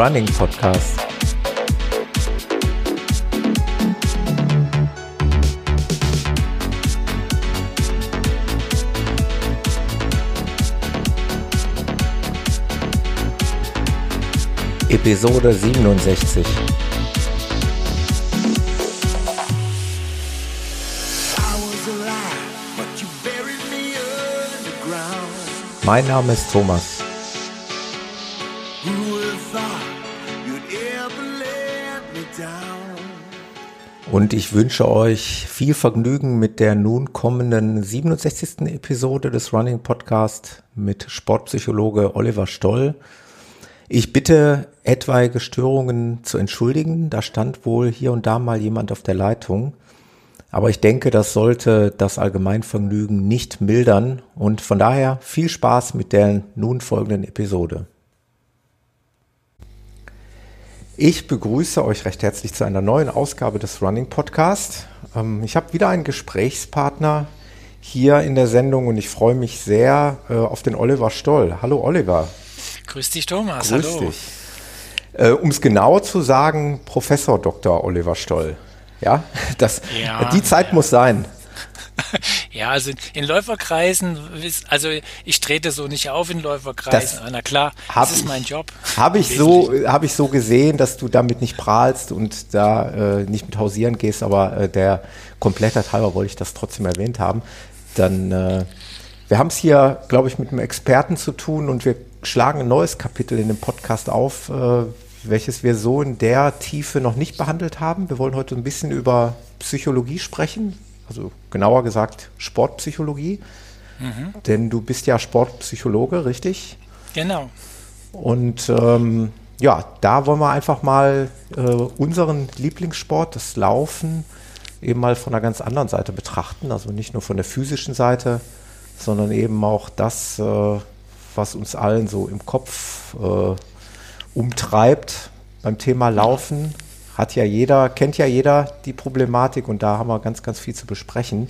Running Podcast. Episode 67. Mein Name ist Thomas. Und ich wünsche euch viel Vergnügen mit der nun kommenden 67. Episode des Running Podcast mit Sportpsychologe Oliver Stoll. Ich bitte etwaige Störungen zu entschuldigen. Da stand wohl hier und da mal jemand auf der Leitung. Aber ich denke, das sollte das Allgemeinvergnügen nicht mildern und von daher viel Spaß mit der nun folgenden Episode. Ich begrüße euch recht herzlich zu einer neuen Ausgabe des Running Podcast. Ähm, ich habe wieder einen Gesprächspartner hier in der Sendung und ich freue mich sehr äh, auf den Oliver Stoll. Hallo Oliver. Grüß dich Thomas. Grüß Hallo. dich. Äh, um es genau zu sagen, Professor Dr. Oliver Stoll. Ja, das, Ja, die Zeit ja. muss sein. Ja, also in Läuferkreisen, also ich trete so nicht auf in Läuferkreisen. Das aber Na klar, hab das ist ich- mein Job. Habe ich so, habe ich so gesehen, dass du damit nicht prahlst und da äh, nicht mit hausieren gehst, aber äh, der Komplettheit halber wollte ich das trotzdem erwähnt haben. Dann, äh, wir haben es hier, glaube ich, mit einem Experten zu tun und wir schlagen ein neues Kapitel in dem Podcast auf, äh, welches wir so in der Tiefe noch nicht behandelt haben. Wir wollen heute ein bisschen über Psychologie sprechen, also genauer gesagt Sportpsychologie. Denn du bist ja Sportpsychologe, richtig? Genau. Und ähm, ja, da wollen wir einfach mal äh, unseren Lieblingssport, das Laufen, eben mal von einer ganz anderen Seite betrachten. Also nicht nur von der physischen Seite, sondern eben auch das, äh, was uns allen so im Kopf äh, umtreibt beim Thema Laufen. Hat ja jeder, kennt ja jeder die Problematik und da haben wir ganz, ganz viel zu besprechen.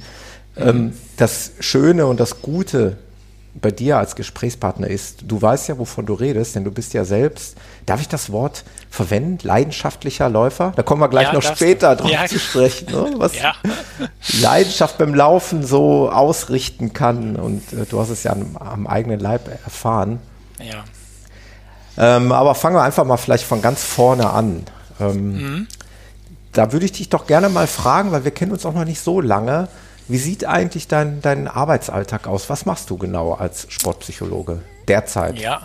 Ähm, das Schöne und das Gute bei dir als Gesprächspartner ist, du weißt ja, wovon du redest, denn du bist ja selbst, darf ich das Wort verwenden, leidenschaftlicher Läufer? Da kommen wir gleich Ja, noch du. später drauf Ja. zu sprechen, ne? was Ja. Leidenschaft beim Laufen so ausrichten kann und äh, du hast es ja am, am eigenen Leib erfahren. Ja. Ähm, aber fangen wir einfach mal vielleicht von ganz vorne an. Ähm, Da würde ich dich doch gerne mal fragen, weil wir kennen uns auch noch nicht so lange. Wie sieht eigentlich dein, dein Arbeitsalltag aus? Was machst du genau als Sportpsychologe derzeit? Ja,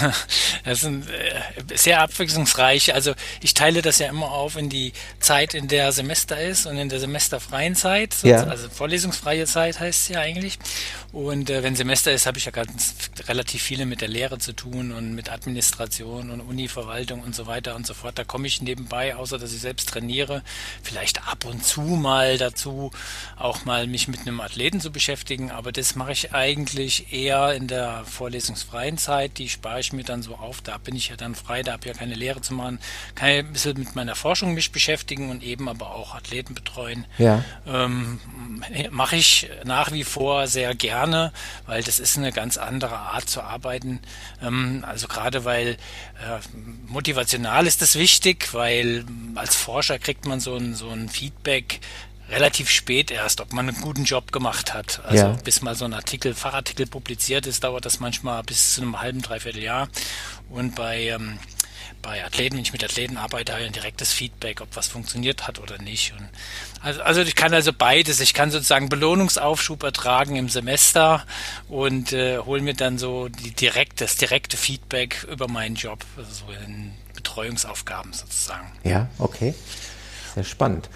das ist ein, äh, sehr abwechslungsreich. Also ich teile das ja immer auf in die Zeit, in der Semester ist und in der semesterfreien Zeit. Ja. Also vorlesungsfreie Zeit heißt es ja eigentlich. Und äh, wenn Semester ist, habe ich ja ganz relativ viele mit der Lehre zu tun und mit Administration und Univerwaltung und so weiter und so fort. Da komme ich nebenbei, außer dass ich selbst trainiere, vielleicht ab und zu mal dazu, auch mal mich mit einem Athleten zu beschäftigen. Aber das mache ich eigentlich eher in der vorlesungsfreien Zeit. Die spare ich mir dann so auf. Da bin ich ja dann frei, da habe ich ja keine Lehre zu machen. Kann ich ein bisschen mit meiner Forschung mich beschäftigen und eben aber auch Athleten betreuen. Ja. Ähm, Mache ich nach wie vor sehr gerne, weil das ist eine ganz andere Art zu arbeiten. Ähm, also gerade weil äh, motivational ist das wichtig, weil als Forscher kriegt man so ein, so ein Feedback relativ spät erst, ob man einen guten Job gemacht hat. Also Ja. bis mal so ein Artikel, Fachartikel publiziert ist, dauert das manchmal bis zu einem halben, dreiviertel Jahr. Und bei ähm, bei Athleten, wenn ich mit Athleten arbeite, habe ich ein direktes Feedback, ob was funktioniert hat oder nicht. Und also, also ich kann also beides. Ich kann sozusagen Belohnungsaufschub ertragen im Semester und äh, hole mir dann so die direkt, das direkte Feedback über meinen Job, also so in Betreuungsaufgaben sozusagen. Ja, okay. Sehr spannend.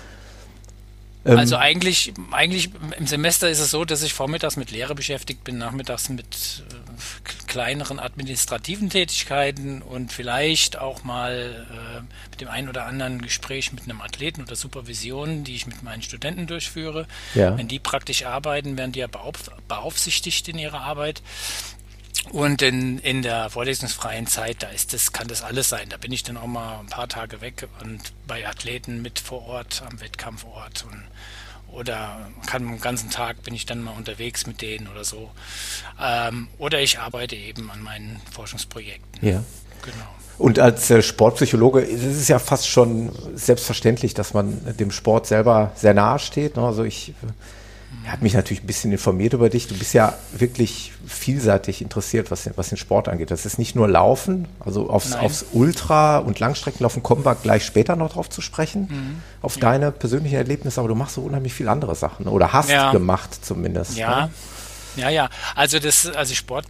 Ähm, Also eigentlich, eigentlich im Semester ist es so, dass ich vormittags mit Lehre beschäftigt bin, nachmittags mit äh, kleineren administrativen Tätigkeiten und vielleicht auch mal äh, mit dem einen oder anderen Gespräch mit einem Athleten oder Supervision, die ich mit meinen Studenten durchführe. Ja. Wenn die praktisch arbeiten, werden die ja beauf beaufsichtigt in ihrer Arbeit. Und in, in der vorlesungsfreien Zeit, da ist das, kann das alles sein. Da bin ich dann auch mal ein paar Tage weg und bei Athleten mit vor Ort, am Wettkampfort und oder kann den ganzen Tag bin ich dann mal unterwegs mit denen oder so. Ähm, oder ich arbeite eben an meinen Forschungsprojekten. Ja. Genau. Und als äh, Sportpsychologe ist es ja fast schon selbstverständlich, dass man dem Sport selber sehr nahe steht. Ne? Also ich äh, habe mich natürlich ein bisschen informiert über dich. Du bist ja wirklich vielseitig interessiert, was, was den Sport angeht. Das ist nicht nur Laufen, also aufs, aufs Ultra- und Langstreckenlaufen kommen wir gleich später noch drauf zu sprechen, mhm. auf ja. deine persönlichen Erlebnisse, aber du machst so unheimlich viele andere Sachen oder hast ja. gemacht zumindest. Ja. Ne? Ja, ja. Also das, also Sport,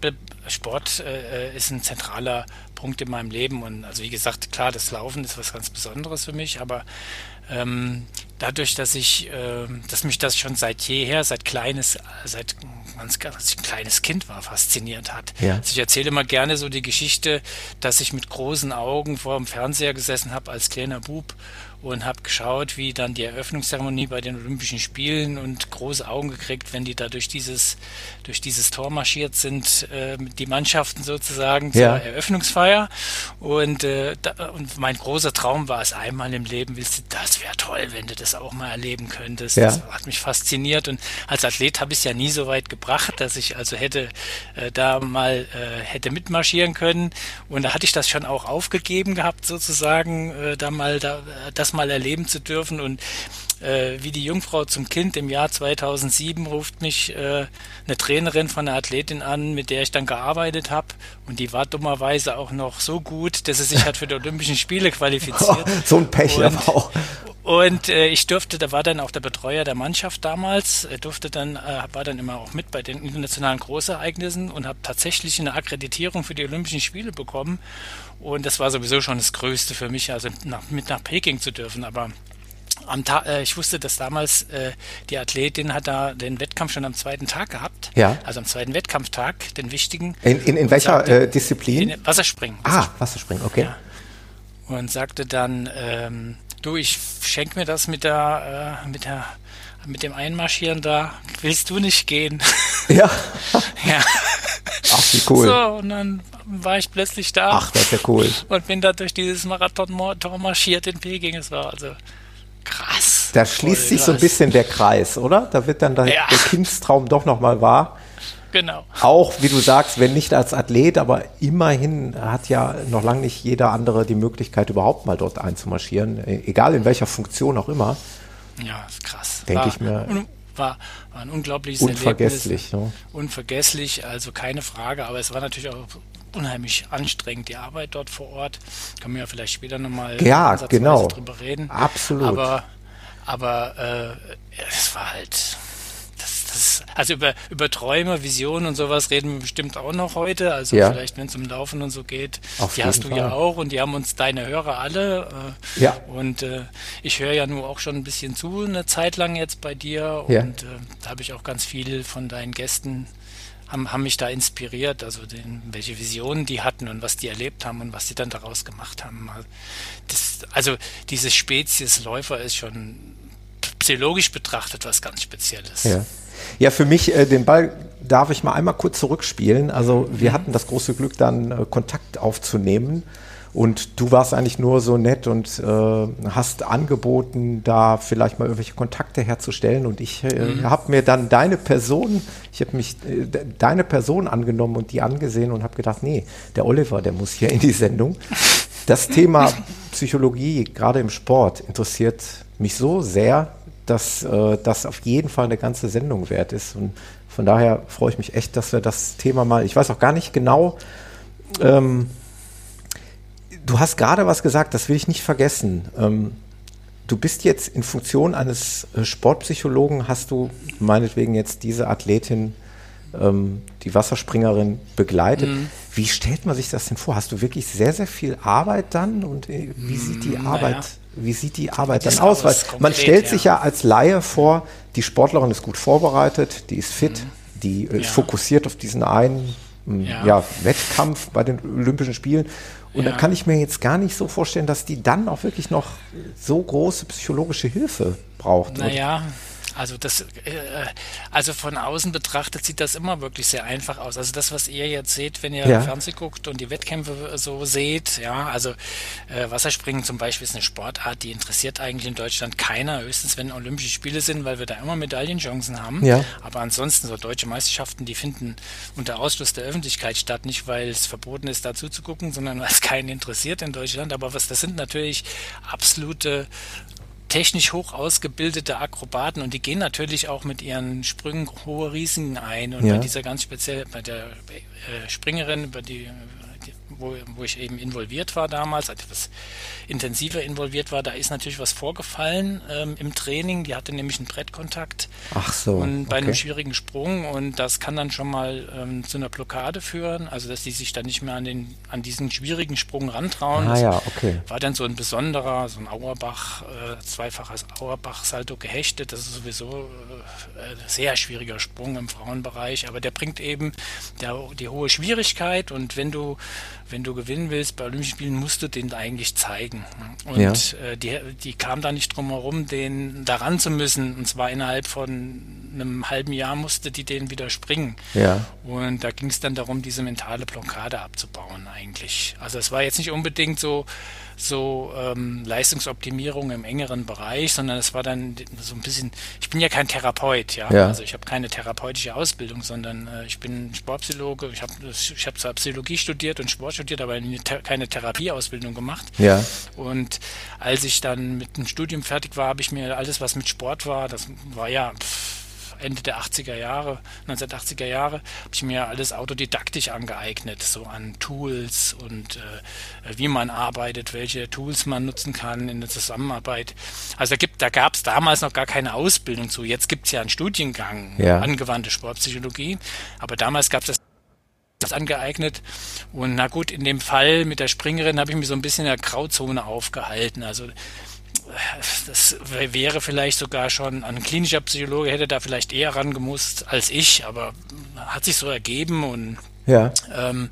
Sport äh, ist ein zentraler Punkt in meinem Leben und also wie gesagt, klar, das Laufen ist was ganz Besonderes für mich, aber ähm, dadurch, dass ich, äh, dass mich das schon seit jeher, seit kleines, seit ganz, als ich ein kleines Kind war, fasziniert hat. Ja. Also ich erzähle immer gerne so die Geschichte, dass ich mit großen Augen vor dem Fernseher gesessen habe als kleiner Bub und habe geschaut, wie dann die Eröffnungszeremonie bei den Olympischen Spielen und große Augen gekriegt, wenn die da durch dieses, durch dieses Tor marschiert sind, äh, die Mannschaften sozusagen zur Eröffnungsfeier. Und, äh, da, und mein großer Traum war es einmal im Leben, willst du, das wäre toll, wenn du das auch mal erleben könntest. Ja. Das hat mich fasziniert und als Athlet habe ich es ja nie so weit gebracht, dass ich also hätte äh, da mal äh, hätte mitmarschieren können. Und da hatte ich das schon auch aufgegeben gehabt, sozusagen, äh, da mal da, das das mal erleben zu dürfen und äh, wie die Jungfrau zum Kind im Jahr 2007 ruft mich äh, eine Trainerin von einer Athletin an, mit der ich dann gearbeitet habe und die war dummerweise auch noch so gut, dass sie sich hat für die Olympischen Spiele qualifiziert. Oh, so ein Pech und, aber auch. Und äh, ich durfte, da war dann auch der Betreuer der Mannschaft damals, äh, durfte dann, äh, war dann immer auch mit bei den internationalen Großereignissen und habe tatsächlich eine Akkreditierung für die Olympischen Spiele bekommen. Und das war sowieso schon das Größte für mich, also nach, mit nach Peking zu dürfen. Aber am Tag, äh, ich wusste, dass damals äh, die Athletin hat da den Wettkampf schon am zweiten Tag gehabt. Ja. Also am zweiten Wettkampftag, den wichtigen. In, in, in welcher sagte, äh, Disziplin? In Wasserspringen. Ah, Wasserspringen, okay. Ja. Und sagte dann, ähm, du, ich schenke mir das mit der, äh, mit der, mit dem Einmarschieren da. Willst du nicht gehen? Ja. ja. Ach, wie cool. So, und dann war ich plötzlich da. Ach, das ist ja cool. Und bin da durch dieses Marathon-Tor marschiert in Peking. Es war also krass. Da schließt sich krass. so ein bisschen der Kreis, oder? Da wird dann der, ja. der Kindstraum doch nochmal wahr. Genau. Auch, wie du sagst, wenn nicht als Athlet, aber immerhin hat ja noch lange nicht jeder andere die Möglichkeit, überhaupt mal dort einzumarschieren, e-, egal in welcher Funktion auch immer. Ja, ist krass. Denke ich mir. War, war ein unglaubliches Unvergesslich. Erlebnis. Ja. Unvergesslich, also keine Frage, aber es war natürlich auch unheimlich anstrengend, die Arbeit dort vor Ort. Können wir ja vielleicht später nochmal ja, genau. drüber reden. Absolut. Aber, aber äh, es war halt das, also über, über Träume, Visionen und sowas reden wir bestimmt auch noch heute. Also ja. vielleicht, wenn es um Laufen und so geht. Auf die hast du Fall. ja auch und die haben uns deine Hörer alle. Äh, ja. Und äh, ich höre ja nur auch schon ein bisschen zu, eine Zeit lang jetzt bei dir. Ja. Und äh, da habe ich auch ganz viel von deinen Gästen haben, haben mich da inspiriert, also den, welche Visionen die hatten und was die erlebt haben und was die dann daraus gemacht haben. Das, also diese Spezies Läufer ist schon psychologisch betrachtet was ganz Spezielles. Ja. Ja, für mich, äh, den Ball darf ich mal einmal kurz zurückspielen. Also wir mhm. hatten das große Glück, dann äh, Kontakt aufzunehmen. Und du warst eigentlich nur so nett und äh, hast angeboten, da vielleicht mal irgendwelche Kontakte herzustellen. Und ich äh, mhm. habe mir dann deine Person, ich habe mich äh, deine Person angenommen und die angesehen und habe gedacht, nee, der Oliver, der muss hier in die Sendung. Das Thema Psychologie, gerade im Sport, interessiert mich so sehr, dass äh, das auf jeden Fall eine ganze Sendung wert ist. Und von daher freue ich mich echt, dass wir das Thema mal, ich weiß auch gar nicht genau, ähm, du hast gerade was gesagt, das will ich nicht vergessen. Ähm, du bist jetzt in Funktion eines äh, Sportpsychologen, hast du meinetwegen jetzt diese Athletin, ähm, die Wasserspringerin begleitet. Mhm. Wie stellt man sich das denn vor? Hast du wirklich sehr, sehr viel Arbeit dann? Und äh, wie sieht die Arbeit naja wie sieht die Arbeit dann aus? Weil konkret, man stellt sich ja als Laie vor, die Sportlerin ist gut vorbereitet, die ist fit, mhm. die ist ja. fokussiert auf diesen einen ja. ja. Wettkampf bei den Olympischen Spielen. Und ja. da kann ich mir jetzt gar nicht so vorstellen, dass die dann auch wirklich noch so große psychologische Hilfe braucht. Naja, Also das, äh, also von außen betrachtet sieht das immer wirklich sehr einfach aus. Also das, was ihr jetzt seht, wenn ihr ja. Fernsehen guckt und die Wettkämpfe so seht, ja, also äh, Wasserspringen zum Beispiel ist eine Sportart, die interessiert eigentlich in Deutschland keiner, höchstens wenn Olympische Spiele sind, weil wir da immer Medaillenchancen haben. Ja. Aber ansonsten so deutsche Meisterschaften, die finden unter Ausschluss der Öffentlichkeit statt, nicht weil es verboten ist, dazu zu gucken, sondern weil es keinen interessiert in Deutschland. Aber was, das sind natürlich absolute technisch hoch ausgebildete Akrobaten und die gehen natürlich auch mit ihren Sprüngen hohe Risiken ein. Und ja. bei dieser ganz speziell, bei der äh, Springerin, bei die wo, wo ich eben involviert war damals, also etwas intensiver involviert war, da ist natürlich was vorgefallen ähm, im Training. Die hatte nämlich einen Brettkontakt. Ach so. Und bei okay. einem schwierigen Sprung und das kann dann schon mal ähm, zu einer Blockade führen, also dass die sich dann nicht mehr an den an diesen schwierigen Sprung rantrauen. Ah ja, okay. War dann so ein besonderer, so ein Auerbach, äh, zweifaches Auerbach-Salto gehechtet. Das ist sowieso äh, sehr schwieriger Sprung im Frauenbereich, aber der bringt eben der, die hohe Schwierigkeit und wenn du wenn du gewinnen willst bei Olympischen Spielen, musst du den eigentlich zeigen. Und ja. äh, die, die kam da nicht drum herum, den daran zu müssen. Und zwar innerhalb von einem halben Jahr musste die den wieder springen. Ja. Und da ging es dann darum, diese mentale Blockade abzubauen eigentlich. Also es war jetzt nicht unbedingt so, so ähm, Leistungsoptimierung im engeren Bereich, sondern es war dann so ein bisschen, ich bin ja kein Therapeut, ja, ja. also ich habe keine therapeutische Ausbildung, sondern äh, ich bin Sportpsychologe, ich habe ich hab zwar Psychologie studiert und Sport studiert, aber keine Therapieausbildung gemacht. Ja. Und als ich dann mit dem Studium fertig war, habe ich mir alles, was mit Sport war, das war ja pff, Ende der 80er Jahre, 1980er Jahre, habe ich mir alles autodidaktisch angeeignet, so an Tools und äh, wie man arbeitet, welche Tools man nutzen kann in der Zusammenarbeit. Also da, gibt, da gab es damals noch gar keine Ausbildung zu. Jetzt gibt es ja einen Studiengang, ja. angewandte Sportpsychologie, aber damals gab es das das angeeignet. Und na gut, in dem Fall mit der Springerin habe ich mich so ein bisschen in der Grauzone aufgehalten. Also das wäre vielleicht sogar schon ein klinischer Psychologe hätte da vielleicht eher rangemusst als ich, aber hat sich so ergeben und ja. ähm,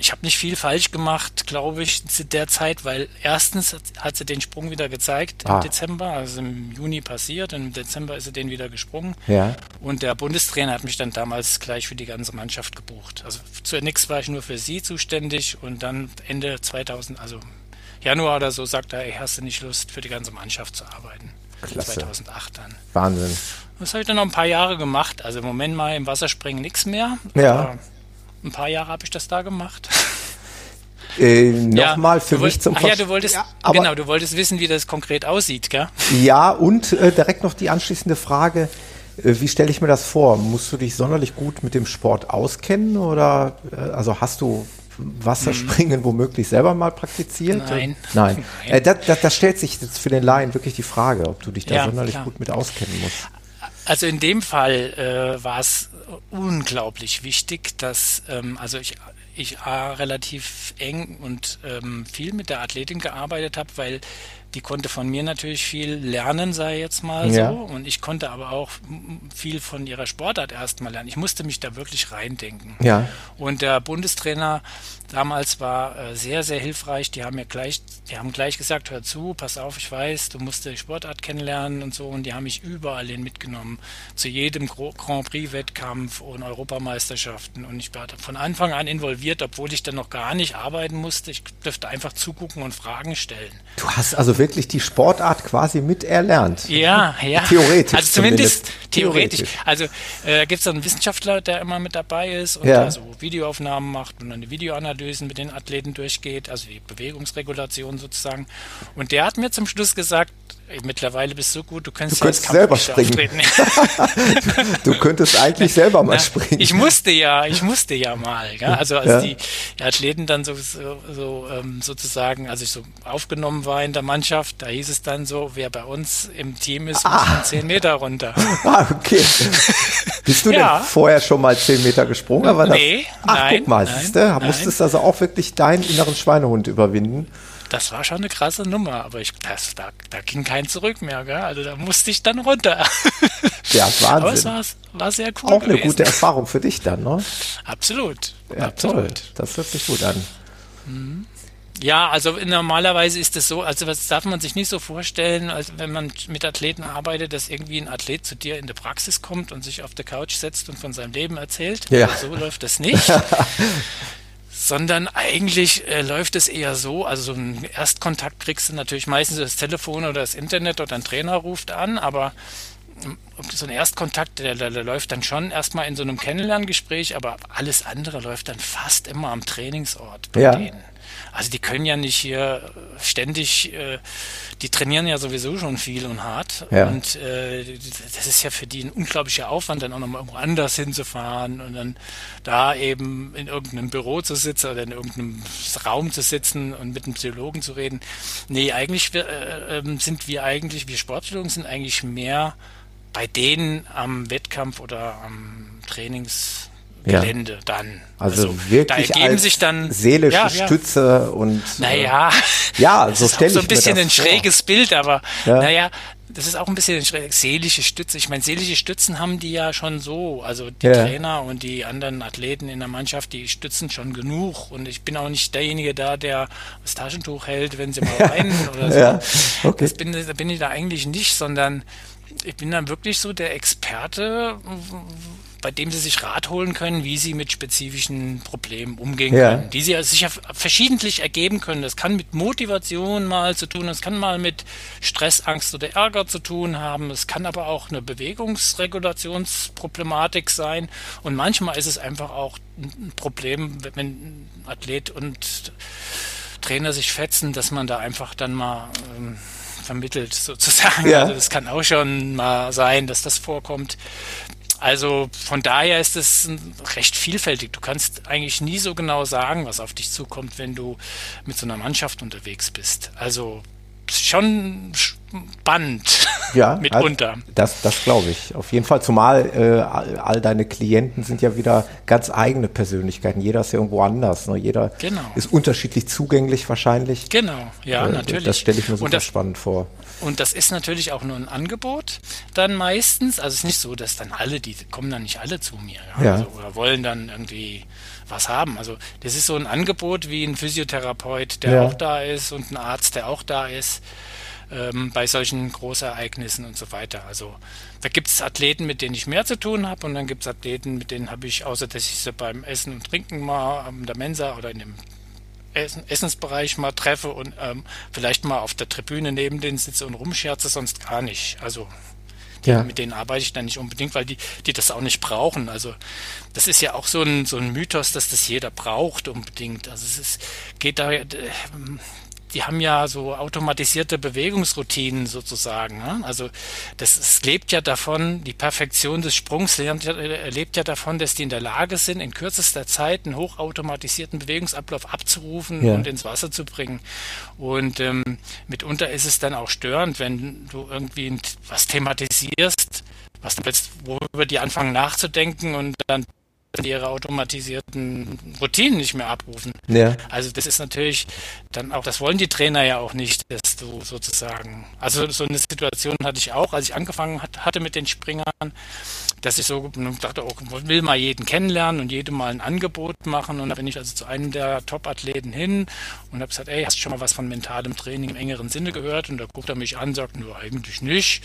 ich habe nicht viel falsch gemacht, glaube ich, zu der Zeit, weil erstens hat, hat sie den Sprung wieder gezeigt ah. im Dezember, also im Juni passiert, und im Dezember ist sie den wieder gesprungen. Ja. Und der Bundestrainer hat mich dann damals gleich für die ganze Mannschaft gebucht. Also zunächst war ich nur für sie zuständig und dann Ende 2000, also Januar oder so sagt er, ey, hast du nicht Lust, für die ganze Mannschaft zu arbeiten? Klasse. 2008 dann. Wahnsinn. Das habe ich dann noch ein paar Jahre gemacht. Also im Moment mal im Wasserspringen nichts mehr. Ja. ein paar Jahre habe ich das da gemacht. Äh, Nochmal ja, für mich wollt, zum Ach ja, du wolltest, ja, genau, du wolltest wissen, wie das konkret aussieht, gell? Ja, und äh, direkt noch die anschließende Frage. Äh, wie stelle ich mir das vor? Musst du dich sonderlich gut mit dem Sport auskennen oder äh, also hast du Wasserspringen mhm. womöglich selber mal praktiziert? Nein. Nein. Nein. Äh, das, das, das, stellt sich jetzt für den Laien wirklich die Frage, ob du dich da ja, sonderlich klar. gut mit auskennen musst. Also in dem Fall äh, war es unglaublich wichtig, dass ähm, also ich ich A, relativ eng und ähm, viel mit der Athletin gearbeitet habe, weil die konnte von mir natürlich viel lernen, sei jetzt mal ja. so. Und ich konnte aber auch viel von ihrer Sportart erstmal lernen. Ich musste mich da wirklich reindenken. Ja. Und der Bundestrainer damals war äh, sehr, sehr hilfreich. Die haben mir gleich, die haben gleich gesagt, hör zu, pass auf, ich weiß, du musst die Sportart kennenlernen und so. Und die haben mich überall hin mitgenommen. Zu jedem Grand Prix-Wettkampf und Europameisterschaften. Und ich war von Anfang an involviert, obwohl ich dann noch gar nicht arbeiten musste. Ich dürfte einfach zugucken und Fragen stellen. Du hast also wirklich die Sportart quasi miterlernt. Ja, ja. Theoretisch. Also zumindest, zumindest. theoretisch. theoretisch. Also äh, gibt es einen Wissenschaftler, der immer mit dabei ist und ja. so Videoaufnahmen macht und eine Videoanalyse mit den Athleten durchgeht, also die Bewegungsregulation sozusagen. Und der hat mir zum Schluss gesagt, Mittlerweile bist du so gut, du könntest, du könntest selber springen. du könntest eigentlich selber mal Na, springen. Ich musste ja, ich musste ja mal. Ja? Also als ja. die Athleten dann so, so, so ähm, sozusagen, als ich so aufgenommen war in der Mannschaft, da hieß es dann so, wer bei uns im Team ist, ah. muss man zehn Meter runter. Ah, okay. Bist du ja. denn vorher schon mal zehn Meter gesprungen? Aber nee, ach, nein, guck mal, siehst du, musstest also auch wirklich deinen inneren Schweinehund überwinden das war schon eine krasse Nummer, aber ich, das, da, da ging kein Zurück mehr, gell? Also da musste ich dann runter. Ja, Wahnsinn. Aber es war, war sehr cool. Auch gewesen. eine gute Erfahrung für dich dann, ne? Absolut. Ja, Absolut. toll. Das hört sich gut an. Mhm. Ja, also normalerweise ist es so, also das darf man sich nicht so vorstellen, als wenn man mit Athleten arbeitet, dass irgendwie ein Athlet zu dir in der Praxis kommt und sich auf der Couch setzt und von seinem Leben erzählt. Ja. Also so läuft das nicht. sondern eigentlich äh, läuft es eher so, also so einen Erstkontakt kriegst du natürlich meistens das Telefon oder das Internet oder ein Trainer ruft an, aber ähm, so ein Erstkontakt, der, der, der läuft dann schon erstmal in so einem Kennenlerngespräch, aber alles andere läuft dann fast immer am Trainingsort bei Ja. denen. Also die können ja nicht hier ständig, äh, die trainieren ja sowieso schon viel und hart. Ja. Und äh, das ist ja für die ein unglaublicher Aufwand, dann auch nochmal irgendwo anders hinzufahren und dann da eben in irgendeinem Büro zu sitzen oder in irgendeinem Raum zu sitzen und mit einem Psychologen zu reden. Nee, eigentlich wir, äh, ähm, sind wir eigentlich, wir Sportpsychologen sind eigentlich mehr bei denen am Wettkampf oder am Trainingsgelände dann. Also, wirklich da ergeben als sich dann seelische ja, ja. Stütze und äh, Naja, Ja, das so ist auch stelle so ich ein mir bisschen ein vor. schräges Bild, aber Ja. naja, das ist auch ein bisschen ein seelische Stütze. Ich meine, seelische Stützen haben die ja schon so. Also die Ja. Trainer und die anderen Athleten in der Mannschaft, die stützen schon genug. Und ich bin auch nicht derjenige da, der das Taschentuch hält, wenn sie mal weinen oder so. Ja, okay. Das bin, da bin ich da eigentlich nicht, sondern ich bin dann wirklich so der Experte, bei dem sie sich Rat holen können, wie sie mit spezifischen Problemen umgehen Ja. können, die sie also sich ja verschiedentlich ergeben können. Das kann mit Motivation mal zu tun, das kann mal mit Stress, Angst oder Ärger zu tun haben, es kann aber auch eine Bewegungsregulationsproblematik sein und manchmal ist es einfach auch ein Problem, wenn Athlet und Trainer sich fetzen, dass man da einfach dann mal ähm, vermittelt sozusagen. Ja. Also das kann auch schon mal sein, dass das vorkommt. Also von daher ist es recht vielfältig. Du kannst eigentlich nie so genau sagen, was auf dich zukommt, wenn du mit so einer Mannschaft unterwegs bist. Also schon spannend Ja, mitunter. also Das, das glaube ich. Auf jeden Fall. Zumal äh, all, deine Klienten sind ja wieder ganz eigene Persönlichkeiten. Jeder ist ja irgendwo anders. Ne? Jeder Genau. ist unterschiedlich zugänglich wahrscheinlich. Genau, ja, Äh, natürlich. Das stelle ich mir super das, spannend vor. Und das ist natürlich auch nur ein Angebot dann meistens. Also es ist nicht so, dass dann alle, die kommen dann nicht alle zu mir ja, Ja. Also, oder wollen dann irgendwie was haben. Also das ist so ein Angebot wie ein Physiotherapeut, der Ja. auch da ist und ein Arzt, der auch da ist ähm, bei solchen Großereignissen und so weiter. Also da gibt es Athleten, mit denen ich mehr zu tun habe und dann gibt es Athleten, mit denen habe ich, außer dass ich sie beim Essen und Trinken mal an der Mensa oder in dem Essensbereich mal treffe und ähm, vielleicht mal auf der Tribüne neben denen sitze und rumscherze, sonst gar nicht. Also Ja. mit denen arbeite ich dann nicht unbedingt, weil die, die das auch nicht brauchen. Also das ist ja auch so ein, so ein Mythos, dass das jeder braucht unbedingt. Also es ist, geht da, äh, die haben ja so automatisierte Bewegungsroutinen sozusagen. Ne? Also das es lebt ja davon, die Perfektion des Sprungs lernt, ja- äh, lebt ja davon, dass die in der Lage sind, in kürzester Zeit einen hochautomatisierten Bewegungsablauf abzurufen Ja. und ins Wasser zu bringen. Und ähm, mitunter ist es dann auch störend, wenn du irgendwie was thematisierst, was dann jetzt, worüber die anfangen nachzudenken und dann ihre automatisierten Routinen nicht mehr abrufen. Ja. Also das ist natürlich dann auch, das wollen die Trainer ja auch nicht, dass du sozusagen, also so eine Situation hatte ich auch, als ich angefangen hat, hatte mit den Springern, dass ich so dachte, oh, will mal jeden kennenlernen und jedem mal ein Angebot machen und da bin ich also zu einem der Top-Athleten hin und habe gesagt, ey, hast du schon mal was von mentalem Training im engeren Sinne gehört? Und da guckt er mich an, sagt, nur eigentlich nicht.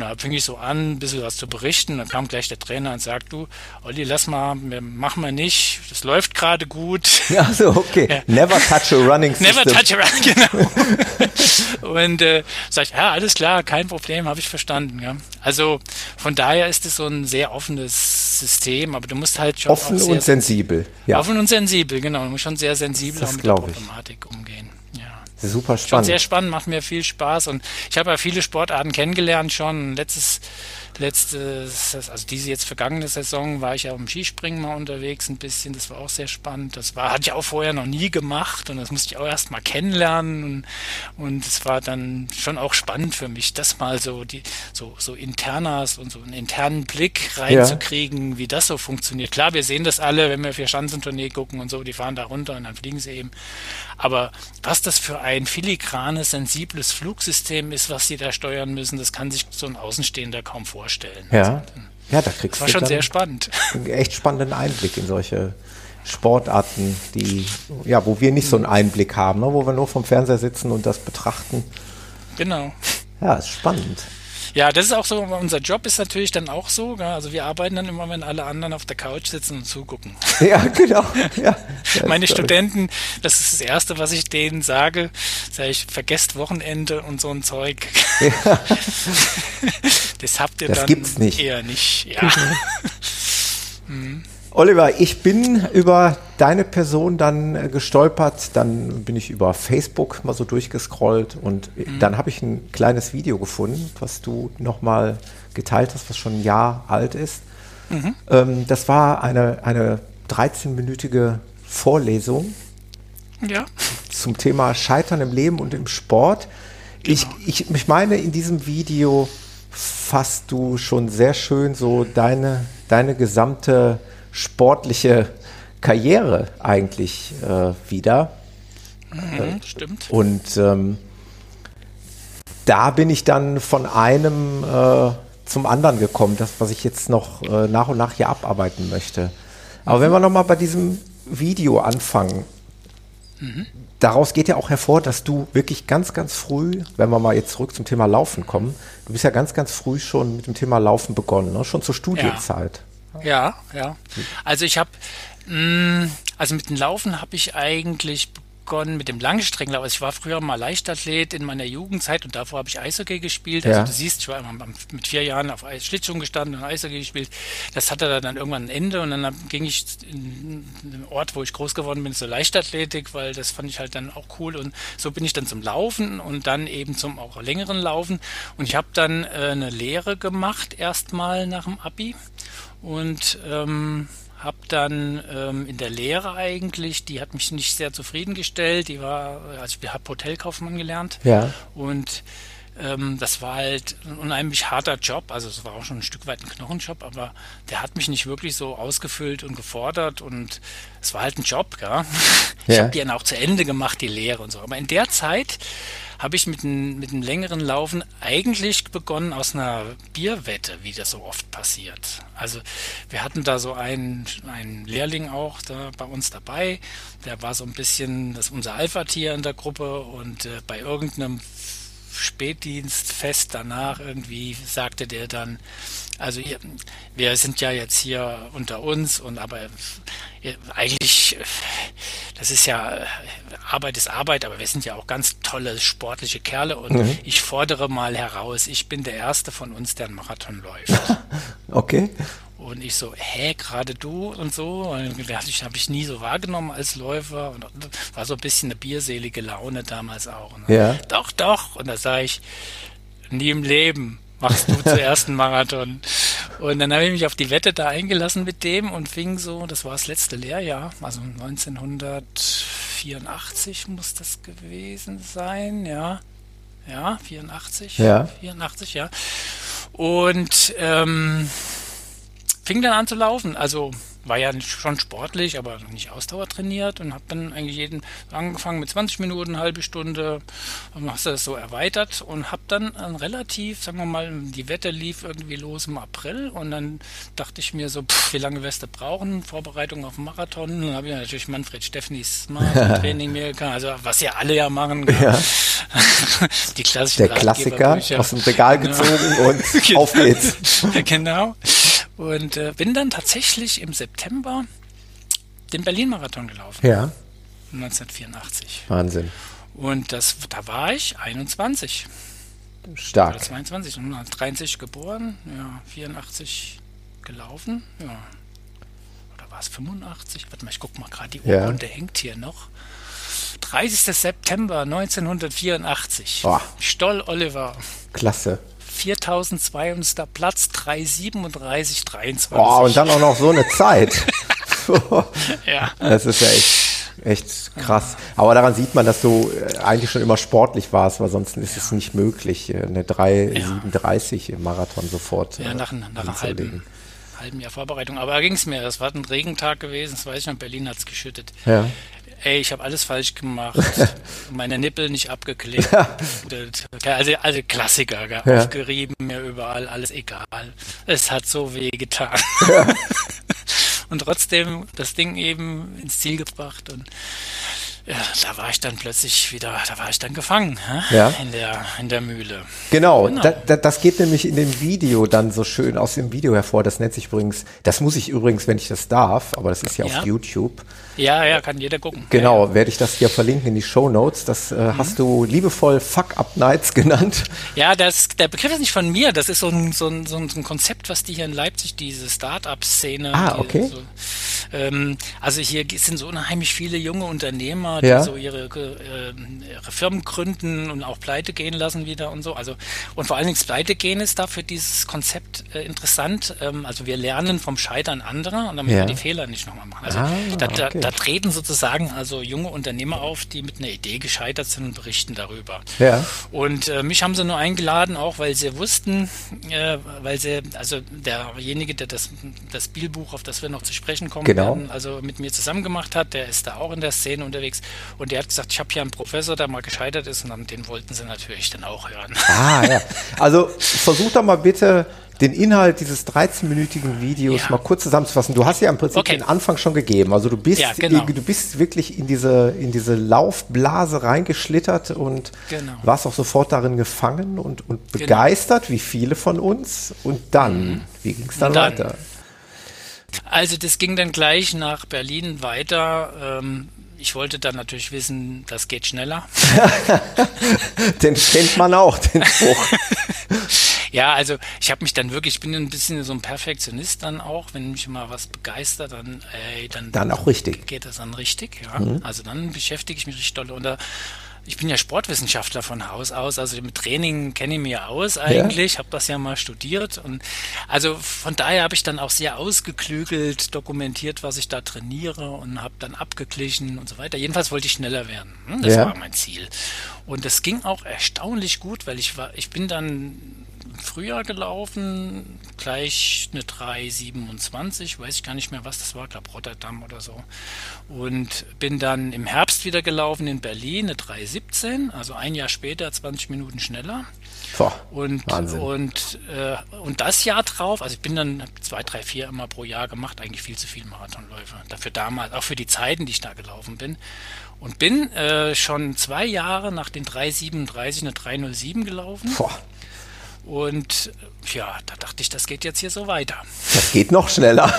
Da fing ich so an, ein bisschen was zu berichten. Dann kam gleich der Trainer und sagt, du, Olli, lass mal, mach mal nicht, das läuft gerade gut. Ja, so, okay. Never touch a running system. Never touch around, genau. und äh, sag ich, ja, alles klar, kein Problem, habe ich verstanden. Ja. Also von daher ist es so ein sehr offenes System, aber du musst halt schon Offen sehr und sensibel. Ja, offen und sensibel, genau. Du musst schon sehr sensibel Das auch mit der glaub ich. Problematik umgehen. Super Schon spannend. sehr spannend, macht mir viel Spaß und ich habe ja viele Sportarten kennengelernt schon. Letztes, letztes, also diese jetzt vergangene Saison war ich ja im Skispringen mal unterwegs ein bisschen. Das war auch sehr spannend. Das war, hatte ich auch vorher noch nie gemacht und das musste ich auch erst mal kennenlernen und, und es war dann schon auch spannend für mich, das mal so die, so, so internas und so einen internen Blick reinzukriegen, wie das so funktioniert. Klar, wir sehen das alle, wenn wir für Schanzentournee gucken und so, die fahren da runter und dann fliegen sie eben. Aber was das für ein filigranes, sensibles Flugsystem ist, was sie da steuern müssen, das kann sich so ein Außenstehender kaum vorstellen. Ja. Ja, da kriegst War du schon sehr spannend. einen echt spannenden Einblick in solche Sportarten, die, ja, wo wir nicht so einen Einblick haben, ne? wo wir nur vom Fernseher sitzen und das betrachten. Genau. Ja, ist spannend. Ja, das ist auch so, unser Job ist natürlich dann auch so. Also wir arbeiten dann immer, wenn alle anderen auf der Couch sitzen und zugucken. Ja, genau. Ja, Meine Studenten, das ist das Erste, was ich denen sage, sage ich, vergesst Wochenende und so ein Zeug. Ja. das habt ihr das dann gibt's nicht. eher nicht. Ja. mhm. Oliver, ich bin über deine Person dann äh, gestolpert, dann bin ich über Facebook mal so durchgescrollt und mhm. dann habe ich ein kleines Video gefunden, was du nochmal geteilt hast, was schon ein Jahr alt ist. Mhm. Ähm, das war eine, eine 13-minütige Vorlesung ja. zum Thema Scheitern im Leben und im Sport. Genau. Ich, ich, ich meine, in diesem Video fasst du schon sehr schön so deine, deine gesamte sportliche Karriere eigentlich äh, wieder. Mhm, äh, stimmt. Und ähm, da bin ich dann von einem äh, zum anderen gekommen, das, was ich jetzt noch äh, nach und nach hier abarbeiten möchte. Aber mhm. wenn wir nochmal bei diesem Video anfangen, mhm. daraus geht ja auch hervor, dass du wirklich ganz, ganz früh, wenn wir mal jetzt zurück zum Thema Laufen kommen, du bist ja ganz, ganz früh schon mit dem Thema Laufen begonnen, ne? schon zur Studienzeit. Ja. Ja, ja. Also ich habe, mm, also mit dem Laufen habe ich eigentlich begonnen mit dem Langstreckenlauf. Also ich war früher mal Leichtathlet in meiner Jugendzeit und davor habe ich Eishockey gespielt. Also ja. du siehst, ich war mit vier Jahren auf Schlittschuhen gestanden und Eishockey gespielt. Das hatte dann irgendwann ein Ende und dann ging ich in den Ort, wo ich groß geworden bin, zur Leichtathletik, weil das fand ich halt dann auch cool und so bin ich dann zum Laufen und dann eben zum auch längeren Laufen und ich habe dann äh, eine Lehre gemacht erstmal nach dem Abi und ähm, habe dann ähm, in der Lehre eigentlich, die hat mich nicht sehr zufriedengestellt, die war, also ich habe Hotelkaufmann gelernt ja. und ähm, das war halt ein unheimlich harter Job, also es war auch schon ein Stück weit ein Knochenjob, aber der hat mich nicht wirklich so ausgefüllt und gefordert und es war halt ein Job, ja. Ich ja. habe die dann auch zu Ende gemacht, die Lehre und so. Aber in der Zeit habe ich mit, ein, mit einem längeren Laufen eigentlich begonnen aus einer Bierwette, wie das so oft passiert. Also wir hatten da so einen, einen Lehrling auch da bei uns dabei, der war so ein bisschen das unser Alpha-Tier in der Gruppe und äh, bei irgendeinem Spätdienstfest danach irgendwie sagte der dann, also ihr, wir sind ja jetzt hier unter uns und aber eigentlich, das ist ja, Arbeit ist Arbeit, aber wir sind ja auch ganz tolle sportliche Kerle und mhm. ich fordere mal heraus, ich bin der Erste von uns, der einen Marathon läuft. okay. Und ich so, hä, gerade du und so. Und das habe ich nie so wahrgenommen als Läufer. Und war so ein bisschen eine bierselige Laune damals auch. Ne? Ja. Doch, doch. Und da sage ich, nie im Leben machst du zuerst einen Marathon. Und dann habe ich mich auf die Wette da eingelassen mit dem und fing so, das war das letzte Lehrjahr, also 1984 muss das gewesen sein, ja. Ja, 84. Ja. 84, ja. Und ähm, fing dann an zu laufen. Also war ja schon sportlich, aber nicht Ausdauer trainiert und habe dann eigentlich jeden angefangen mit 20 Minuten, eine halbe Stunde und hast das so erweitert und habe dann relativ, sagen wir mal, die Wette lief irgendwie los im April und dann dachte ich mir so, pff, wie lange wirst du brauchen? Vorbereitung auf den Marathon. Und dann habe ich natürlich Manfred Steffnis Marathon-Training mir gekannt, also was ja alle ja machen. Ja. Die klassischen Der Klassiker aus dem Regal genau. gezogen und auf geht's. genau. Und äh, bin dann tatsächlich im September den Berlin-Marathon gelaufen. Ja. 1984. Wahnsinn. Und das, da war ich 21. Stark. Oder 22, 1963 geboren, ja, 84 gelaufen, ja. Oder war es 85? Warte mal, ich guck mal gerade, die Urkunde ja. hängt hier noch. 30. September 1984. Boah. Stoll Oliver. Klasse. 4200. Platz, 337, 23. Boah, und dann auch noch so eine Zeit. ja. Das ist ja echt, echt krass. Aber daran sieht man, dass du äh, eigentlich schon immer sportlich warst, weil sonst ist ja. es nicht möglich, äh, eine 337 im Marathon sofort. Ja, nach, nach einem halben, halben Jahr Vorbereitung. Aber da ging es mir. Das war ein Regentag gewesen, das weiß ich noch, in Berlin hat es geschüttet. Ja ey, ich habe alles falsch gemacht, meine Nippel nicht abgeklebt, also, also Klassiker, ja. aufgerieben, mir überall, alles egal. Es hat so weh getan. Ja. und trotzdem das Ding eben ins Ziel gebracht und ja, da war ich dann plötzlich wieder, da war ich dann gefangen ja. in, der, in der Mühle. Genau, genau. Da, da, das geht nämlich in dem Video dann so schön aus dem Video hervor. Das nennt sich übrigens, das muss ich übrigens, wenn ich das darf, aber das ist ja, ja. auf YouTube. Ja, ja, kann jeder gucken. Genau, ja, werde ich das hier verlinken in die Show Notes. Das äh, mhm. hast du liebevoll Fuck Up Nights genannt. Ja, das, der Begriff ist nicht von mir. Das ist so ein, so ein, so ein Konzept, was die hier in Leipzig, diese Start-up-Szene. Ah, okay. So, ähm, also hier sind so unheimlich viele junge Unternehmer, die ja. so ihre, äh, ihre Firmen gründen und auch pleite gehen lassen wieder und so. Also und vor allen Dingen pleite gehen ist dafür dieses Konzept äh, interessant. Ähm, also wir lernen vom Scheitern anderer und damit ja. wir die Fehler nicht nochmal machen. Also ah, da, da, okay. Da, treten sozusagen also junge Unternehmer auf, die mit einer Idee gescheitert sind und berichten darüber. Ja. Und äh, mich haben sie nur eingeladen, auch weil sie wussten, äh, weil sie, also derjenige, der das, das Spielbuch, auf das wir noch zu sprechen kommen genau. werden, also mit mir zusammen gemacht hat, der ist da auch in der Szene unterwegs und der hat gesagt, ich habe hier einen Professor, der mal gescheitert ist und dann, den wollten sie natürlich dann auch hören. Ah ja, also versuch doch mal bitte den Inhalt dieses 13-minütigen Videos ja. mal kurz zusammenzufassen. Du hast ja im Prinzip okay. den Anfang schon gegeben. Also du bist, ja, genau. du bist wirklich in diese, in diese Laufblase reingeschlittert und genau. warst auch sofort darin gefangen und, und genau. begeistert, genau. wie viele von uns. Und dann, mhm. wie ging es dann, dann, weiter? Also das ging dann gleich nach Berlin weiter. Ähm, ich wollte dann natürlich wissen, das geht schneller. den kennt man auch, den Spruch. ja, also ich habe mich dann wirklich, ich bin ein bisschen so ein Perfektionist dann auch, wenn mich mal was begeistert, dann, ey, dann, dann auch richtig. Geht das dann richtig, ja. Mhm. Also dann beschäftige ich mich richtig doll. Und da ich bin ja Sportwissenschaftler von Haus aus, also mit Training kenne ich mir aus eigentlich, ja. habe das ja mal studiert und also von daher habe ich dann auch sehr ausgeklügelt dokumentiert, was ich da trainiere und habe dann abgeglichen und so weiter. Jedenfalls wollte ich schneller werden. Hm, das ja. war mein Ziel. Und das ging auch erstaunlich gut, weil ich war, ich bin dann Frühjahr gelaufen, gleich eine 3,27, weiß ich gar nicht mehr, was das war, glaube Rotterdam oder so. Und bin dann im Herbst wieder gelaufen in Berlin, eine 3,17, also ein Jahr später, 20 Minuten schneller. Boah, und Wahnsinn. und, äh, und das Jahr drauf, also ich bin dann zwei, drei, vier immer pro Jahr gemacht, eigentlich viel zu viele Marathonläufe. Dafür damals, auch für die Zeiten, die ich da gelaufen bin. Und bin äh, schon zwei Jahre nach den 3,37 eine 3,07 gelaufen. Boah. Und ja, da dachte ich, das geht jetzt hier so weiter. Das geht noch schneller.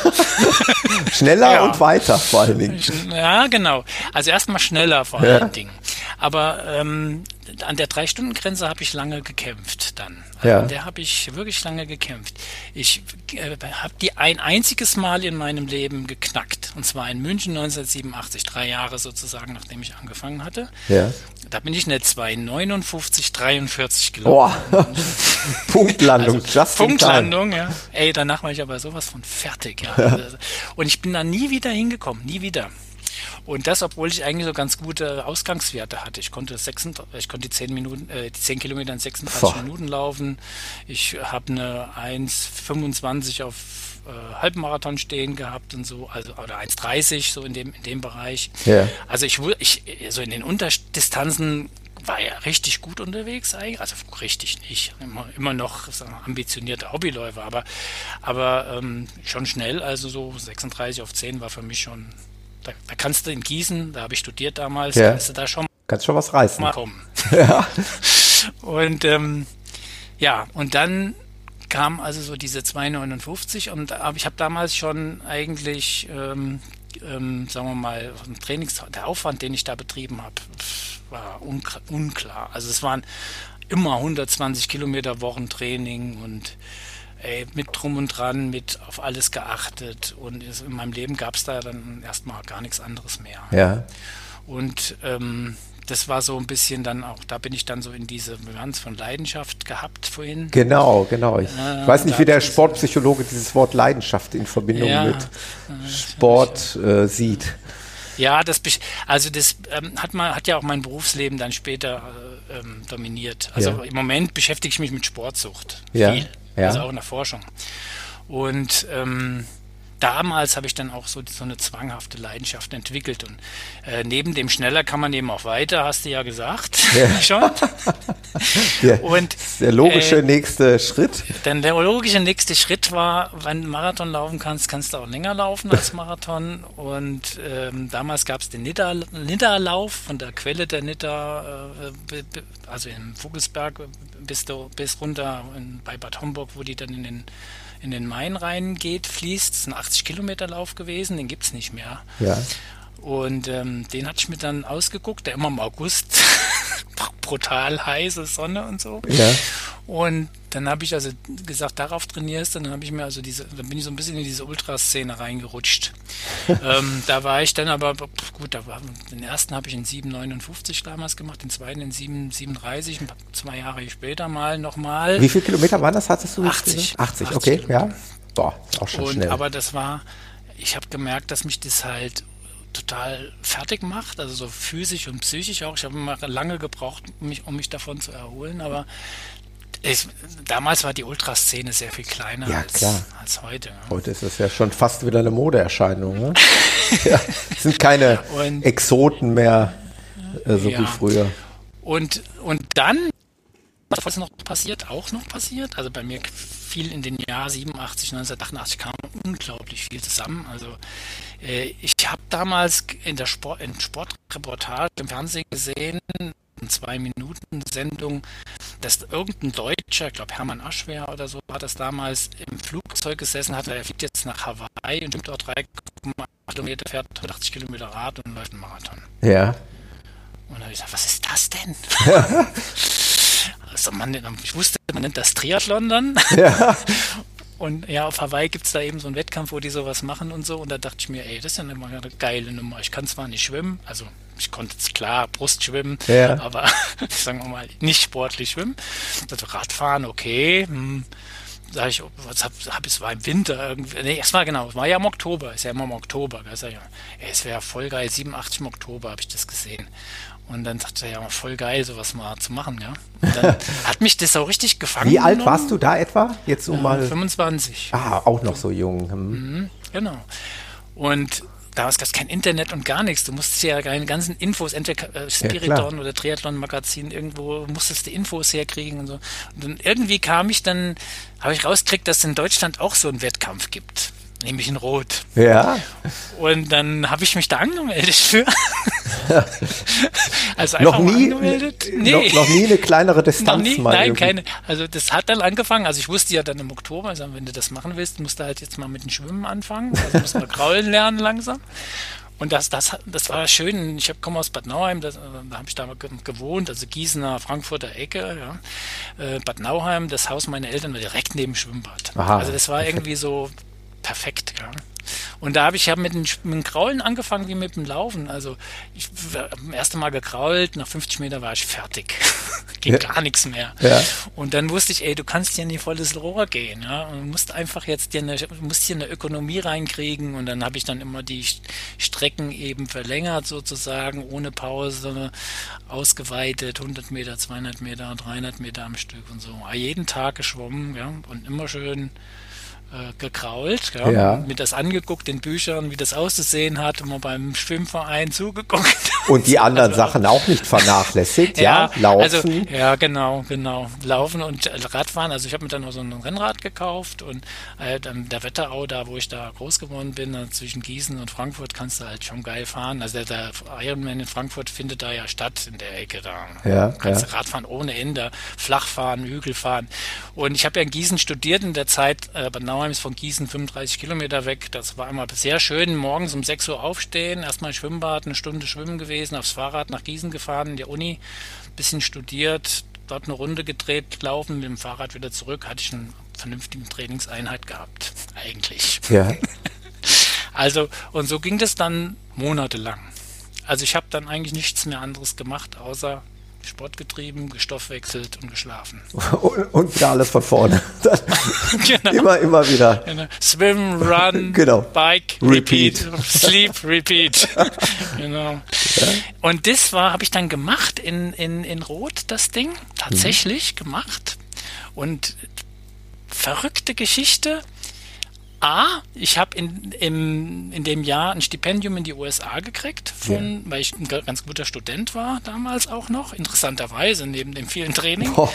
schneller ja. und weiter vor allen Dingen. Ja, genau. Also erstmal schneller vor ja. allen Dingen. Aber ähm, an der Drei-Stunden-Grenze habe ich lange gekämpft dann. Also ja. An der habe ich wirklich lange gekämpft. Ich äh, habe die ein einziges Mal in meinem Leben geknackt. Und zwar in München 1987, drei Jahre sozusagen, nachdem ich angefangen hatte. Ja. Da bin ich eine 259, 43 gelaufen. Boah. Punktlandung, also, Punktlandung, ja. Ey, danach war ich aber sowas von fertig, ja. Und ich bin da nie wieder hingekommen, nie wieder. Und das, obwohl ich eigentlich so ganz gute Ausgangswerte hatte. Ich konnte, 36, ich konnte die 10 Minuten, äh, die 10 Kilometer in 36 Boah. Minuten laufen. Ich habe eine 1,25 auf äh, Halbmarathon stehen gehabt und so, also oder 1,30 so in dem in dem Bereich. Ja. Also ich ich so in den Unterdistanzen war ja richtig gut unterwegs eigentlich, also richtig nicht, immer, immer noch ambitionierte Hobbyläufer, aber aber ähm, schon schnell, also so 36 auf 10 war für mich schon da, da kannst du in Gießen, da habe ich studiert damals, ja. kannst du da schon kannst schon was reißen. Mal kommen. ja. Und ähm, ja, und dann kam also so diese 2,59 und ich habe damals schon eigentlich, ähm, ähm, sagen wir mal, Trainings, der Aufwand, den ich da betrieben habe, war unklar. Also es waren immer 120 Kilometer Wochentraining und ey, mit drum und dran, mit auf alles geachtet. Und in meinem Leben gab es da dann erstmal gar nichts anderes mehr. Ja. Und ähm, das war so ein bisschen dann auch, da bin ich dann so in diese Bilanz von Leidenschaft gehabt vorhin. Genau, genau. Ich äh, weiß nicht, wie der Sportpsychologe dieses Wort Leidenschaft in Verbindung ja, mit Sport äh, sieht. Ja, das also das ähm, hat man hat ja auch mein Berufsleben dann später äh, ähm, dominiert. Also ja. im Moment beschäftige ich mich mit Sportsucht. Ja. Viel ja. also auch in der Forschung. Und ähm, damals habe ich dann auch so, so eine zwanghafte Leidenschaft entwickelt. Und äh, neben dem Schneller kann man eben auch weiter, hast du ja gesagt. Ja. Schon. der, und, der logische äh, nächste Schritt. Denn der logische nächste Schritt war, wenn du Marathon laufen kannst, kannst du auch länger laufen als Marathon. Und ähm, damals gab es den Nidda-Lauf von der Quelle der Nidda, äh, also in Vogelsberg bis, bis runter in, bei Bad Homburg, wo die dann in den in den Main reingeht, fließt. Das ist ein 80 Kilometer Lauf gewesen, den gibt es nicht mehr. Ja. Und ähm, den hatte ich mir dann ausgeguckt, der immer im August brutal heiße Sonne und so. Ja. Und dann habe ich also gesagt, darauf trainierst du. Dann habe ich mir also diese, dann bin ich so ein bisschen in diese Ultraszene reingerutscht. ähm, da war ich dann aber, gut, da war, den ersten habe ich in 7,59 damals gemacht, den zweiten in 7,37, zwei Jahre später mal nochmal. Wie viele Kilometer waren das, hattest du? 80. 80, 80 okay, Kilometer. ja. Boah, auch schon und, schnell. Aber das war, ich habe gemerkt, dass mich das halt total fertig macht, also so physisch und psychisch auch. Ich habe immer lange gebraucht, mich, um mich davon zu erholen, aber ich, damals war die Ultraszene sehr viel kleiner ja, als, als, heute. Heute ist es ja schon fast wieder eine Modeerscheinung. Ne? ja, es sind keine und, Exoten mehr äh, so ja. wie früher. Und, und dann, was noch passiert, auch noch passiert, also bei mir fiel in den Jahren 87, 1988 kam unglaublich viel zusammen. Also äh, ich habe damals in der Sport, in Sportreportage im Fernsehen gesehen, zwei Minuten Sendung, dass irgendein Deutscher, ich glaube Hermann Aschwer oder so, hat das damals im Flugzeug gesessen, hat er fliegt jetzt nach Hawaii und stimmt dort 3,8 Kilometer, fährt 80 Kilometer Rad und läuft einen Marathon. Ja. Und dann habe ich gesagt, was ist das denn? also man, ich wusste, man nennt das Triathlon dann. Ja. Und ja, auf Hawaii gibt es da eben so einen Wettkampf, wo die sowas machen und so. Und da dachte ich mir, ey, das ist ja eine, eine geile Nummer. Ich kann zwar nicht schwimmen, also ich konnte jetzt klar Brust schwimmen, ja. aber sagen wir mal nicht sportlich schwimmen. Also Radfahren, okay. Hm. Sag ich, was hab, hab es war im Winter irgendwie. Nee, es war genau, es war ja im Oktober, ist ja immer im Oktober. Gell? Sag ich, ey, es wäre voll geil, 87 im Oktober habe ich das gesehen. Und dann sagte er, ja, voll geil, sowas mal zu machen, ja. Und dann hat mich das auch richtig gefangen. Wie alt warst du da etwa? Jetzt um mal. 25. Ah, auch noch so jung. Hm. Mhm, genau. Und damals gab es kein Internet und gar nichts. Du musstest ja deine ganzen Infos, entweder äh, Spiriton ja, oder Triathlon-Magazin, irgendwo musstest du Infos herkriegen und so. Und dann irgendwie kam ich dann, habe ich rausgekriegt, dass es in Deutschland auch so einen Wettkampf gibt nämlich in Rot. Ja. Und dann habe ich mich da angemeldet für. also einfach noch nie, angemeldet. Nee. Noch, noch, nie eine kleinere Distanz nie, mal. Nein, irgendwie. keine. Also das hat dann angefangen. Also ich wusste ja dann im Oktober, also wenn du das machen willst, musst du halt jetzt mal mit dem Schwimmen anfangen. Also musst du kraulen lernen langsam. Und das, das, das war schön. Ich komme aus Bad Nauheim, das, da habe ich da gewohnt, also Gießener, Frankfurter Ecke. Ja. Äh, Bad Nauheim, das Haus meiner Eltern war direkt neben dem Schwimmbad. Aha. Also das war irgendwie so perfekt. Ja. Und da habe ich ja mit, dem, mit dem Kraulen angefangen wie mit dem Laufen. Also ich habe das erste Mal gekrault, nach 50 Meter war ich fertig. Ging ja. gar nichts mehr. Ja. Und dann wusste ich, ey, du kannst hier in die volles Rohr gehen, ja. Und du musst einfach jetzt dir eine, musst hier eine Ökonomie reinkriegen. Und dann habe ich dann immer die Strecken eben verlängert sozusagen, ohne Pause, ausgeweitet, 100 Meter, 200 Meter, 300 Meter am Stück und so. Jeden Tag geschwommen, ja. Und immer schön äh, gekrault, ja, ja. mir das angeguckt in Büchern, wie das auszusehen hat, immer beim Schwimmverein zugeguckt. Und die anderen also, Sachen auch nicht vernachlässigt, ja, ja Laufen. Also, ja, genau, genau. Laufen und Radfahren. Also ich habe mir dann noch so ein Rennrad gekauft und äh, der Wetterau, da wo ich da groß geworden bin, also zwischen Gießen und Frankfurt, kannst du halt schon geil fahren. Also der, der Ironman in Frankfurt findet da ja statt in der Ecke da. Ja, kannst ja. Radfahren ohne Ende, flach fahren, Hügel fahren. Und ich habe ja in Gießen studiert in der Zeit, äh, bei Nauheim ist von Gießen 35 Kilometer weg. Das war immer sehr schön. Morgens um 6 Uhr aufstehen, erstmal Schwimmbad, eine Stunde schwimmen gewesen, aufs Fahrrad nach Gießen gefahren, in der Uni, bisschen studiert, dort eine Runde gedreht, laufen, mit dem Fahrrad wieder zurück. Hatte ich eine vernünftige Trainingseinheit gehabt, eigentlich. Ja. Also, und so ging das dann monatelang. Also ich habe dann eigentlich nichts mehr anderes gemacht, außer Sport getrieben, gestoffwechselt und geschlafen. Und, und wieder alles von vorne. genau. Immer, immer wieder. Genau. Swim, run, genau. bike, repeat, repeat. sleep, repeat. genau. Ja. Und das war, habe ich dann gemacht in, in, in Rot, das Ding. Tatsächlich mhm. gemacht. Und verrückte Geschichte. A, ich habe in, in dem Jahr ein Stipendium in die USA gekriegt, von, ja. weil ich ein ganz guter Student war damals auch noch, interessanterweise neben dem vielen Training. Oh.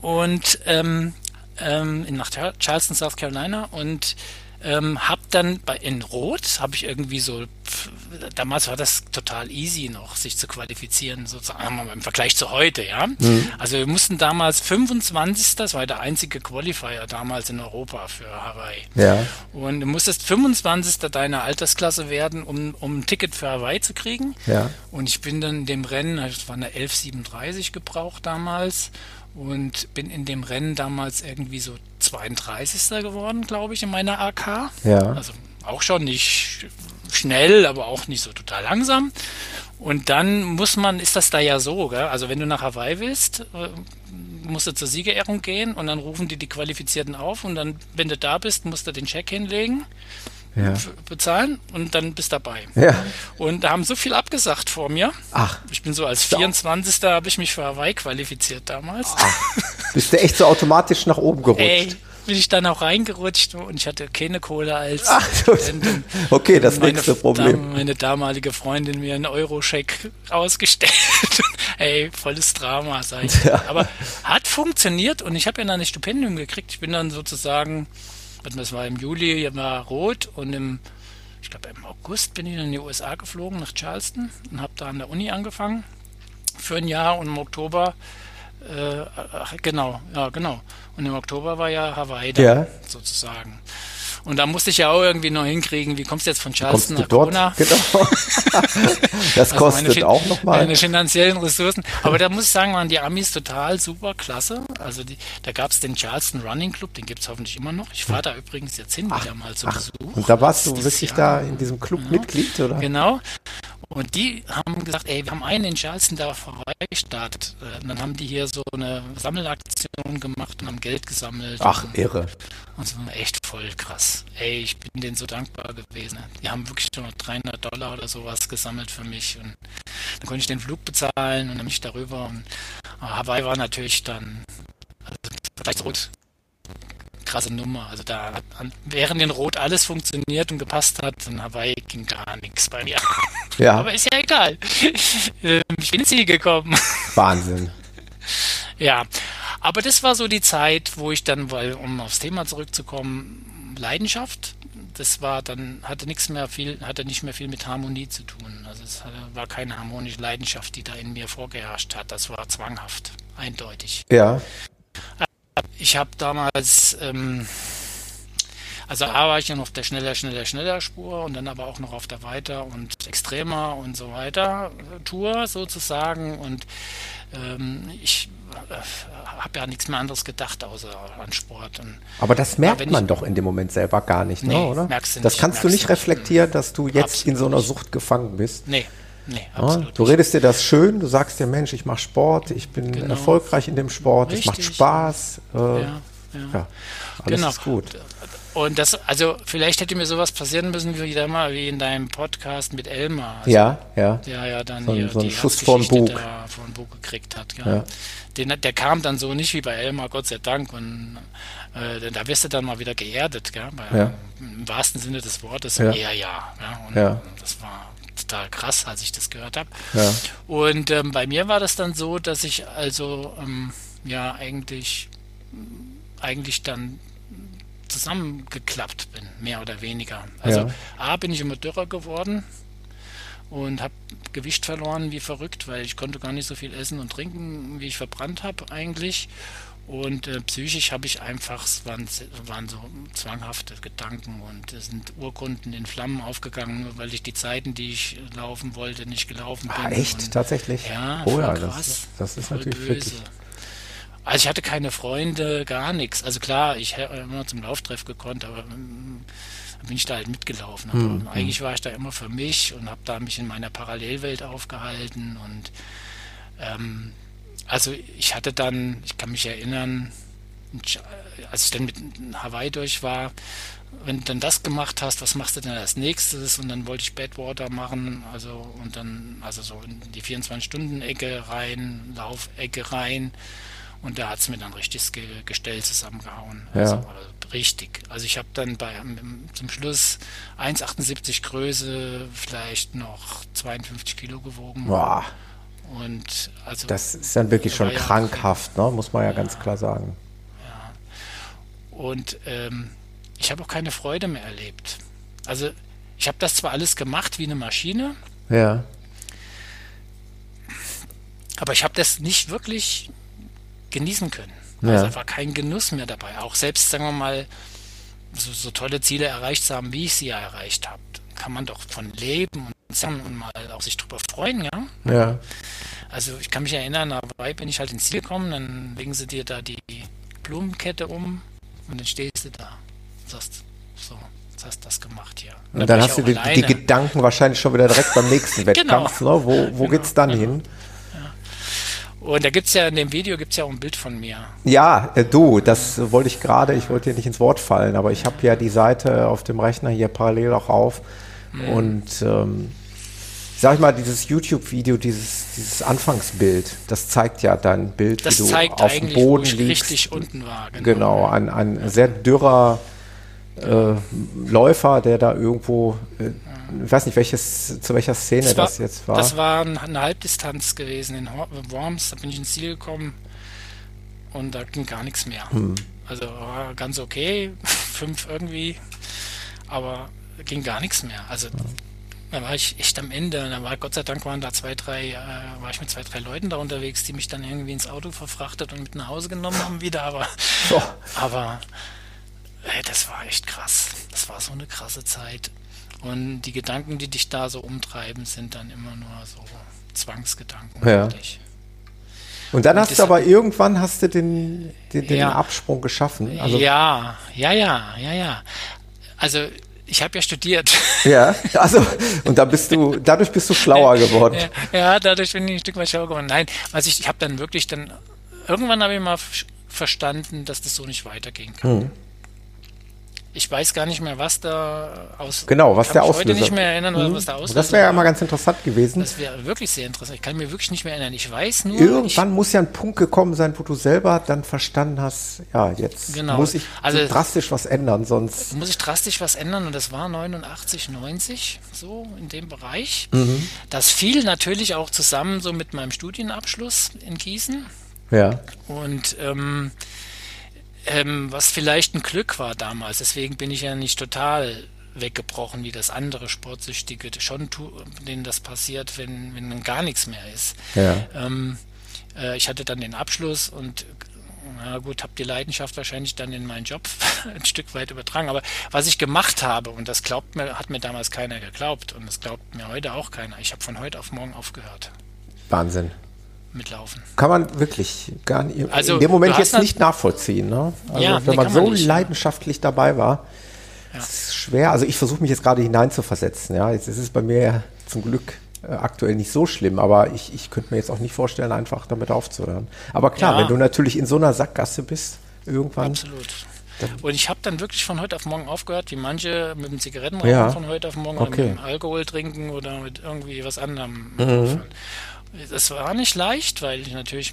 Und ähm, ähm, nach Charleston, South Carolina und ähm, hab dann bei in Rot habe ich irgendwie so damals war das total easy noch sich zu qualifizieren sozusagen im Vergleich zu heute ja. Mhm. also wir mussten damals 25 das war der einzige Qualifier damals in Europa für Hawaii. Ja. Und du musstest 25 deiner Altersklasse werden um um ein Ticket für Hawaii zu kriegen. Ja. Und ich bin dann in dem Rennen das war eine 1137 gebraucht damals und bin in dem Rennen damals irgendwie so 32. geworden, glaube ich, in meiner AK. Ja. Also auch schon nicht schnell, aber auch nicht so total langsam. Und dann muss man, ist das da ja so, gell? also wenn du nach Hawaii willst, äh, musst du zur Siegerehrung gehen und dann rufen die die Qualifizierten auf und dann, wenn du da bist, musst du den Check hinlegen ja. bezahlen und dann bist dabei. Ja. Und da haben so viel abgesagt vor mir. Ach. Ich bin so als 24. habe ich mich für Hawaii qualifiziert damals. Ach. Bist du echt so automatisch nach oben gerutscht? Ey, bin ich dann auch reingerutscht und ich hatte keine Kohle als Ach, Okay, das meine, nächste Problem. meine damalige Freundin mir einen Euro-Scheck ausgestellt. Ey, volles Drama, sag ich. Ja. Aber hat funktioniert und ich habe ja dann ein Stipendium gekriegt. Ich bin dann sozusagen das war im Juli, war rot und im, ich glaube im August bin ich in die USA geflogen, nach Charleston und habe da an der Uni angefangen für ein Jahr und im Oktober, äh, genau, ja genau. Und im Oktober war ja Hawaii da, ja. sozusagen. Und da musste ich ja auch irgendwie noch hinkriegen, wie kommst du jetzt von Charleston nach dort? Kona? Genau. das also kostet meine, auch nochmal. Meine finanziellen Ressourcen. Aber da muss ich sagen, waren die Amis total super klasse. Also die, da gab es den Charleston Running Club, den gibt es hoffentlich immer noch. Ich fahre da übrigens jetzt hin, wieder mal zum ach, Besuch. Und da warst du wirklich Jahr. da in diesem Club ja. Mitglied, oder? Genau. Und die haben gesagt, ey, wir haben einen in Charleston da vorbeigestartet. Äh, und dann haben die hier so eine Sammelaktion gemacht und haben Geld gesammelt. Ach, und, irre. Und so echt voll krass. Ey, ich bin denen so dankbar gewesen. Die haben wirklich schon 300 Dollar oder sowas gesammelt für mich. Und dann konnte ich den Flug bezahlen und dann mich darüber. Und Hawaii war natürlich dann, also vielleicht rot krasse Nummer. Also da hat während in Rot alles funktioniert und gepasst hat, in Hawaii ging gar nichts bei mir. Ja. Aber ist ja egal. Ähm, ich bin ins Ziel gekommen. Wahnsinn. Ja. Aber das war so die Zeit, wo ich dann, weil, um aufs Thema zurückzukommen, Leidenschaft, das war dann, hatte nichts mehr viel, hatte nicht mehr viel mit Harmonie zu tun. Also es war keine harmonische Leidenschaft, die da in mir vorgeherrscht hat. Das war zwanghaft, eindeutig. Ja. Ich habe damals, ähm, also A war ich ja noch auf der schneller, schneller, schneller Spur und dann aber auch noch auf der Weiter und Extremer und so weiter Tour sozusagen und ähm, ich äh, habe ja nichts mehr anderes gedacht außer an Sport. Und, aber das merkt man ich, doch in dem Moment selber gar nicht, ne, nee, oder? Merkst du das nicht, kannst du nicht reflektieren, dass du jetzt in so einer Sucht gefangen bist. Nee. Nee, absolut. du redest dir das schön, du sagst dir, Mensch, ich mache Sport, ich bin genau. erfolgreich in dem Sport, Richtig. es macht Spaß. Äh, ja, ja. ja, alles genau. ist gut. Und das, also vielleicht hätte mir sowas passieren müssen wie mal wie in deinem Podcast mit Elmar. Also, ja, ja. Der ja dann so, hier so die Schuss vor den Bug. vor Bug gekriegt hat. Ja. ja. Den, der kam dann so nicht wie bei Elmar, Gott sei Dank. Und äh, da wirst du dann mal wieder geerdet, gell? Bei, ja. im wahrsten Sinne des Wortes, ja. eher ja. ja. Und ja. das war total krass, als ich das gehört habe. Ja. Und ähm, bei mir war das dann so, dass ich also ähm, ja eigentlich eigentlich dann zusammengeklappt bin, mehr oder weniger. Also ja. A bin ich immer dürrer geworden und habe Gewicht verloren wie verrückt, weil ich konnte gar nicht so viel essen und trinken, wie ich verbrannt habe eigentlich. Und äh, psychisch habe ich einfach, es waren, waren so zwanghafte Gedanken und es sind Urkunden in Flammen aufgegangen, weil ich die Zeiten, die ich laufen wollte, nicht gelaufen bin. Ah, echt? Und, Tatsächlich? Ja, oh, ja krass. Das, das ist natürlich böse. wirklich. Also ich hatte keine Freunde, gar nichts. Also klar, ich hätte immer zum Lauftreff gekonnt, aber ähm, bin ich da halt mitgelaufen. Aber hm, hm. eigentlich war ich da immer für mich und habe da mich in meiner Parallelwelt aufgehalten und ähm, also ich hatte dann, ich kann mich erinnern, als ich dann mit Hawaii durch war, wenn du dann das gemacht hast, was machst du denn als nächstes? Und dann wollte ich Badwater machen, also und dann, also so in die 24-Stunden-Ecke rein, Laufecke rein. Und da hat es mir dann richtig Gestell zusammengehauen. Ja. Also, richtig. Also ich habe dann bei zum Schluss 1,78 Größe, vielleicht noch 52 Kilo gewogen. Boah. Und also das ist dann wirklich schon krankhaft, ne? muss man ja, ja, ganz klar sagen. Ja. Und ähm, ich habe auch keine Freude mehr erlebt. Also ich habe das zwar alles gemacht wie eine Maschine. Ja. Aber ich habe das nicht wirklich genießen können. Ja. Also war kein Genuss mehr dabei. Auch selbst, sagen wir mal, so, so tolle Ziele erreicht zu haben, wie ich sie ja erreicht habe, kann man doch von leben und, und mal auch sich drüber freuen, ja? Ja. Also ich kann mich erinnern, dabei bin ich halt ins Ziel gekommen, dann legen sie dir da die Blumenkette um und dann stehst du da und sagst, so, jetzt hast du das gemacht hier. Und, und dann, hast du die, die, Gedanken wahrscheinlich schon wieder direkt beim nächsten. Wettkampf, genau. ne? Wo, wo genau. geht's dann genau. hin? Und da gibt es ja in dem Video gibt's ja auch ein Bild von mir. Ja, äh, du, das wollte ich gerade, ich wollte dir nicht ins Wort fallen, aber ich habe ja die Seite auf dem Rechner hier parallel auch auf. Mhm. Und ähm, sag ich mal, dieses YouTube-Video, dieses, dieses Anfangsbild, das zeigt ja dein Bild, das wie du auf dem Boden liegst. richtig unten war. Genau, genau ein, ein sehr dürrer äh, Läufer, der da irgendwo äh, ich weiß nicht, welches, zu welcher Szene das, war, das jetzt war. Das war eine Halbdistanz gewesen in Worms, da bin ich ins Ziel gekommen und da ging gar nichts mehr. Hm. Also war ganz okay, fünf irgendwie, aber ging gar nichts mehr. Also da war ich echt am Ende. Da war Gott sei Dank waren da zwei, drei, äh, war ich mit zwei, drei Leuten da unterwegs, die mich dann irgendwie ins Auto verfrachtet und mit nach Hause genommen haben wieder. Aber, oh. aber ey, das war echt krass. Das war so eine krasse Zeit. Und die Gedanken, die dich da so umtreiben, sind dann immer nur so Zwangsgedanken. Ja. Und dann und hast du aber irgendwann hast du den, den, den ja. Absprung geschaffen. Also ja, ja, ja, ja, ja. Also ich habe ja studiert. Ja, also und da bist du, dadurch bist du schlauer geworden. Ja, ja dadurch bin ich ein Stück weit schlauer geworden. Nein, also ich, ich habe dann wirklich dann irgendwann habe ich mal verstanden, dass das so nicht weitergehen kann. Hm. Ich weiß gar nicht mehr, was da aus. Genau, was der Auslöser. Ich heute nicht mehr erinnern, mhm. was da Auslöser Das wäre ja mal ganz interessant gewesen. Das wäre wirklich sehr interessant. Ich kann mir wirklich nicht mehr erinnern. Ich weiß nur. Irgendwann muss ja ein Punkt gekommen sein, wo du selber dann verstanden hast, ja, jetzt genau. muss ich also, so drastisch was ändern, sonst. Muss ich drastisch was ändern und das war 89, 90, so in dem Bereich. Mhm. Das fiel natürlich auch zusammen so mit meinem Studienabschluss in Gießen. Ja. Und ähm, ähm, was vielleicht ein Glück war damals. Deswegen bin ich ja nicht total weggebrochen, wie das andere Sportsüchtige schon tun, denen das passiert, wenn, wenn dann gar nichts mehr ist. Ja. Ähm, äh, ich hatte dann den Abschluss und na gut, habe die Leidenschaft wahrscheinlich dann in meinen Job ein Stück weit übertragen. Aber was ich gemacht habe, und das glaubt mir, hat mir damals keiner geglaubt und das glaubt mir heute auch keiner, ich habe von heute auf morgen aufgehört. Wahnsinn mitlaufen. Kann man wirklich gar nicht, also, in dem Moment jetzt nicht nachvollziehen. Ne? Also ja, wenn nee, man so man nicht, leidenschaftlich dabei war, ja. ist schwer. Also ich versuche mich jetzt gerade hineinzuversetzen. Ja, jetzt ist es bei mir zum Glück äh, aktuell nicht so schlimm, aber ich, ich könnte mir jetzt auch nicht vorstellen, einfach damit aufzuhören. Aber klar, ja. wenn du natürlich in so einer Sackgasse bist, irgendwann. Absolut. Und ich habe dann wirklich von heute auf morgen aufgehört, wie manche mit dem Zigarettenrauchen ja. von heute auf morgen okay. oder mit dem Alkohol trinken oder mit irgendwie was anderem. Mhm. Das war nicht leicht, weil ich natürlich,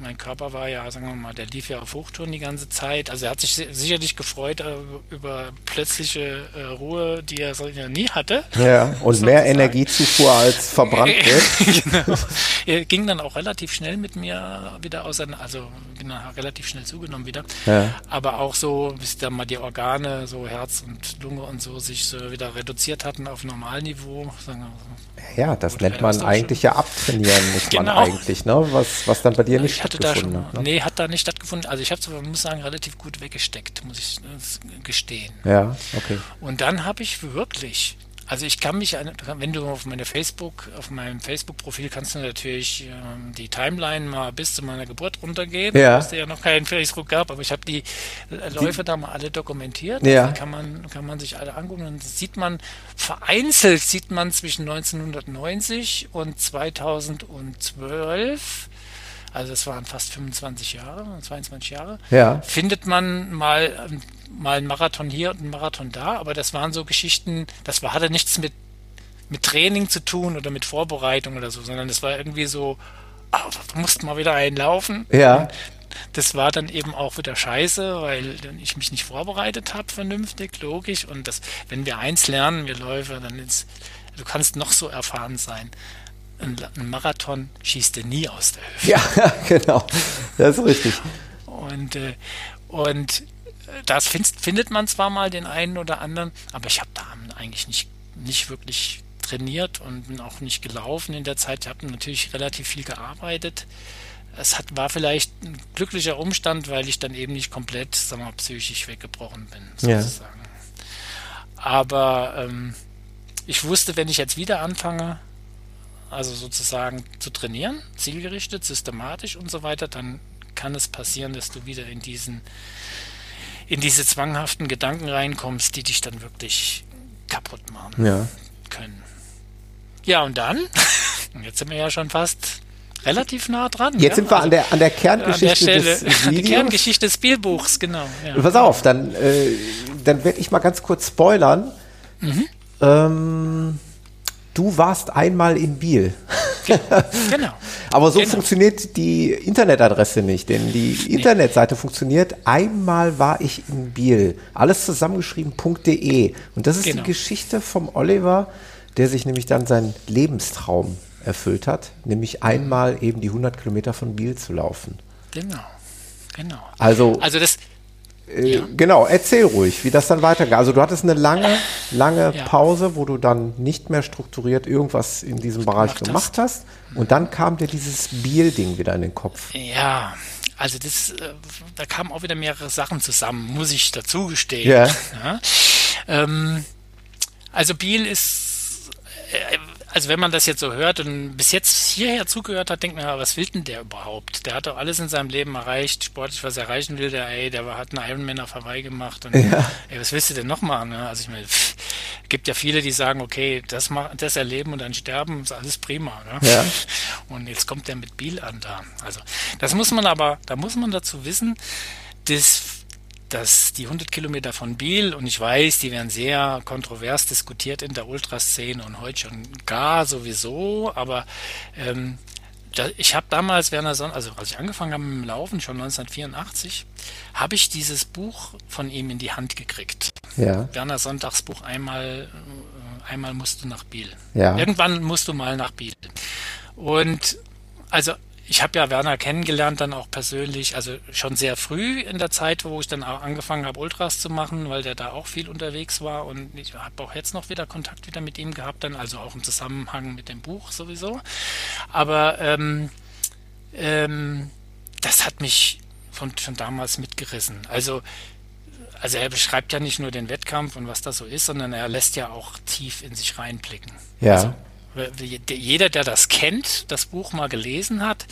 mein Körper war ja, sagen wir mal, der lief ja auf Hochtouren die ganze Zeit. Also er hat sich sicherlich gefreut äh, über plötzliche äh, Ruhe, die er ja nie hatte. Ja, und mehr Energiezufuhr als verbrannt wird. genau. Er ging dann auch relativ schnell mit mir wieder auseinander, also bin dann relativ schnell zugenommen wieder. Ja. Aber auch so, bis dann mal die Organe, so Herz und Lunge und so, sich so wieder reduziert hatten auf Normalniveau. Ja, das nennt man eigentlich ja abtrainieren, muss genau. man eigentlich, ne? Was, was dann bei dir nicht ich stattgefunden hat. Ne? Nee, hat da nicht stattgefunden. Also ich habe es, muss sagen, relativ gut weggesteckt, muss ich äh, gestehen. Ja, okay. Und dann habe ich wirklich also ich kann mich, wenn du auf meine Facebook, auf meinem Facebook-Profil kannst du natürlich ähm, die Timeline mal bis zu meiner Geburt runtergehen, ja. was ja noch keinen Facebook gab, aber ich habe die Läufe die, da mal alle dokumentiert. Ja. Also kann man, kann man sich alle angucken. Und sieht man, vereinzelt sieht man zwischen 1990 und 2012 also das waren fast 25 Jahre, 22 Jahre, ja. findet man mal, ähm, mal einen Marathon hier und einen Marathon da, aber das waren so Geschichten, das war, hatte nichts mit, mit Training zu tun oder mit Vorbereitung oder so, sondern das war irgendwie so, oh, du musst mal wieder einlaufen. Ja. das war dann eben auch wieder scheiße, weil ich mich nicht vorbereitet habe, vernünftig, logisch. Und das, wenn wir eins lernen, wir Läufer, dann ist, du kannst noch so erfahren sein. Ein, Marathon schießt dir nie aus der Hüfte. Ja, genau. Das ist richtig. Und, äh, und das find, findet man zwar mal den einen oder anderen, aber ich habe da eigentlich nicht, nicht wirklich trainiert und bin auch nicht gelaufen in der Zeit. Ich habe natürlich relativ viel gearbeitet. Es hat, war vielleicht ein glücklicher Umstand, weil ich dann eben nicht komplett sagen wir, psychisch weggebrochen bin, sozusagen. Ja. Aber ähm, ich wusste, wenn ich jetzt wieder anfange, also sozusagen zu trainieren, zielgerichtet, systematisch und so weiter, dann kann es passieren, dass du wieder in diesen in diese zwanghaften Gedanken reinkommst, die dich dann wirklich kaputt machen ja. können. Ja, und dann, jetzt sind wir ja schon fast relativ nah dran. Jetzt ja? sind wir also, an, der, an der Kerngeschichte an der Stelle, des Videos. Die Kerngeschichte des Spielbuchs, genau. Ja. Pass auf, dann, äh, dann werde ich mal ganz kurz spoilern. Mhm. Ähm, du warst einmal in Biel. Genau. Aber so genau. funktioniert die Internetadresse nicht, denn die nee. Internetseite funktioniert. Einmal war ich in Biel. Alles zusammengeschrieben.de. Und das ist genau. die Geschichte vom Oliver, der sich nämlich dann seinen Lebenstraum erfüllt hat, nämlich einmal eben die 100 Kilometer von Biel zu laufen. Genau, genau. Also, also das, äh, ja. Genau, erzähl ruhig, wie das dann weitergeht. Also du hattest eine lange, lange ja. Pause, wo du dann nicht mehr strukturiert irgendwas in diesem Bereich gemacht hast. Und dann kam dir dieses Biel-Ding wieder in den Kopf. Ja, also das, äh, da kamen auch wieder mehrere Sachen zusammen, muss ich dazu gestehen. Ja. ja. Ähm, also Biel ist äh, also wenn man das jetzt so hört und bis jetzt hierher zugehört hat, denkt man, was will denn der überhaupt? Der hat doch alles in seinem Leben erreicht, sportlich, was er erreichen will. Der, ey, der hat einen Ironman auf Hawaii gemacht. Und, ja. ey, was willst du denn noch machen? Ne? Also ich meine, pff, gibt ja viele, die sagen, okay, das, das erleben und dann sterben, ist alles prima. Ne? Ja. Und jetzt kommt der mit Biel an da. Also das muss man aber, da muss man dazu wissen, dass dass die 100 Kilometer von Biel, und ich weiß, die werden sehr kontrovers diskutiert in der Ultraszene und heute schon gar sowieso, aber ähm, da, ich habe damals Werner Sonn, also als ich angefangen habe mit dem Laufen, schon 1984, habe ich dieses Buch von ihm in die Hand gekriegt. Ja. Werner Sonntags Buch einmal, äh, einmal musst du nach Biel. Ja. Irgendwann musst du mal nach Biel. Und also ich habe ja Werner kennengelernt dann auch persönlich, also schon sehr früh in der Zeit, wo ich dann auch angefangen habe, Ultras zu machen, weil der da auch viel unterwegs war und ich habe auch jetzt noch wieder Kontakt wieder mit ihm gehabt, dann also auch im Zusammenhang mit dem Buch sowieso. Aber ähm, ähm, das hat mich von, schon damals mitgerissen. Also also er beschreibt ja nicht nur den Wettkampf und was das so ist, sondern er lässt ja auch tief in sich reinblicken. Ja. Also, jeder, der das kennt, das Buch mal gelesen hat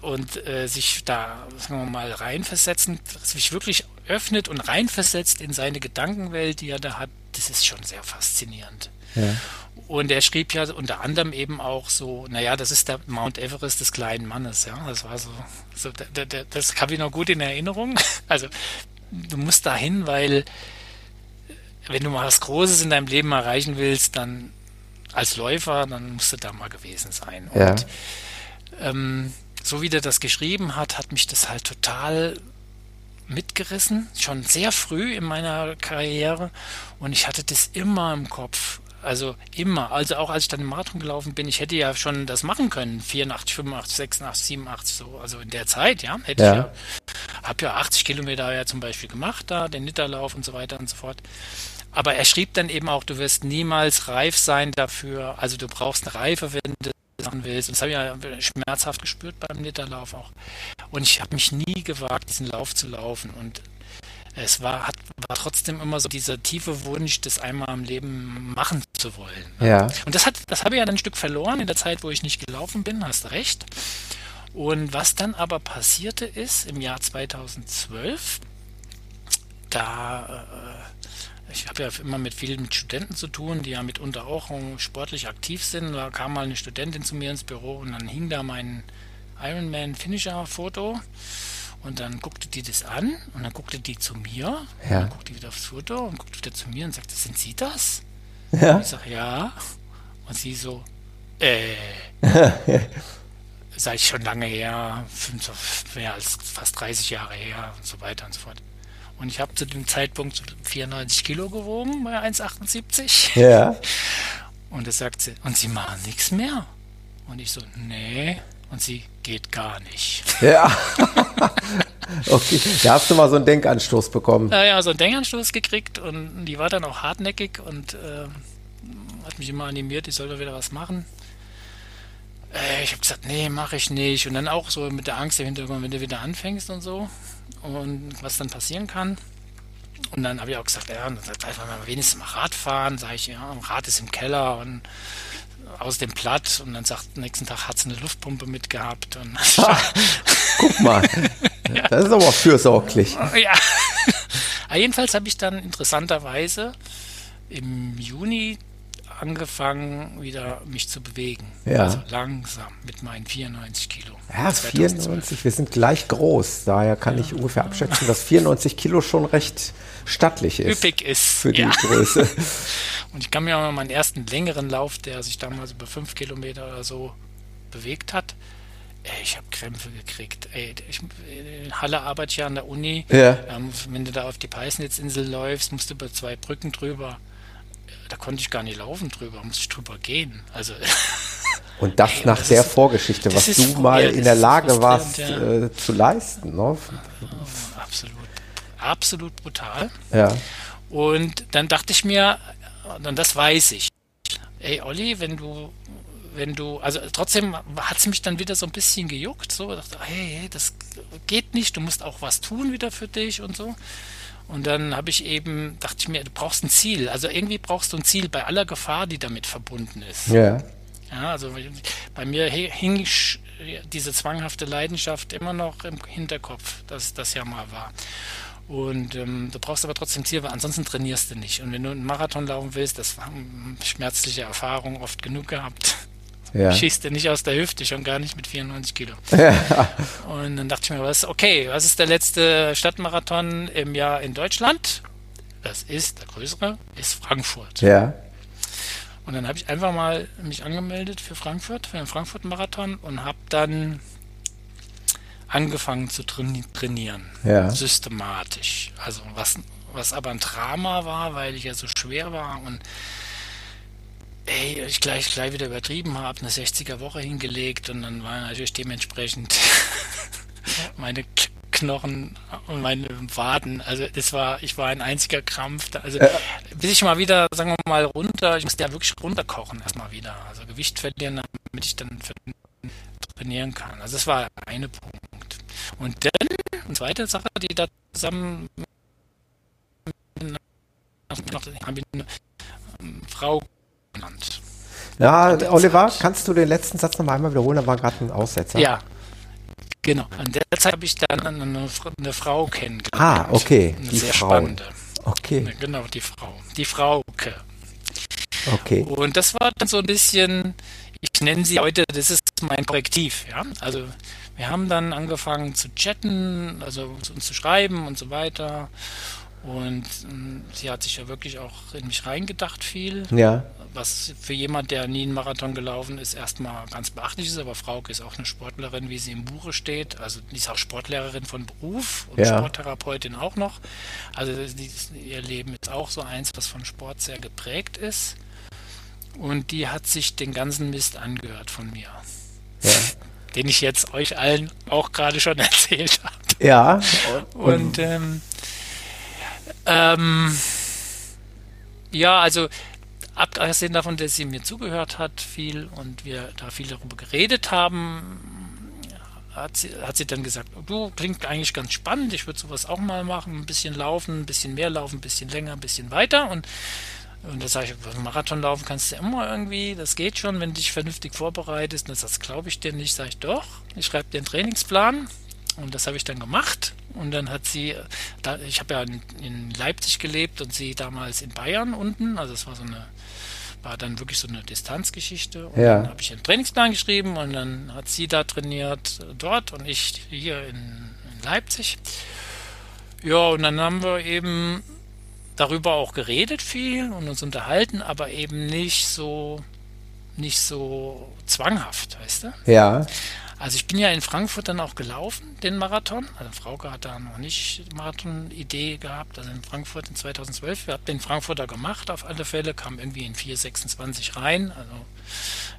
und äh, sich da, sagen wir mal, reinversetzen, sich wirklich öffnet und reinversetzt in seine Gedankenwelt, die er da hat, das ist schon sehr faszinierend. Ja. Und er schrieb ja unter anderem eben auch so, naja, das ist der Mount Everest des kleinen Mannes, ja. Das war so, so der, der, das habe ich noch gut in Erinnerung. Also du musst dahin, weil wenn du mal was Großes in deinem Leben erreichen willst, dann als Läufer, dann musste da mal gewesen sein. Ja. Und ähm, so wie der das geschrieben hat, hat mich das halt total mitgerissen, schon sehr früh in meiner Karriere und ich hatte das immer im Kopf. Also immer, also auch als ich dann im Marathon gelaufen bin, ich hätte ja schon das machen können, 84, 85, 86, 87, so, also in der Zeit, ja, hätte ja. ich ja, habe ja 80 Kilometer ja zum Beispiel gemacht da, den Nitterlauf und so weiter und so fort. Aber er schrieb dann eben auch, du wirst niemals reif sein dafür. Also du brauchst eine Reife, wenn du das machen willst. Und das habe ich ja schmerzhaft gespürt beim Nitterlauf auch. Und ich habe mich nie gewagt, diesen Lauf zu laufen. Und es war, hat, war trotzdem immer so dieser tiefe Wunsch, das einmal im Leben machen zu wollen. Ja. Und das hat, das habe ich ja dann ein Stück verloren in der Zeit, wo ich nicht gelaufen bin, hast recht. Und was dann aber passierte ist, im Jahr 2012, da äh, ich habe ja immer mit vielen Studenten zu tun, die ja mitunter auch sportlich aktiv sind. Da kam mal eine Studentin zu mir ins Büro und dann hing da mein Ironman Finisher Foto und dann guckte die das an und dann guckte die zu mir, ja. dann guckte die wieder aufs Foto und guckte wieder zu mir und sagte, sind Sie das? Ja. Und ich sage, ja. Und sie so, äh. sei ich schon lange her, mehr als fast 30 Jahre her und so weiter und so fort. Und ich habe zu dem Zeitpunkt 94 Kilo gewogen bei 1,78. Ja. Und das sagt sie, und sie machen nichts mehr. Und ich so, nee. Und sie geht gar nicht. Ja. okay, da hast du mal so einen Denkanstoß bekommen. Ja, ja, so einen Denkanstoß gekriegt und die war dann auch hartnäckig und äh, hat mich immer animiert, ich soll da wieder was machen. Äh, ich habe gesagt, nee, mache ich nicht. Und dann auch so mit der Angst im Hintergrund, wenn du wieder anfängst und so und was dann passieren kann. Und dann habe ich auch gesagt, ja, dann darf man wenigstens mal Rad fahren. Sage ich, ja, Rad ist im Keller und aus dem Platt. Und dann sagt, nächsten Tag hat sie eine Luftpumpe mitgehabt. Und Guck mal, ja. das ist aber fürsorglich. Ja. Jedenfalls habe ich dann interessanterweise im Juni angefangen, wieder mich zu bewegen. Ja. Also langsam mit meinen 94 Kilo. Ja, 94, wir sind gleich groß. Daher kann ja. ich ungefähr abschätzen, dass 94 Kilo schon recht stattlich ist. Üppig ist. Für die ja. Größe. Und ich kann mir auch noch meinen ersten längeren Lauf, der sich damals über 5 Kilometer oder so bewegt hat, Ey, ich habe Krämpfe gekriegt. Ey, ich, in Halle arbeite ich ja an der Uni. Ja. Ähm, wenn du da auf die Peisnitzinsel läufst, musst du über zwei Brücken drüber da konnte ich gar nicht laufen drüber, musste ich drüber gehen. Also und das Ey, nach das der ist, Vorgeschichte, was du mal in der Lage warst ja. äh, zu leisten. Ne? Absolut. Absolut brutal. Ja. Und dann dachte ich mir, und das weiß ich. Ey, Olli, wenn du, wenn du, also trotzdem hat es mich dann wieder so ein bisschen gejuckt, so, dachte, hey, hey, das geht nicht, du musst auch was tun wieder für dich und so. Und dann habe ich eben, dachte ich mir, du brauchst ein Ziel. Also irgendwie brauchst du ein Ziel bei aller Gefahr, die damit verbunden ist. Ja. Ja, also bei mir hing diese zwanghafte Leidenschaft immer noch im Hinterkopf, dass das ja mal war. Und ähm, du brauchst aber trotzdem Ziel, weil ansonsten trainierst du nicht. Und wenn du einen Marathon laufen willst, das haben schmerzliche Erfahrungen oft genug gehabt. Ja. Schießt er nicht aus der Hüfte, schon gar nicht mit 94 Kilo. Ja. Und dann dachte ich mir, was, okay, was ist der letzte Stadtmarathon im Jahr in Deutschland? Das ist, der größere, ist Frankfurt. Ja. Und dann habe ich einfach mal mich angemeldet für Frankfurt, für den Frankfurt-Marathon und habe dann angefangen zu trainieren. Ja. Systematisch. Also was, was aber ein Drama war, weil ich ja so schwer war und ey, ich gleich, gleich wieder übertrieben habe, eine 60er Woche hingelegt und dann war natürlich dementsprechend meine Knochen und meine Waden, also das war, ich war ein einziger Krampf. Also ja. bis ich mal wieder, sagen wir mal, runter, ich musste ja wirklich runterkochen erstmal wieder. Also Gewicht verlieren, damit ich dann trainieren kann. Also das war eine Punkt. Und dann, eine zweite Sache, die da zusammen haben wir eine Frau genannt. Ja, Oliver, kannst du den letzten Satz noch einmal wiederholen? Da war gerade ein Aussetzer. Ja, genau. An der Zeit habe ich dann eine, eine Frau kennengelernt. Ah, okay. Eine die sehr Frau. spannende. Okay. Genau, die Frau. Die Frauke. Okay. Und das war dann so ein bisschen, ich nenne sie heute, das ist mein Korrektiv, ja. Also wir haben dann angefangen zu chatten, also uns zu schreiben und so weiter. Und ähm, sie hat sich ja wirklich auch in mich reingedacht viel. Ja. Was für jemand, der nie einen Marathon gelaufen ist, erstmal ganz beachtlich ist. Aber Frauke ist auch eine Sportlerin, wie sie im Buche steht. Also die ist auch Sportlehrerin von Beruf und ja. Sporttherapeutin auch noch. Also ihr Leben ist auch so eins, was von Sport sehr geprägt ist. Und die hat sich den ganzen Mist angehört von mir. Ja. Den ich jetzt euch allen auch gerade schon erzählt habe. Ja. Und, und ähm, ähm, ja, also abgesehen davon, dass sie mir zugehört hat viel und wir da viel darüber geredet haben, hat sie, hat sie dann gesagt, du klingt eigentlich ganz spannend, ich würde sowas auch mal machen, ein bisschen laufen, ein bisschen mehr laufen, ein bisschen länger, ein bisschen weiter und und da sage ich, Marathon laufen kannst du immer irgendwie, das geht schon, wenn du dich vernünftig vorbereitest. Und das glaube ich dir nicht, sage ich doch. Ich schreibe dir einen Trainingsplan und das habe ich dann gemacht. Und dann hat sie, da, ich habe ja in, in, Leipzig gelebt und sie damals in Bayern unten. Also es war so eine, war dann wirklich so eine Distanzgeschichte. Und ja. dann habe ich einen Trainingsplan geschrieben und dann hat sie da trainiert dort und ich hier in, in Leipzig. Ja, und dann haben wir eben darüber auch geredet viel und uns unterhalten, aber eben nicht so nicht so zwanghaft, weißt du? Ja. Also ich bin ja in Frankfurt dann auch gelaufen, den Marathon. Also Frauke hat da noch nicht Marathon-Idee gehabt. Also in Frankfurt in 2012. Wir haben den Frankfurter gemacht auf alle Fälle, kam irgendwie in 4,26 rein. Also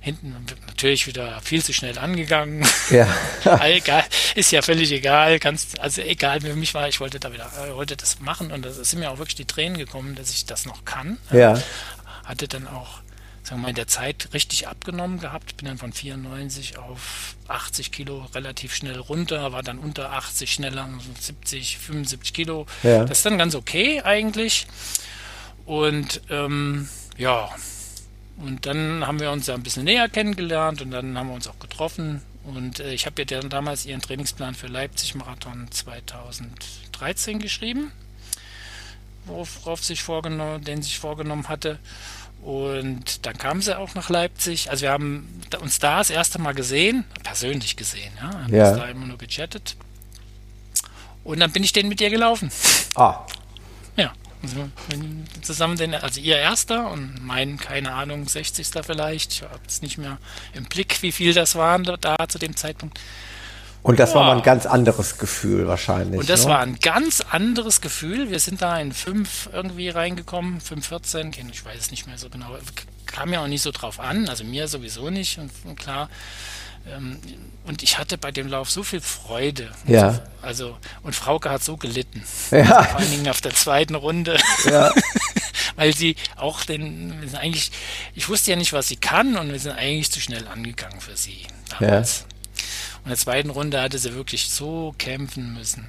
hinten natürlich wieder viel zu schnell angegangen. Ja. egal, ist ja völlig egal. Kannst, also egal, für mich war, ich wollte da wieder, äh, wollte das machen und da sind mir auch wirklich die Tränen gekommen, dass ich das noch kann. Ja. Hatte dann auch sagen wir mal, in der Zeit richtig abgenommen gehabt. Bin dann von 94 auf 80 Kilo relativ schnell runter, war dann unter 80 schneller, 70, 75 Kilo. Ja. Das ist dann ganz okay eigentlich. Und ähm, ja, und dann haben wir uns ja ein bisschen näher kennengelernt und dann haben wir uns auch getroffen. Und äh, ich habe ja damals ihren Trainingsplan für Leipzig Marathon 2013 geschrieben, worauf sich vorgenommen, den sich vorgenommen hatte. Und dann kam sie auch nach Leipzig. Also wir haben uns da das erste Mal gesehen, persönlich gesehen, ja. Haben ja. uns da immer nur gechattet. Und dann bin ich den mit ihr gelaufen. Ah. Ja. Also zusammen den, also ihr erster und mein, keine Ahnung, 60. vielleicht. Ich habe es nicht mehr im Blick, wie viel das waren da zu dem Zeitpunkt. Und das ja. war mal ein ganz anderes Gefühl wahrscheinlich. Und das ne? war ein ganz anderes Gefühl. Wir sind da in 5 irgendwie reingekommen, 5,14, ich weiß es nicht mehr so genau. Kam ja auch nicht so drauf an, also mir sowieso nicht. Und, und klar, ähm, und ich hatte bei dem Lauf so viel Freude. Ja. So, also, und Frauke hat so gelitten. Ja. Also vor allen Dingen auf der zweiten Runde. Ja. Weil sie auch den, wir sind eigentlich, ich wusste ja nicht, was sie kann und wir sind eigentlich zu schnell angegangen für sie damals. Ja. Und in der zweiten Runde hatte sie wirklich so kämpfen müssen.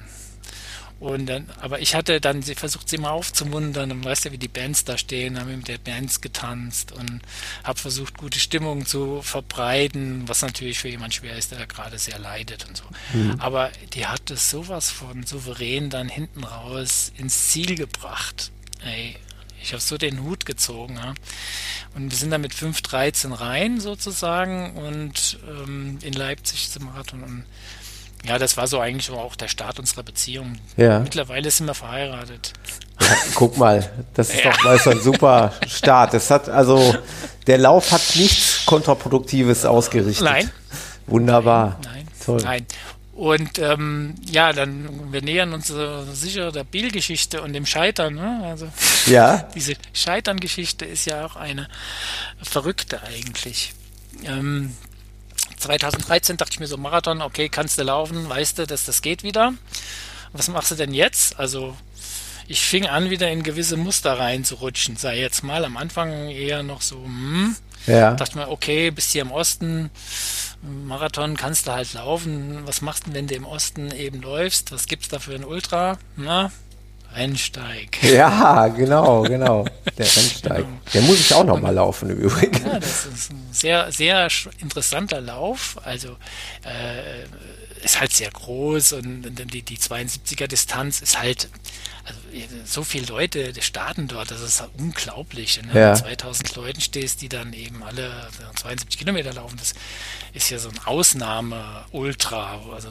Und dann, aber ich hatte dann sie versucht, sie mal aufzumuntern. Und weißt ja, wie die Bands da stehen, haben mit der Bands getanzt und habe versucht, gute Stimmung zu verbreiten, was natürlich für jemand schwer ist, der gerade sehr leidet und so. Mhm. Aber die hat es sowas von souverän dann hinten raus ins Ziel gebracht. Ey, ich habe so den Hut gezogen. Ja. Und wir sind dann mit 5.13 rein sozusagen und ähm, in Leipzig zum Marathon. Und ja, das war so eigentlich auch der Start unserer Beziehung. Ja. Mittlerweile sind wir verheiratet. Ja, guck mal, das ist ja. doch mal so ein super Start. Das hat also der Lauf hat nichts kontraproduktives ausgerichtet. Nein. Wunderbar. Nein. Nein. Toll. Nein. Und ähm, ja, dann wir nähern uns äh, sicher der Bill-Geschichte und dem Scheitern. Ne? Also ja. diese Scheitern-Geschichte ist ja auch eine verrückte eigentlich. Ähm, 2013 dachte ich mir so Marathon, okay, kannst du laufen, weißt du, dass das geht wieder. Was machst du denn jetzt? Also ich fing an, wieder in gewisse Muster reinzurutschen. Sei jetzt mal am Anfang eher noch so, hm, ja. dachte mir, okay, bist hier im Osten, Marathon kannst du halt laufen. Was machst du, wenn du im Osten eben läufst? Was gibt's da für ein Ultra? Na, Rennsteig. Ja, genau, genau. Der Rennsteig. Genau. Der muss ich auch noch mal laufen im Übrigen. Ja, das ist ein sehr, sehr interessanter Lauf. Also äh, ist halt sehr groß und die, die 72er Distanz ist halt also so viele Leute starten dort, das ist unglaublich. Wenn du ja. 2000 Leuten stehst, die dann eben alle 72 Kilometer laufen, das ist ja so ein Ausnahme-Ultra, also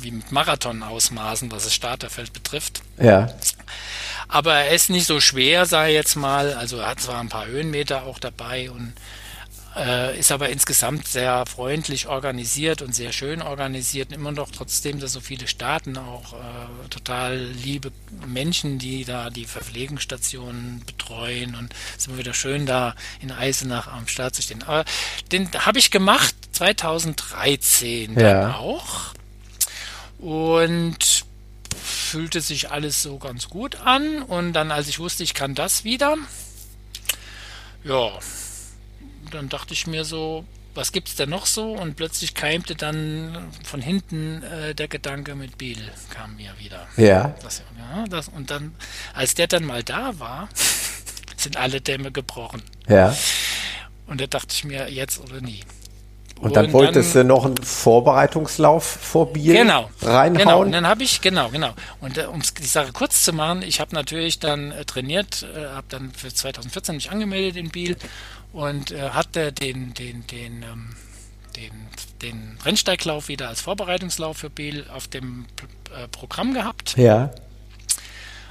wie mit Marathon-Ausmaßen, was das Starterfeld betrifft. Ja. Aber er ist nicht so schwer, sei jetzt mal, also er hat zwar ein paar Höhenmeter auch dabei und äh, ist aber insgesamt sehr freundlich organisiert und sehr schön organisiert. Immer noch trotzdem, dass so viele Staaten auch äh, total liebe Menschen, die da die Verpflegungsstationen betreuen und es ist immer wieder schön, da in Eisenach am Start zu stehen. Aber den habe ich gemacht 2013 ja. dann auch. Und fühlte sich alles so ganz gut an. Und dann, als ich wusste, ich kann das wieder, ja, dann dachte ich mir so, was gibt es denn noch so? Und plötzlich keimte dann von hinten äh, der Gedanke mit Biel, kam mir wieder. Ja. Das, ja das, und dann, als der dann mal da war, sind alle Dämme gebrochen. Ja. Und da dachte ich mir, jetzt oder nie. Und dann und wolltest dann, du noch einen Vorbereitungslauf vor Biel genau, reinhauen? Genau, und dann habe ich, genau, genau. Und äh, um die Sache kurz zu machen, ich habe natürlich dann äh, trainiert, äh, habe dann für 2014 mich angemeldet in Biel und äh, hatte den, den, den, ähm, den, den Rennsteiglauf wieder als Vorbereitungslauf für Biel auf dem äh, Programm gehabt. Ja.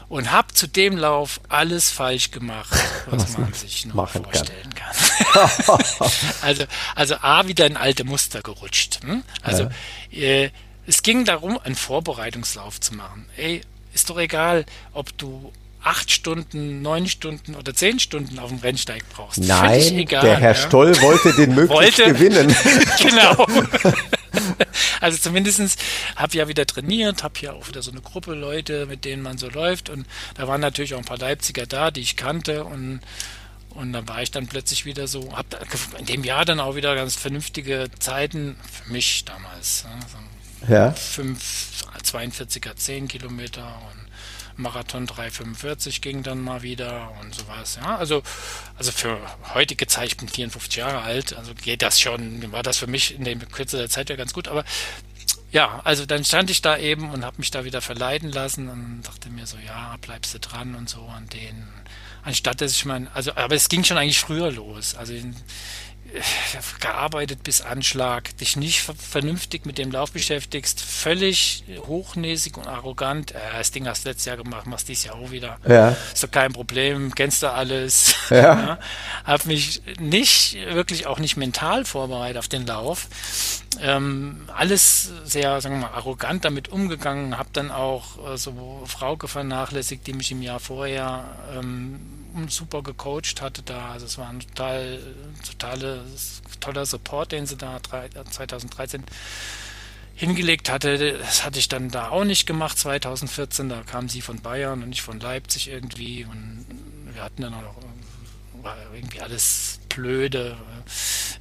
und habe zu dem Lauf alles falsch gemacht, was, was man sich noch vorstellen kann. kann. also, also A, wieder in alte Muster gerutscht. Hm? Also ja. äh, es ging darum, einen Vorbereitungslauf zu machen. Ey, ist doch egal, ob du acht Stunden, neun Stunden oder zehn Stunden auf dem Rennsteig brauchst. Nein, egal, der Herr ja. Stoll wollte den möglichst wollte, gewinnen. genau. also zumindestens habe ja wieder trainiert, habe ja auch wieder so eine Gruppe Leute, mit denen man so läuft und da waren natürlich auch ein paar Leipziger da, die ich kannte und und dann war ich dann plötzlich wieder so, habe in dem Jahr dann auch wieder ganz vernünftige Zeiten für mich damals. So ja. 5, 42er 10 Kilometer und Marathon 345 ging dann mal wieder und sowas. Ja, also, also für heutige Zeit, ich bin 54 Jahre alt, also geht das schon, war das für mich in der Kürze der Zeit ja ganz gut, aber ja, also dann stand ich da eben und habe mich da wieder verleiten lassen und dachte mir so, ja, bleibst du dran und so an denen. Anstatt dass ich mein, also, aber es ging schon eigentlich früher los. Also gearbeitet bis Anschlag, dich nicht vernünftig mit dem Lauf beschäftigst, völlig hochnäsig und arrogant. Äh, das Ding hast du letztes Jahr gemacht, machst dies Jahr auch wieder. Ja. Ist doch kein Problem, kennst du alles. Ja. ja. Hab mich nicht, wirklich auch nicht mental vorbereitet auf den Lauf. Ähm, alles sehr, sagen wir mal, arrogant damit umgegangen, hab dann auch äh, so Frauke vernachlässigt, die mich im Jahr vorher ähm, super gecoacht hatte da. Also es war ein total, totale, toller Support, den sie da 2013 hingelegt hatte. Das hatte ich dann da auch nicht gemacht 2014. Da kam sie von Bayern und ich von Leipzig irgendwie und wir hatten dann auch irgendwie alles blöde.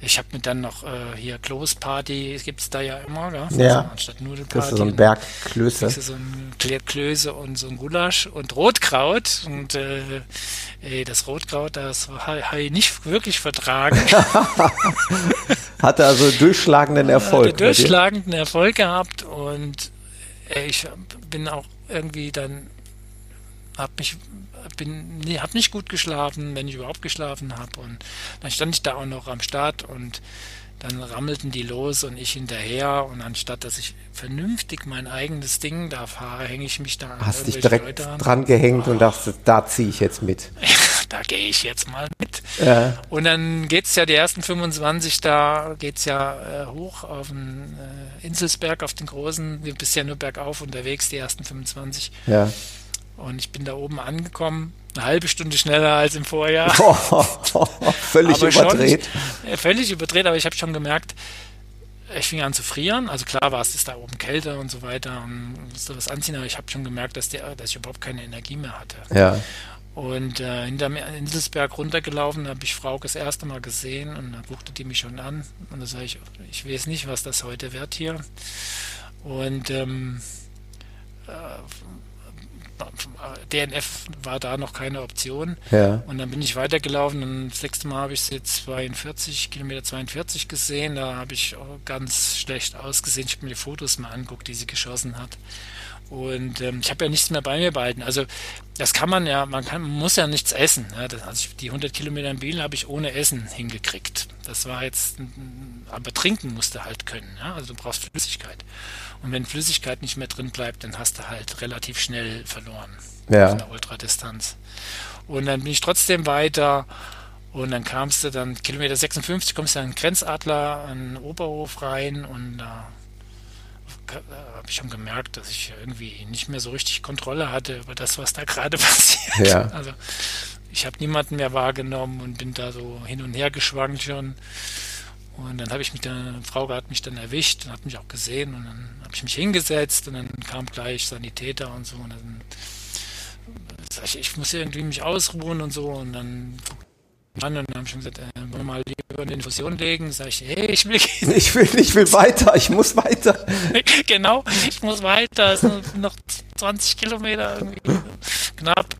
Ich habe mir dann noch äh, hier Klosparty, gibt es da ja immer, gell? Ja. Also anstatt Nudelparty. Das ist so ein Berg Klöße. So ein Klöße und so ein Gulasch und Rotkraut. Und äh, ey, das Rotkraut, das habe ich nicht wirklich vertragen. Hatte also durchschlagenden Erfolg. Hatte durchschlagenden Erfolg gehabt und ey, ich bin auch irgendwie dann, habe mich bin, nee, habe nicht gut geschlafen, wenn ich überhaupt geschlafen habe. Und dann stand ich da auch noch am Start und dann rammelten die los und ich hinterher. Und anstatt dass ich vernünftig mein eigenes Ding da fahre, hänge ich mich da an. Hast dich direkt dran gehängt oh. und dachte, da ziehe ich jetzt mit. da gehe ich jetzt mal mit. Ja. Und dann geht es ja, die ersten 25, da geht es ja äh, hoch auf den äh, Inselsberg, auf den großen. Wir bist ja nur bergauf unterwegs, die ersten 25. Ja. Und ich bin da oben angekommen, eine halbe Stunde schneller als im Vorjahr. völlig aber überdreht. Schon, äh, völlig überdreht, aber ich habe schon gemerkt, ich fing an zu frieren. Also klar war es ist da oben kälter und so weiter und musste was anziehen, aber ich habe schon gemerkt, dass, der, dass ich überhaupt keine Energie mehr hatte. Ja. Und äh, hinter mir in Inselsberg runtergelaufen, habe ich Frau das erste Mal gesehen und da guckte die mich schon an. Und da sage ich, ich weiß nicht, was das heute wird hier. Und ähm, äh, DNF war da noch keine Option. Ja. Und dann bin ich weitergelaufen und das nächste Mal habe ich sie 42, Kilometer 42 gesehen. Da habe ich ganz schlecht ausgesehen. Ich habe mir die Fotos mal anguckt, die sie geschossen hat. Und ähm, ich habe ja nichts mehr bei mir behalten. Also das kann man ja, man kann, man muss ja nichts essen. Ja, das, also die 100 Kilometer in Biel habe ich ohne Essen hingekriegt. Das war jetzt, aber trinken musste halt können. Ja? Also du brauchst Flüssigkeit. Und wenn Flüssigkeit nicht mehr drin bleibt, dann hast du halt relativ schnell verloren ja. auf der Ultradistanz. Und dann bin ich trotzdem weiter und dann kamst du dann Kilometer 56, kommst du an den Grenzadler, an den Oberhof rein und da habe ich schon gemerkt, dass ich irgendwie nicht mehr so richtig Kontrolle hatte über das, was da gerade passiert. Ja. Also ich habe niemanden mehr wahrgenommen und bin da so hin und her geschwankt schon. Und dann habe ich mich dann, eine Frau hat mich dann erwischt und hat mich auch gesehen und dann habe ich mich hingesetzt und dann kam gleich Sanitäter und so und dann sag ich, ich muss irgendwie mich ausruhen und so und dann an und dann haben schon gesagt, äh, wollen wir mal lieber eine Infusion legen? Sag ich, hey, ich will gehen. Ich will, ich will weiter, ich muss weiter. genau, ich muss weiter, es sind noch 20 Kilometer irgendwie knapp.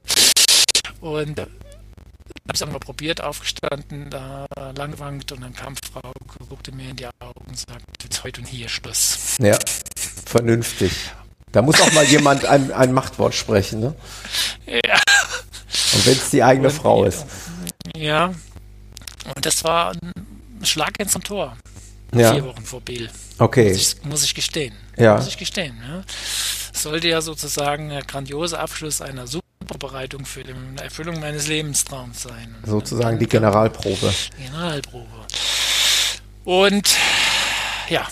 Und habe es einmal probiert, aufgestanden, da langwankt und dann kam Frau, guckte mir in die Augen und sagte, jetzt heute und hier Schluss. Ja, vernünftig. Da muss auch mal jemand ein, ein Machtwort sprechen, ne? Ja. Und wenn es die eigene und, Frau ist. Ja. Und das war ein Schlag ins Tor. Ja. Vier Wochen vor Biel. Okay. Muss ich, muss ich gestehen. Ja. Muss ich gestehen. Ja. Sollte ja sozusagen ein grandioser Abschluss einer super Vorbereitung für die Erfüllung meines Lebenstraums sein. Und Sozusagen die Generalprobe. Generalprobe. Und ja,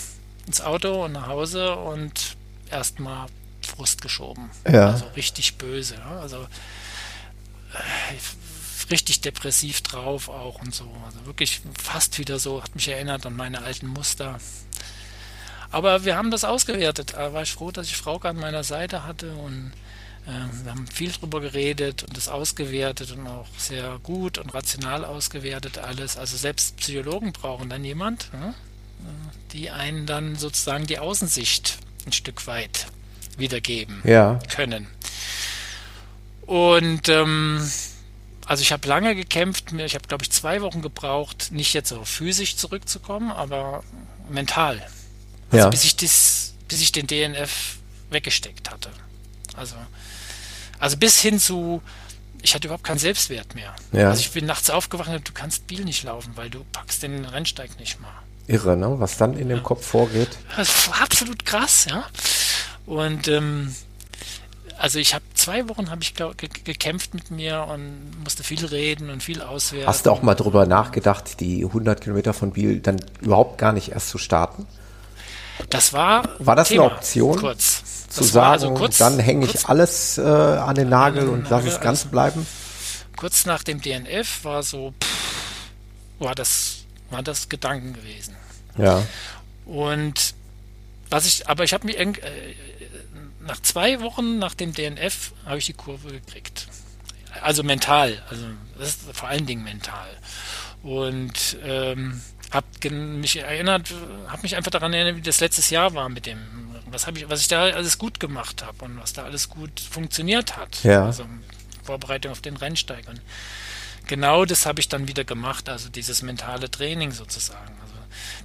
ins Auto und nach Hause und erstmal Frust geschoben. Ja. Also richtig böse. Also äh, richtig depressiv drauf auch und so. Also wirklich fast wieder so, hat mich erinnert an meine alten Muster. Aber wir haben das ausgewertet. Da war ich froh, dass ich Frauke an meiner Seite hatte und äh, wir haben viel drüber geredet und das ausgewertet und auch sehr gut und rational ausgewertet alles. Also selbst Psychologen brauchen dann jemand, ne? die einen dann sozusagen die Außensicht ein Stück weit wiedergeben Ja. können. Und ähm, also ich habe lange gekämpft, ich habe glaube ich zwei Wochen gebraucht, nicht jetzt so physisch zurückzukommen, aber mental. Also Ja. bis ich das, bis ich den DNF weggesteckt hatte. Also, also bis hin zu, ich hatte überhaupt keinen Selbstwert mehr. Ja. Also ich bin nachts aufgewacht und du kannst Biel nicht laufen, weil du packst den Rennsteig nicht mal. Irre, ne? Was dann in dem Kopf vorgeht. Das war absolut krass, ja. Und ähm, also ich habe zwei Wochen habe ich glaub, ge gekämpft mit mir und musste viel reden und viel auswerten. Hast du auch mal drüber nachgedacht, die 100 Kilometer von Biel dann überhaupt gar nicht erst zu starten? Das war War das eine Thema, Option? Kurz. Zu Das sagen, also kurz, dann hänge ich alles äh, an den Nagel An den und lasse es ganz also- bleiben? kurz nach dem DNF war so pff, war das war das Gedanken gewesen. Ja. Und was ich, aber ich habe mir irgend- äh, nach zwei Wochen nach dem DNF habe ich die Kurve gekriegt. Also mental, also das ist vor allen Dingen mental. Und ähm, habe mich erinnert, habe mich einfach daran erinnert, wie das letztes Jahr war mit dem, was habe ich, was ich da alles gut gemacht habe und was da alles gut funktioniert hat. Ja. Also Vorbereitung auf den Rennsteig. Und genau das habe ich dann wieder gemacht, also dieses mentale Training sozusagen.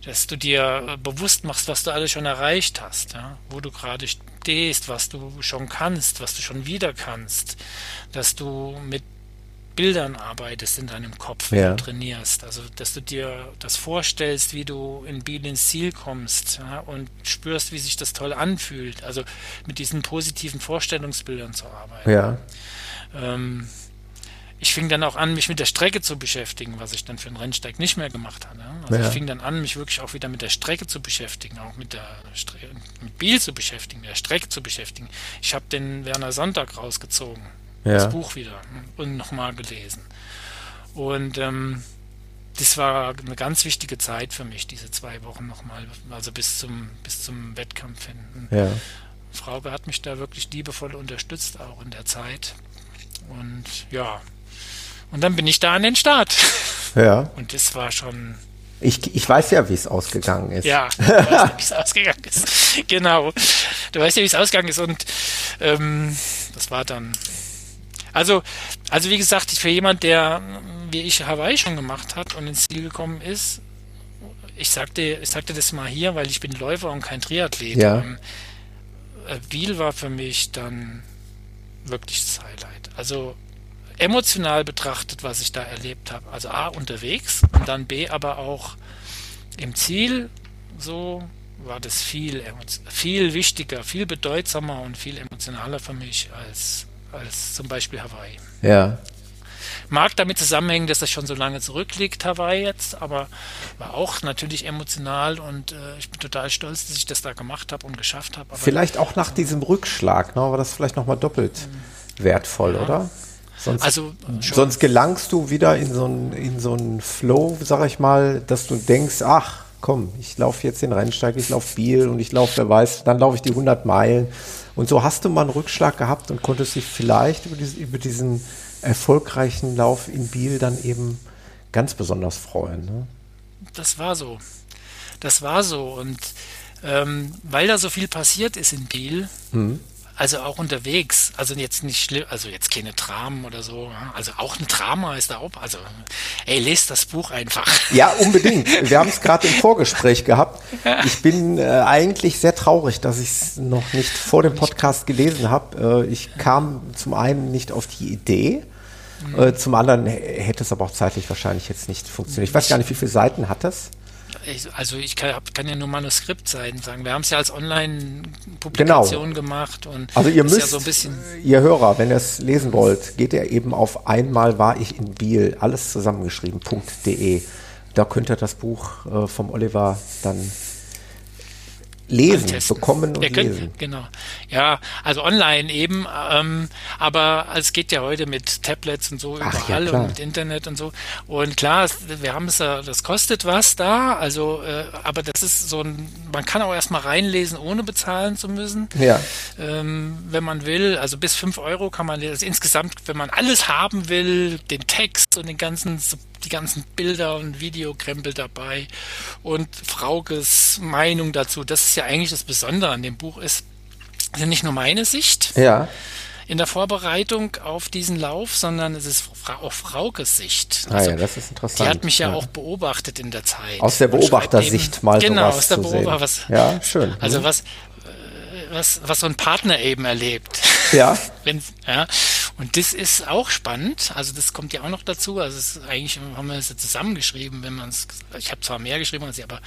Dass du dir äh, bewusst machst, was du alles schon erreicht hast, ja? wo du gerade stehst, was du schon kannst, was du schon wieder kannst, dass du mit Bildern arbeitest in deinem Kopf, wenn Ja. du trainierst. Also, dass du dir das vorstellst, wie du in Biel ins Ziel kommst ja, und spürst, wie sich das toll anfühlt. Also mit diesen positiven Vorstellungsbildern zu arbeiten. Ja. Ähm, ich fing dann auch an, mich mit der Strecke zu beschäftigen, was ich dann für den Rennsteig nicht mehr gemacht hatte. Also Ja. ich fing dann an, mich wirklich auch wieder mit der Strecke zu beschäftigen, auch mit der Stre mit Biel zu beschäftigen, mit der Strecke zu beschäftigen. Ich habe den Werner Sonntag rausgezogen, Ja. das Buch wieder und nochmal gelesen. Und ähm, das war eine ganz wichtige Zeit für mich, diese zwei Wochen nochmal, also bis zum, bis zum Wettkampf hin. Ja. Frauke hat mich da wirklich liebevoll unterstützt, auch in der Zeit. Und ja, und dann bin ich da an den Start. Ja. Und das war schon, Ich, ich weiß ja, wie es ausgegangen ist. ja, du weißt ja, wie es ausgegangen ist. Genau. Du weißt ja, wie es ausgegangen ist. Und ähm, das war dann. Also, also wie gesagt, für jemand, der wie ich Hawaii schon gemacht hat und ins Ziel gekommen ist, ich sagte, ich sagte das mal hier, weil ich bin Läufer und kein Triathlet. Ja. Äh, Biel war für mich dann wirklich das Highlight. Also emotional betrachtet, was ich da erlebt habe. Also A, unterwegs und dann B, aber auch im Ziel, so war das viel, viel wichtiger, viel bedeutsamer und viel emotionaler für mich als, als zum Beispiel Hawaii. Ja. Mag damit zusammenhängen, dass das schon so lange zurückliegt, Hawaii jetzt, aber war auch natürlich emotional und äh, ich bin total stolz, dass ich das da gemacht habe und geschafft habe. Vielleicht auch nach diesem Rückschlag, ne, war das vielleicht nochmal doppelt wertvoll, oder? Sonst, Also, schon. sonst gelangst du wieder in so einen in so einen Flow, sag ich mal, dass du denkst, ach komm, ich laufe jetzt den Rennsteig, ich laufe Biel und ich laufe, wer weiß, dann laufe ich die 100 Meilen. Und so hast du mal einen Rückschlag gehabt und konntest dich vielleicht über, diesen über diesen erfolgreichen Lauf in Biel dann eben ganz besonders freuen. Ne? das war so. Das war so. Und ähm, weil da so viel passiert ist in Biel, also auch unterwegs, also jetzt nicht schlimm, also jetzt keine Dramen oder so, also auch ein Drama ist da auch, also ey, lest das Buch einfach. Ja, unbedingt. Wir haben es gerade im Vorgespräch gehabt. Ich bin äh, eigentlich sehr traurig, dass ich es noch nicht vor dem Podcast gelesen habe. Äh, ich kam zum einen nicht auf die Idee, äh, zum anderen hätte es aber auch zeitlich wahrscheinlich jetzt nicht funktioniert. Ich weiß gar nicht, wie viele Seiten hat es? Also ich kann, kann, ja nur Manuskript sein, sagen. Wir haben es ja als Online-Publikation genau. gemacht und also ihr müsst, ja so ein bisschen ihr Hörer, wenn ihr es lesen wollt, geht ihr eben auf einmal war ich in Biel, alles zusammengeschrieben.de. Da könnt ihr das Buch äh, vom Oliver dann lesen, Antesten. bekommen und könnt, lesen. Genau. Ja, also online eben, ähm, aber es geht ja heute mit Tablets und so Ach, überall ja, und mit Internet und so. Und klar, wir haben es ja, das kostet was da, also, äh, aber das ist so ein, man kann auch erstmal reinlesen, ohne bezahlen zu müssen. Ja. Ähm, wenn man will, also bis fünf Euro kann man also insgesamt, wenn man alles haben will, den Text und den ganzen die ganzen Bilder und Videokrempel dabei und Fraukes Meinung dazu. Das ist ja eigentlich das Besondere an dem Buch ist, also nicht nur meine Sicht ja. in der Vorbereitung auf diesen Lauf, sondern es ist auch Fraukes Sicht. Ah also, ja, das ist interessant. Die hat mich ja, ja, auch beobachtet in der Zeit. Aus der Beobachtersicht mal Genau, aus der Beobachter. Ja, schön. Also mhm. was, was, was so ein Partner eben erlebt. Ja. Wenn, ja. Und das ist auch spannend. Also das kommt ja auch noch dazu. Also es ist, eigentlich haben wir es zusammengeschrieben, wenn man es, ich habe zwar mehr geschrieben als sie, aber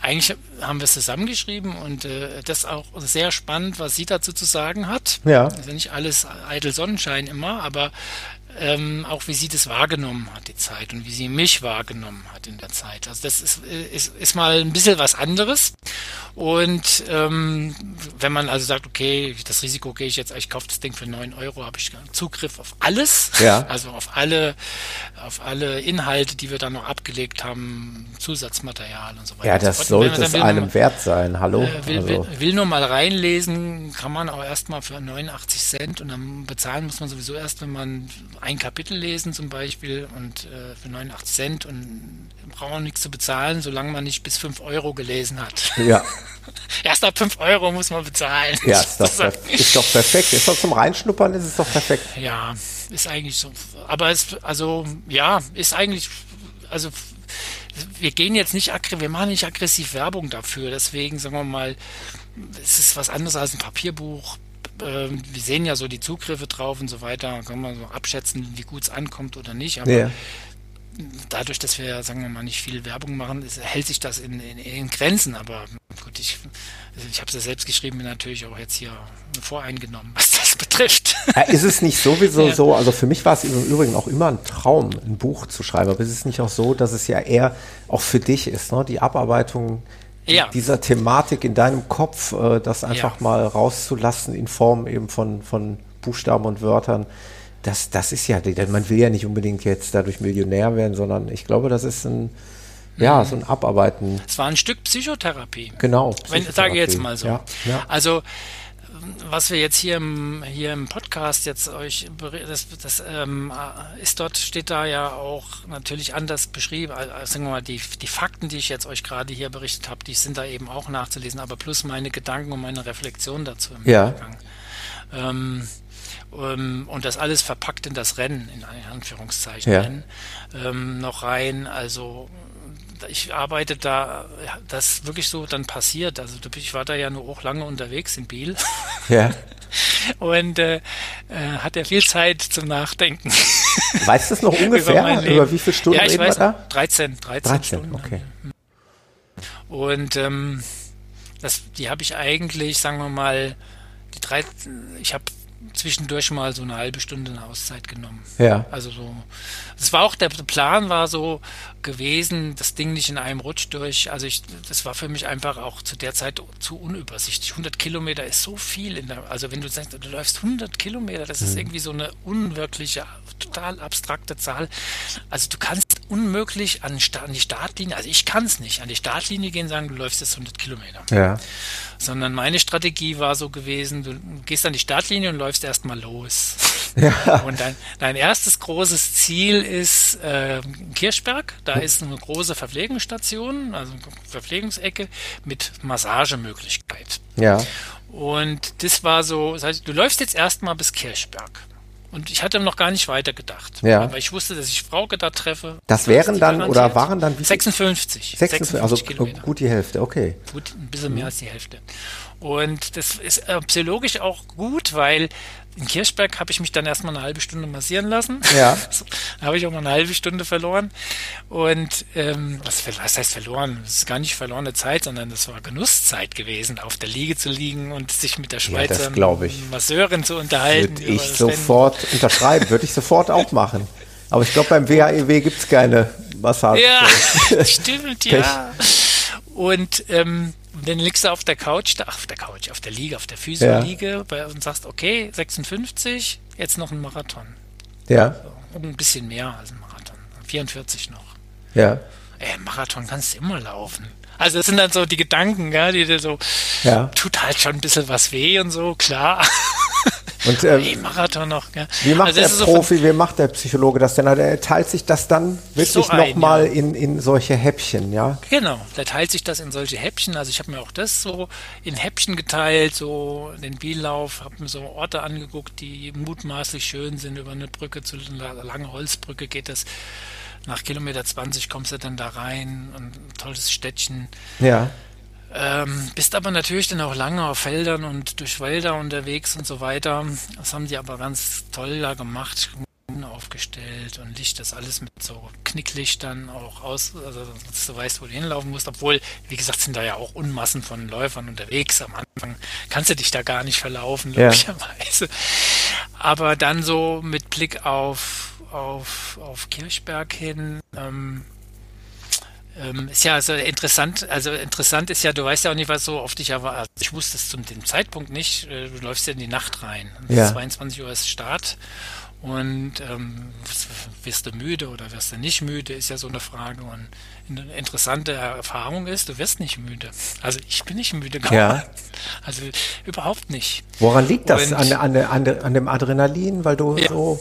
eigentlich haben wir es zusammengeschrieben und äh, das ist auch sehr spannend, was sie dazu zu sagen hat. Ja. Also nicht alles eitel Sonnenschein immer, aber ähm, auch wie sie das wahrgenommen hat, die Zeit, und wie sie mich wahrgenommen hat in der Zeit. Also das ist, ist, ist mal ein bisschen was anderes. Und ähm, wenn man also sagt, okay, das Risiko gehe ich jetzt, ich kaufe das Ding für neun Euro, habe ich Zugriff auf alles, ja. also auf alle, auf alle Inhalte, die wir dann noch abgelegt haben, Zusatzmaterial und so weiter. Ja, das so sollte es einem mal, wert sein. Hallo. Äh, will, also. will, will, nur mal reinlesen, kann man auch erstmal für 89 Cent und dann bezahlen muss man sowieso erst, wenn man ein Kapitel lesen zum Beispiel und äh, für 89 Cent und braucht man nichts zu bezahlen, solange man nicht bis 5 Euro gelesen hat. Ja. Erst ab 5 Euro muss man bezahlen. Ja, ist doch, ist doch perfekt. Ist doch zum Reinschnuppern, ist es doch perfekt. Ja, ist eigentlich so. Aber es, also, ja, ist eigentlich, also, wir gehen jetzt nicht, wir machen nicht aggressiv Werbung dafür. Deswegen, sagen wir mal, es ist was anderes als ein Papierbuch ähm, wir sehen ja so die Zugriffe drauf und so weiter, kann man so abschätzen, wie gut es ankommt oder nicht. Aber ja. Dadurch, dass wir, sagen wir mal, nicht viel Werbung machen, ist, hält sich das in, in, in Grenzen. Aber gut, ich, ich habe es ja selbst geschrieben, bin natürlich auch jetzt hier voreingenommen, was das betrifft. Ja, ist es nicht sowieso ja. so, also für mich war es im Übrigen auch immer ein Traum, ein Buch zu schreiben, aber ist es nicht auch so, dass es ja eher auch für dich ist, ne? die Abarbeitung ja. dieser Thematik in deinem Kopf, äh, das einfach ja. mal rauszulassen in Form eben von, von Buchstaben und Wörtern. Das, das ist ja, man will ja nicht unbedingt jetzt dadurch Millionär werden, sondern ich glaube, das ist ein, ja, mhm. so ein Abarbeiten. Es war ein Stück Psychotherapie. Genau. Psychotherapie. Wenn, sage ich jetzt mal so. Ja, ja. Also was wir jetzt hier im, hier im Podcast jetzt euch, das, das ähm, ist dort, steht da ja auch natürlich anders beschrieben. Also, sagen wir mal, die, die Fakten, die ich jetzt euch gerade hier berichtet habe, die sind da eben auch nachzulesen, aber plus meine Gedanken und meine Reflexion dazu im ja. Nachgang. Ähm, und das alles verpackt in das Rennen, in Anführungszeichen, ja. Rennen, ähm, noch rein. Also ich arbeite da, das wirklich so dann passiert. Also ich war da ja nur auch lange unterwegs in Biel. Ja. Und äh, äh, hat ja viel Zeit zum Nachdenken. Weißt du es noch ungefähr? über, über, wie viele Stunden ja, ich weiß, da? 13, 13, 13 Stunden. Okay. Und ähm, das, die habe ich eigentlich, sagen wir mal, die drei, ich habe zwischendurch mal so eine halbe Stunde eine Auszeit genommen. Ja. Also so. Es war auch der Plan war so gewesen, das Ding nicht in einem Rutsch durch. Also ich, das war für mich einfach auch zu der Zeit zu unübersichtlich. 100 Kilometer ist so viel in der, also wenn du sagst, du läufst 100 Kilometer, das ist mhm. irgendwie so eine unwirkliche, total abstrakte Zahl. Also du kannst unmöglich an, an die Startlinie, also ich kann es nicht, an die Startlinie gehen und sagen, du läufst jetzt 100 Kilometer. Ja. Sondern meine Strategie war so gewesen, du gehst an die Startlinie und läufst erstmal los. Ja. Und dein, dein erstes großes Ziel ist äh, Kirchberg. Da ist eine große Verpflegungsstation, also eine Verpflegungsecke mit Massagemöglichkeit. Ja. Und das war so, das heißt, du läufst jetzt erstmal bis Kirchberg. Und ich hatte noch gar nicht weiter gedacht. Ja. Weil ich wusste, dass ich Frauke da treffe. Das wären dann, oder waren dann wie 56. 56, also Kilometer. gut die Hälfte, okay. Gut, ein bisschen mehr als die Hälfte. Und das ist äh, psychologisch auch gut, weil in Kirchberg habe ich mich dann erstmal eine halbe Stunde massieren lassen. Ja. da habe ich auch mal eine halbe Stunde verloren. Und ähm, was, was heißt verloren? Das ist gar nicht verlorene Zeit, sondern das war Genusszeit gewesen, auf der Liege zu liegen und sich mit der Schweizer ja, Masseurin zu unterhalten. Würde ich sofort Rennen. unterschreiben, würde ich sofort auch machen. Aber ich glaube, beim WHEW gibt es keine Massage. Ja, stimmt, ja. Und ähm, dann liegst du auf der Couch, da, auf der Couch, auf der Liege, auf der Physio-Liege ja. und sagst, okay, 56, jetzt noch ein Marathon. Ja. So, ein bisschen mehr als ein Marathon. 44 noch. Ja. Ey, Marathon kannst du immer laufen. Also das sind dann so die Gedanken, gell, die dir so, ja. tut halt schon ein bisschen was weh und so, klar. Und, ähm, hey, Marathon noch. Gell? Wie macht also der Profi, so wie macht der Psychologe das denn? Er teilt sich das dann wirklich so nochmal ja. in, in solche Häppchen, ja? Genau, der teilt sich das in solche Häppchen. Also ich habe mir auch das so in Häppchen geteilt, so den Biellauf, habe mir so Orte angeguckt, die mutmaßlich schön sind. Über eine Brücke zu einer langen Holzbrücke geht das. Nach Kilometer 20 kommst du dann da rein. Ein tolles Städtchen. Ja. Ähm, bist aber natürlich dann auch lange auf Feldern und durch Wälder unterwegs und so weiter. Das haben die aber ganz toll da gemacht, aufgestellt und Licht, das alles mit so Knicklichtern auch aus, also dass du weißt, wo du hinlaufen musst. Obwohl, wie gesagt, sind da ja auch Unmassen von Läufern unterwegs. Am Anfang kannst du dich da gar nicht verlaufen, logischerweise. Ja. Aber dann so mit Blick auf, auf, auf Kirchberg hin, ähm, ähm, ist ja also interessant, also interessant ist ja, du weißt ja auch nicht, was so auf dich erwartet. Ich wusste es zu dem Zeitpunkt nicht. Äh, du läufst ja in die Nacht rein. Ja. 22 Uhr ist Start. Und ähm, wirst du müde oder wirst du nicht müde, ist ja so eine Frage. Und eine interessante Erfahrung ist, du wirst nicht müde. Also ich bin nicht müde geworden. Ja. Also überhaupt nicht. Woran liegt das? An, an, an, an, dem Adrenalin, weil du ja. so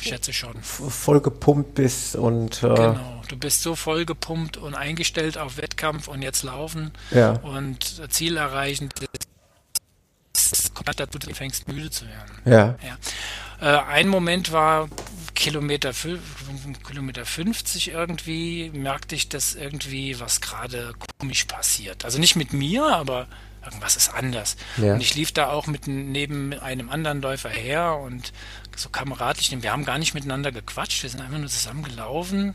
ich schätze schon. Voll gepumpt bist und. Äh genau, du bist so voll gepumpt und eingestellt auf Wettkampf und jetzt laufen ja. und Ziel erreichen. Kommt dazu, du fängst müde zu werden. Ja. ja. Äh, ein Moment war Kilometer, Kilometer 50 irgendwie, merkte ich, dass irgendwie was gerade komisch passiert. Also nicht mit mir, aber irgendwas ist anders. Ja. Und ich lief da auch mit neben einem anderen Läufer her und so kameradlich, wir haben gar nicht miteinander gequatscht, wir sind einfach nur zusammen gelaufen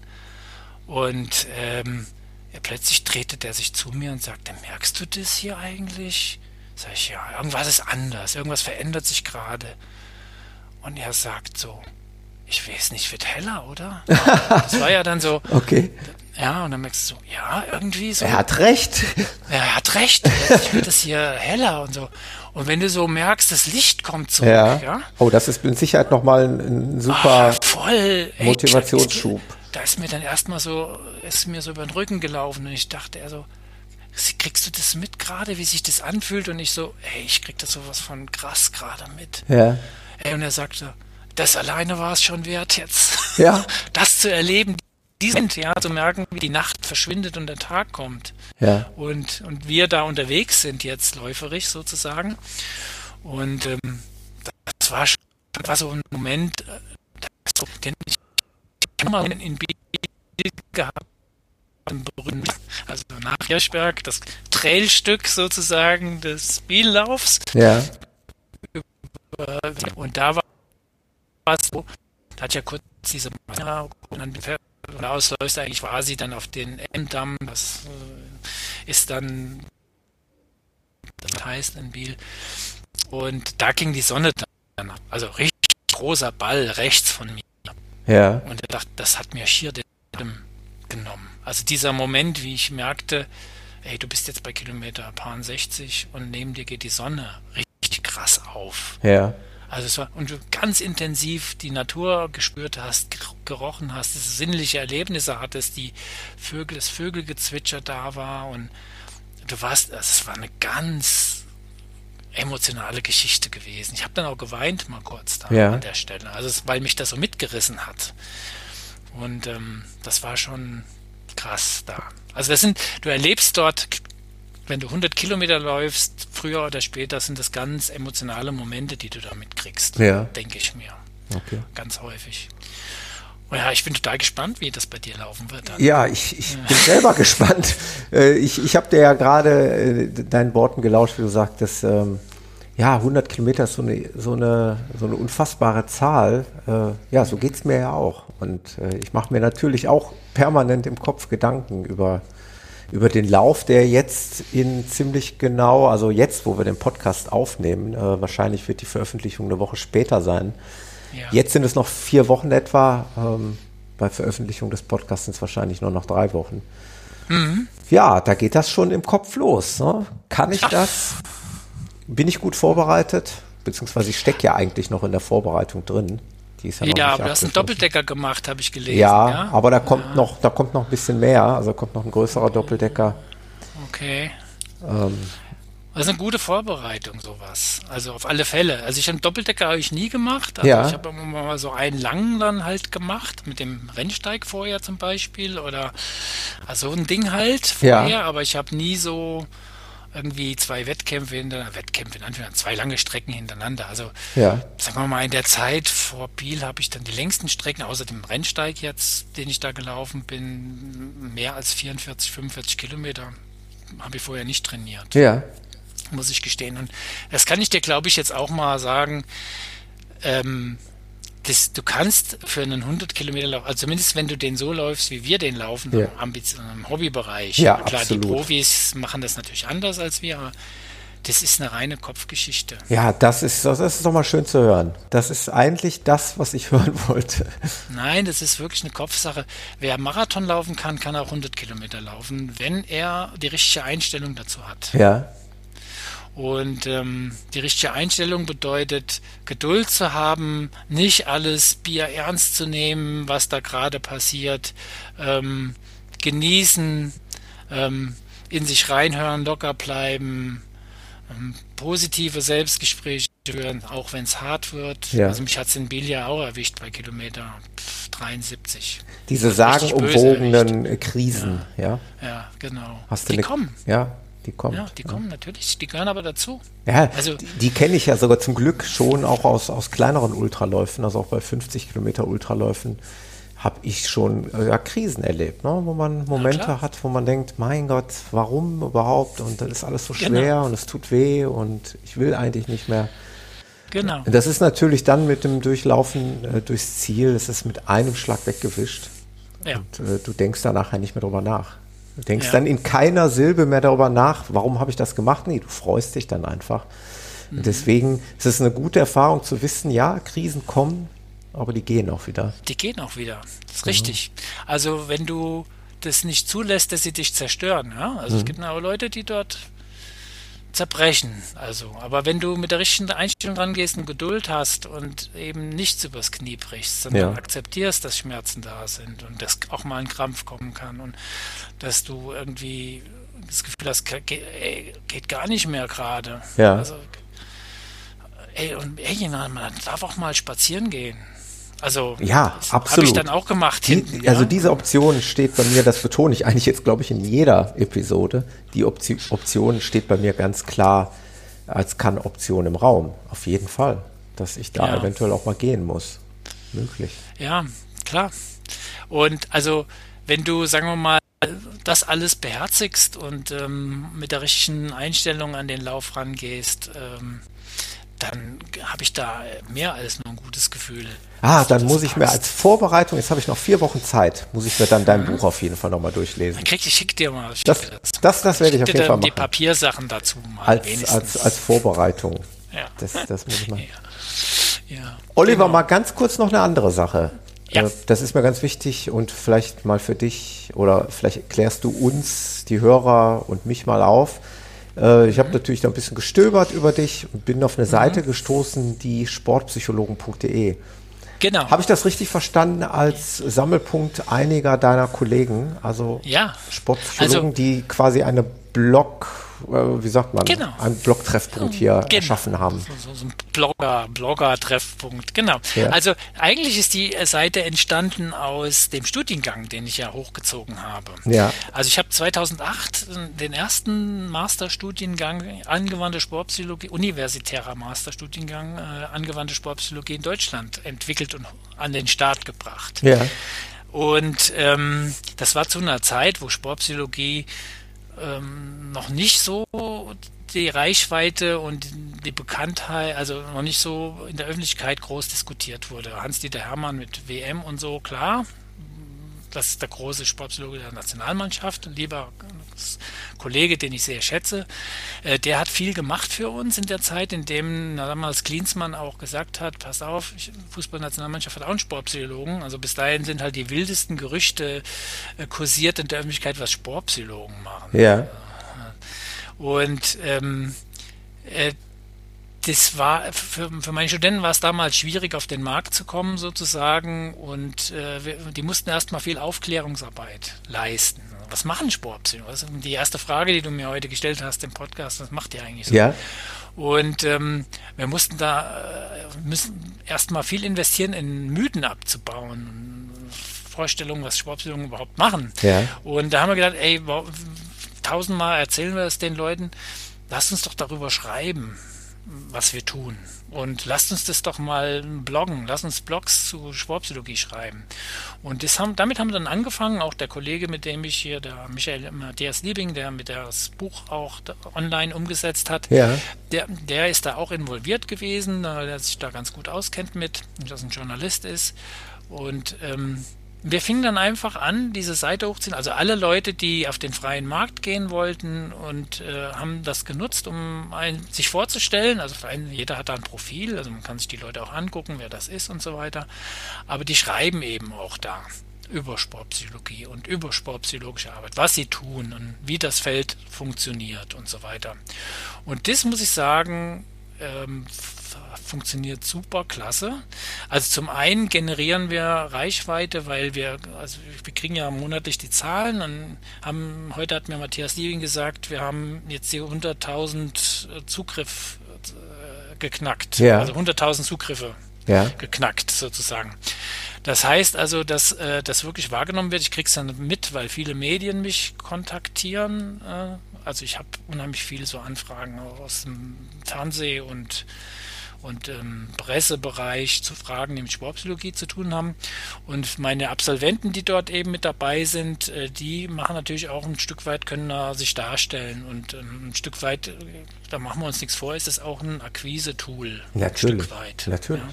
und ähm, ja, plötzlich drehte der sich zu mir und sagte, merkst du das hier eigentlich? Sag ich, ja, irgendwas ist anders, irgendwas verändert sich gerade. Und er sagt so, ich weiß nicht, wird heller, oder? Das war ja dann so. Okay. Ja, und dann merkst du so, ja, irgendwie so. Er hat recht. Er hat recht. Jetzt wird es hier heller und so. Und wenn du so merkst, das Licht kommt zurück, ja. ja? Oh, das ist mit Sicherheit nochmal ein, ein super oh, voll, Motivationsschub. Ey, da ist mir dann erstmal so, ist mir so über den Rücken gelaufen und ich dachte, also, kriegst du das mit gerade, wie sich das anfühlt? Und ich so, hey, ich krieg das sowas von krass gerade mit. Ja. Ey, und er sagte, das alleine war es schon wert jetzt. Ja. Das zu erleben, ja, zu merken, wie die Nacht verschwindet und der Tag kommt. Ja. Und, und wir da unterwegs sind jetzt läuferisch sozusagen. Und ähm, das war schon war so ein Moment, äh, den ich immer in Biel gehabt also nach Hirschberg, das Trailstück sozusagen des Biellaufs. Ja. Und da war es so, da hat ja kurz diese und dann oder ausläuft eigentlich quasi dann auf den M-Damm, das äh, ist dann, das heißt in Biel. Und da ging die Sonne dann ab. Also richtig großer Ball rechts von mir. Ja. Und er dachte, das hat mir schier den Atem genommen. Also dieser Moment, wie ich merkte, ey, du bist jetzt bei Kilometer 60 und neben dir geht die Sonne richtig krass auf. Ja. Also es war, und du ganz intensiv die Natur gespürt hast, gerochen hast, das sinnliche Erlebnisse hattest, die Vögel, das Vögelgezwitscher da war und du warst, also es war eine ganz emotionale Geschichte gewesen. Ich habe dann auch geweint mal kurz da ja. an der Stelle, also es, weil mich das so mitgerissen hat. Und ähm, das war schon krass da. Also das sind, du erlebst dort wenn du 100 Kilometer läufst, früher oder später sind das ganz emotionale Momente, die du da mitkriegst. Ja. Denke ich mir. Okay. Ganz häufig. Und ja, ich bin total gespannt, wie das bei dir laufen wird. Dann. Ja, ich, ich ja. bin selber gespannt. Äh, ich ich habe dir ja gerade äh, deinen Worten gelauscht, wie du sagtest, ähm, ja, 100 Kilometer ist so eine, so eine, so eine unfassbare Zahl. Äh, ja, so geht's mir ja auch. Und äh, ich mache mir natürlich auch permanent im Kopf Gedanken über, über den Lauf, der jetzt in ziemlich genau, also jetzt, wo wir den Podcast aufnehmen, äh, wahrscheinlich wird die Veröffentlichung eine Woche später sein. Ja. Jetzt sind es noch vier Wochen etwa. Ähm, bei Veröffentlichung des Podcasts sind es wahrscheinlich nur noch drei Wochen. Mhm. Ja, da geht das schon im Kopf los. Ne? Kann ich das? bin ich gut vorbereitet? Beziehungsweise ich stecke ja eigentlich noch in der Vorbereitung drin. Ja, aber du hast einen Doppeldecker gemacht, habe ich gelesen. Ja, ja? aber da kommt ja. noch, da kommt noch ein bisschen mehr. Also kommt noch ein größerer Doppeldecker. Okay. Ähm, das ist eine gute Vorbereitung, sowas. Also auf alle Fälle. Also ich einen Doppeldecker habe ich nie gemacht. Also ja. ich habe immer mal so einen langen dann halt gemacht, mit dem Rennsteig vorher zum Beispiel. Oder also ein Ding halt vorher, ja. aber ich habe nie so irgendwie zwei Wettkämpfe hintereinander, Wettkämpfe in Anführungszeichen, zwei lange Strecken hintereinander. Also ja. sagen wir mal, in der Zeit vor Biel habe ich dann die längsten Strecken, außer dem Rennsteig jetzt, den ich da gelaufen bin, mehr als 44, 45 Kilometer habe ich vorher nicht trainiert. Ja. Muss ich gestehen. Und das kann ich dir, glaube ich, jetzt auch mal sagen. Ähm, das, du kannst für einen 100 Kilometer Lauf, also zumindest wenn du den so läufst, wie wir den laufen, ja. im, Hobbybereich. Ja, Klar, absolut. die Profis machen das natürlich anders als wir, aber das ist eine reine Kopfgeschichte. Ja, das ist, das ist doch mal schön zu hören. Das ist eigentlich das, was ich hören wollte. Nein, das ist wirklich eine Kopfsache. Wer Marathon laufen kann, kann auch 100 Kilometer laufen, wenn er die richtige Einstellung dazu hat. Ja. Und ähm, die richtige Einstellung bedeutet, Geduld zu haben, nicht alles Bier ernst zu nehmen, was da gerade passiert, ähm, genießen, ähm, in sich reinhören, locker bleiben, ähm, positive Selbstgespräche führen, auch wenn es hart wird. Ja. Also mich hat es in Bilia auch erwischt bei Kilometer 73. Diese sagenumwogenen Krisen, ja. ja. Ja, genau. Hast du die eine, kommen. Ja, die kommt. Ja, die ja. kommen natürlich, die gehören aber dazu. Ja, also, die, die kenne ich ja sogar zum Glück schon auch aus, aus kleineren Ultraläufen, also auch bei 50 Kilometer Ultraläufen habe ich schon äh, ja, Krisen erlebt, ne? wo man Momente hat, wo man denkt, mein Gott, warum überhaupt? Und das ist alles so genau. schwer genau. und es tut weh und ich will eigentlich nicht mehr. Genau. Das ist natürlich dann mit dem Durchlaufen äh, durchs Ziel, es ist mit einem Schlag weggewischt. Ja. Und äh, du denkst da nachher nicht mehr drüber nach. Du denkst ja. dann in keiner Silbe mehr darüber nach, warum habe ich das gemacht? Nee, du freust dich dann einfach. Mhm. Deswegen ist es eine gute Erfahrung zu wissen, ja, Krisen kommen, aber die gehen auch wieder. Die gehen auch wieder. Das ist mhm. richtig. Also wenn du das nicht zulässt, dass sie dich zerstören, ja? Also mhm. es gibt auch Leute, die dort zerbrechen. Also, aber wenn du mit der richtigen Einstellung rangehst und Geduld hast und eben nichts übers Knie brichst, sondern ja. akzeptierst, dass Schmerzen da sind und dass auch mal ein Krampf kommen kann und dass du irgendwie das Gefühl hast, ey, geht gar nicht mehr gerade. Ja. Also, ey, und ey, man darf auch mal spazieren gehen. Also ja, absolut. Habe ich dann auch gemacht. Die, hinten, ja? Also diese Option steht bei mir, das betone ich eigentlich jetzt, glaube ich, in jeder Episode. Die Option, Option steht bei mir ganz klar als Kann-Option im Raum. Auf jeden Fall, dass ich da ja. eventuell auch mal gehen muss. Möglich. Ja, klar. Und also, wenn du, sagen wir mal, das alles beherzigst und ähm, mit der richtigen Einstellung an den Lauf rangehst, ähm, dann habe ich da mehr als nur ein gutes Gefühl. Ah, dann muss ich mir als Vorbereitung, jetzt habe ich noch vier Wochen Zeit, muss ich mir dann dein mhm. Buch auf jeden Fall nochmal durchlesen. Dann krieg ich, schick dir mal. Das, das, das, das werde ich auf jeden Fall machen. die Papiersachen dazu mal. Als, als, als Vorbereitung. Ja. Das, das muss ich machen. Ja. ja. Oliver, genau. mal ganz kurz noch eine andere Sache. Ja. Äh, das ist mir ganz wichtig und vielleicht mal für dich oder vielleicht klärst du uns, die Hörer und mich mal auf. Äh, ich habe natürlich da ein bisschen gestöbert über dich und bin auf eine mhm. Seite gestoßen, die sportpsychologen.de. Genau. Habe ich das richtig verstanden als Sammelpunkt einiger deiner Kollegen, also ja. Sportpsychologen, also, die quasi eine Blog wie sagt man, genau. einen Blog-Treffpunkt hier genau. erschaffen haben. So, so ein Blogger, Blogger-Treffpunkt, genau. Ja. Also eigentlich ist die Seite entstanden aus dem Studiengang, den ich ja hochgezogen habe. Ja. Also ich habe 2008 den ersten Masterstudiengang angewandte Sportpsychologie, universitärer Masterstudiengang äh, angewandte Sportpsychologie in Deutschland entwickelt und an den Start gebracht. Ja. Und ähm, das war zu einer Zeit, wo Sportpsychologie ähm, noch nicht so die Reichweite und die Bekanntheit, also noch nicht so in der Öffentlichkeit groß diskutiert wurde. Hans-Dieter Hermann mit WM und so, klar, das ist der große Sportpsychologe der Nationalmannschaft, ein lieber Kollege, den ich sehr schätze. Äh, der hat viel gemacht für uns in der Zeit, in dem damals Klinsmann auch gesagt hat, pass auf, Fußballnationalmannschaft hat auch einen Sportpsychologen. Also bis dahin sind halt die wildesten Gerüchte äh, kursiert in der Öffentlichkeit, was Sportpsychologen machen. Ja. Und ähm, äh, das war für, für meine Studenten war es damals schwierig, auf den Markt zu kommen sozusagen und äh, die mussten erstmal viel Aufklärungsarbeit leisten. Was machen Sportpsychologen? Die erste Frage, die du mir heute gestellt hast im Podcast, was macht ihr eigentlich so? Ja. Und ähm, wir mussten da äh, müssen erstmal viel investieren, in Mythen abzubauen, Vorstellungen, was Sportpsychologen überhaupt machen. Ja. Und da haben wir gedacht, ey, tausendmal erzählen wir es den Leuten, lasst uns doch darüber schreiben was wir tun. Und lasst uns das doch mal bloggen, lasst uns Blogs zu Sportpsychologie schreiben. Und das haben, damit haben wir dann angefangen, auch der Kollege, mit dem ich hier, der Michael Matthias Liebing, der mit das Buch auch online umgesetzt hat, ja. der, der ist da auch involviert gewesen, der sich da ganz gut auskennt mit, dass ein Journalist ist. Und ähm, wir fingen dann einfach an, diese Seite hochzuziehen. Also alle Leute, die auf den freien Markt gehen wollten und äh, haben das genutzt, um ein, sich vorzustellen. Also ein, jeder hat da ein Profil, also man kann sich die Leute auch angucken, wer das ist und so weiter. Aber die schreiben eben auch da über Sportpsychologie und über sportpsychologische Arbeit, was sie tun und wie das Feld funktioniert und so weiter. Und das muss ich sagen, ähm, funktioniert super klasse. Also zum einen generieren wir Reichweite, weil wir, also wir kriegen ja monatlich die Zahlen und haben, heute hat mir Matthias Liebing gesagt, wir haben jetzt die 100.000 Zugriff äh, geknackt. Ja. Also 100.000 Zugriffe ja. geknackt sozusagen. Das heißt also, dass äh, das wirklich wahrgenommen wird. Ich kriege es dann mit, weil viele Medien mich kontaktieren. Äh, also ich habe unheimlich viele so Anfragen aus dem Fernseh und und ähm, Pressebereich zu Fragen, die mit Sportpsychologie zu tun haben. Und meine Absolventen, die dort eben mit dabei sind, äh, die machen natürlich auch ein Stück weit, können da sich darstellen. Und ähm, ein Stück weit, äh, da machen wir uns nichts vor, ist es auch ein Akquise-Tool. Natürlich. Ein Stück weit. Natürlich. Ja.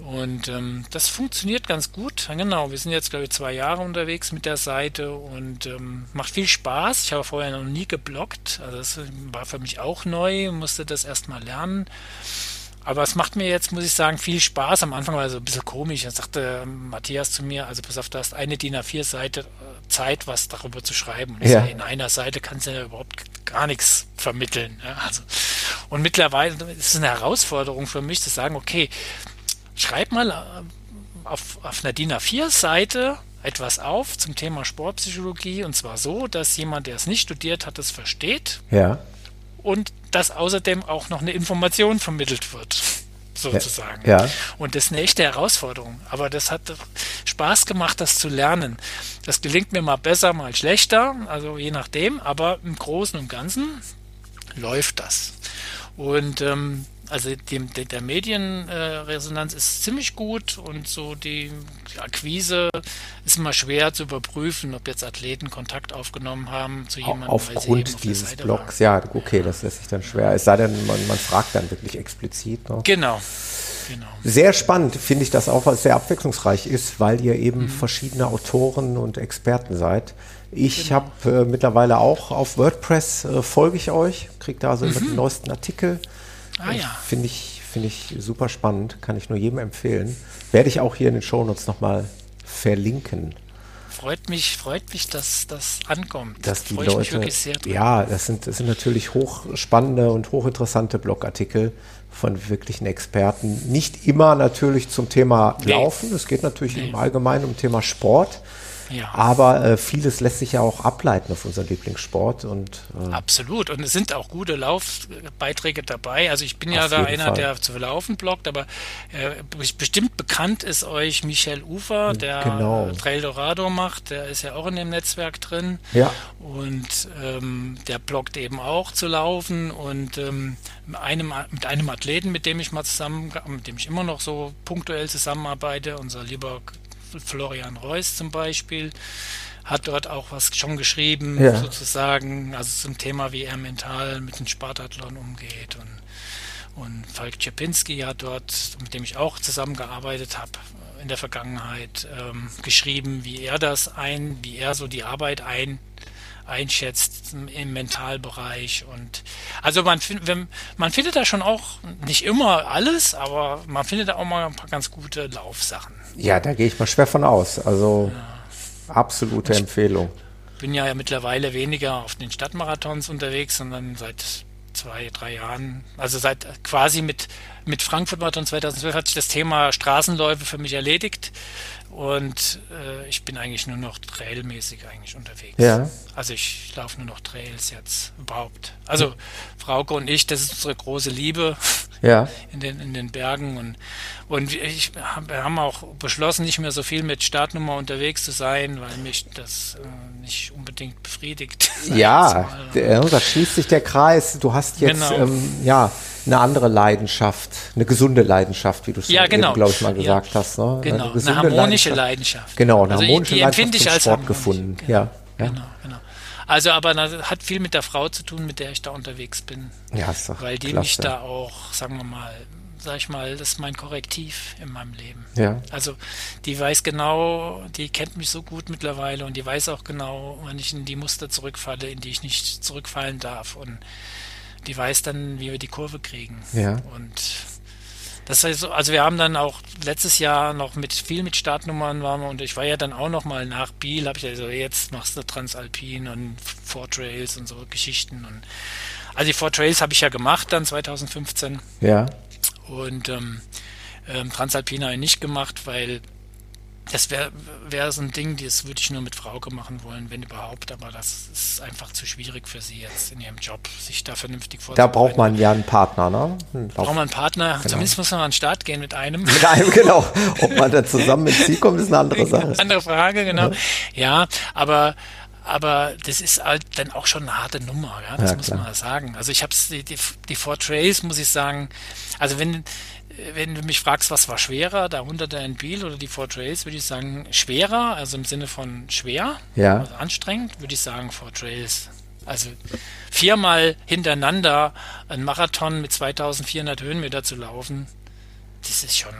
Und ähm, das funktioniert ganz gut. Genau, wir sind jetzt, glaube ich, zwei Jahre unterwegs mit der Seite und ähm, macht viel Spaß. Ich habe vorher noch nie geblockt. Also das war für mich auch neu, musste das erstmal lernen. Aber es macht mir jetzt, muss ich sagen, viel Spaß. Am Anfang war es so ein bisschen komisch. Da sagte Matthias zu mir, also pass auf, du hast eine DIN A4-Seite äh, Zeit, was darüber zu schreiben. Und ja. sage, in einer Seite kannst du ja überhaupt gar nichts vermitteln. Ja, also, und mittlerweile ist es eine Herausforderung für mich zu sagen, okay, schreib mal äh, auf, auf einer DIN A4-Seite etwas auf zum Thema Sportpsychologie und zwar so, dass jemand, der es nicht studiert hat, es versteht. Ja und dass außerdem auch noch eine Information vermittelt wird, sozusagen. Ja. Und das ist eine echte Herausforderung. Aber das hat Spaß gemacht, das zu lernen. Das gelingt mir mal besser, mal schlechter, also je nachdem, aber im Großen und Ganzen läuft das. Und ähm, also die, die, der Medienresonanz äh, ist ziemlich gut und so die, die, Akquise ist immer schwer zu überprüfen, ob jetzt Athleten Kontakt aufgenommen haben zu jemandem. Aufgrund auf dieses Blogs, ja, okay, das lässt sich dann schwer. Es sei denn, man, man fragt dann wirklich explizit. Ne? Genau. Genau. Sehr spannend finde ich das auch, weil es sehr abwechslungsreich ist, weil ihr eben mhm. verschiedene Autoren und Experten seid. Ich genau. habe äh, mittlerweile auch auf WordPress äh, folge ich euch, kriege da also mhm. immer die neuesten Artikel. Ah ja. Finde ich, find ich super spannend, kann ich nur jedem empfehlen. Werde ich auch hier in den Shownotes nochmal verlinken. Freut mich, freut mich, dass das ankommt. Dass die Leute, ja, das sind, das sind natürlich hochspannende und hochinteressante Blogartikel von wirklichen Experten. Nicht immer natürlich zum Thema Laufen. Es geht natürlich nee. im Allgemeinen um Thema Sport. Ja. Aber äh, vieles lässt sich ja auch ableiten auf unseren Lieblingssport. Und, äh Absolut. Und es sind auch gute Laufbeiträge dabei. Also ich bin ja da einer, Fall. der zu Laufen bloggt, aber äh, bestimmt bekannt ist euch Michel Ufer, der genau. Trail Dorado macht. Der ist ja auch in dem Netzwerk drin. Ja. Und ähm, der bloggt eben auch zu laufen. Und ähm, einem, mit einem Athleten, mit dem ich mal zusammen, mit dem ich immer noch so punktuell zusammenarbeite, unser lieber Florian Reuss zum Beispiel hat dort auch was schon geschrieben, Ja. sozusagen, also zum Thema, wie er mental mit dem Spartathlon umgeht. Und, und Falk Czepinski hat dort, mit dem ich auch zusammengearbeitet habe in der Vergangenheit, ähm, geschrieben, wie er das ein, wie er so die Arbeit ein, einschätzt im, Mentalbereich und also man, find, wenn, man findet da schon auch nicht immer alles, aber man findet da auch mal ein paar ganz gute Laufsachen. Ja, da gehe ich mal schwer von aus. Also absolute Empfehlung. bin ja mittlerweile weniger auf den Stadtmarathons unterwegs, sondern seit zwei, drei Jahren, also seit quasi mit, mit Frankfurt Marathon 2012 hat sich das Thema Straßenläufe für mich erledigt und äh, ich bin eigentlich nur noch trailmäßig eigentlich unterwegs. Ja. Also ich laufe nur noch Trails jetzt überhaupt. Also Frauke und ich, das ist unsere große Liebe Ja. in den, in den Bergen und, und ich, wir haben auch beschlossen, nicht mehr so viel mit Startnummer unterwegs zu sein, weil mich das äh, nicht unbedingt befriedigt. Ja, da schließt sich der Kreis. Du hast jetzt Genau. ähm, ja eine andere Leidenschaft, eine gesunde Leidenschaft, wie du es Ja, genau. glaube ich, mal Ja. gesagt hast. Ne? Genau, eine gesunde harmonische Leidenschaft. Genau, eine Also harmonische die empfinde Leidenschaft ich als Sport gefunden. Genau. Ja, ja. Genau. Also, aber das hat viel mit der Frau zu tun, mit der ich da unterwegs bin. Ja, ist doch Weil die klasse. mich da auch, sagen wir mal, sag ich mal, das ist mein Korrektiv in meinem Leben. Ja. Also die weiß genau, die kennt mich so gut mittlerweile und die weiß auch genau, wann ich in die Muster zurückfalle, in die ich nicht zurückfallen darf. Und die weiß dann, wie wir die Kurve kriegen. Ja. Und das heißt, so- also wir haben dann auch letztes Jahr noch mit viel mit Startnummern waren wir und ich war ja dann auch noch mal nach Biel, habe ich also jetzt machst du Transalpin und Four Trails und so Geschichten und also die Four Trails habe ich ja gemacht dann 2015 Ja, und ähm, ähm, Transalpina habe ich nicht gemacht, weil das wäre wär so ein Ding, das würde ich nur mit Frauke machen wollen, wenn überhaupt, aber das ist einfach zu schwierig für sie jetzt in ihrem Job, sich da vernünftig da vorzubereiten. braucht man ja einen Partner, ne? Einen Braucht man einen Partner, zumindest muss man an den Start gehen mit einem. Mit einem, genau. Ob man da zusammen ins Ziel kommt, ist eine andere Sache. Andere Frage, genau. Ja, aber aber das ist halt dann auch schon eine harte Nummer, ja, das Ja, muss klar. man sagen. Also ich habe die, die, die Four Trails, muss ich sagen, also wenn, wenn du mich fragst, was war schwerer, der 100er in Biel oder die Four Trails, würde ich sagen schwerer, also im Sinne von schwer, Ja. also anstrengend, würde ich sagen Four Trails. Also viermal hintereinander einen Marathon mit 2400 Höhenmeter zu laufen, das ist schon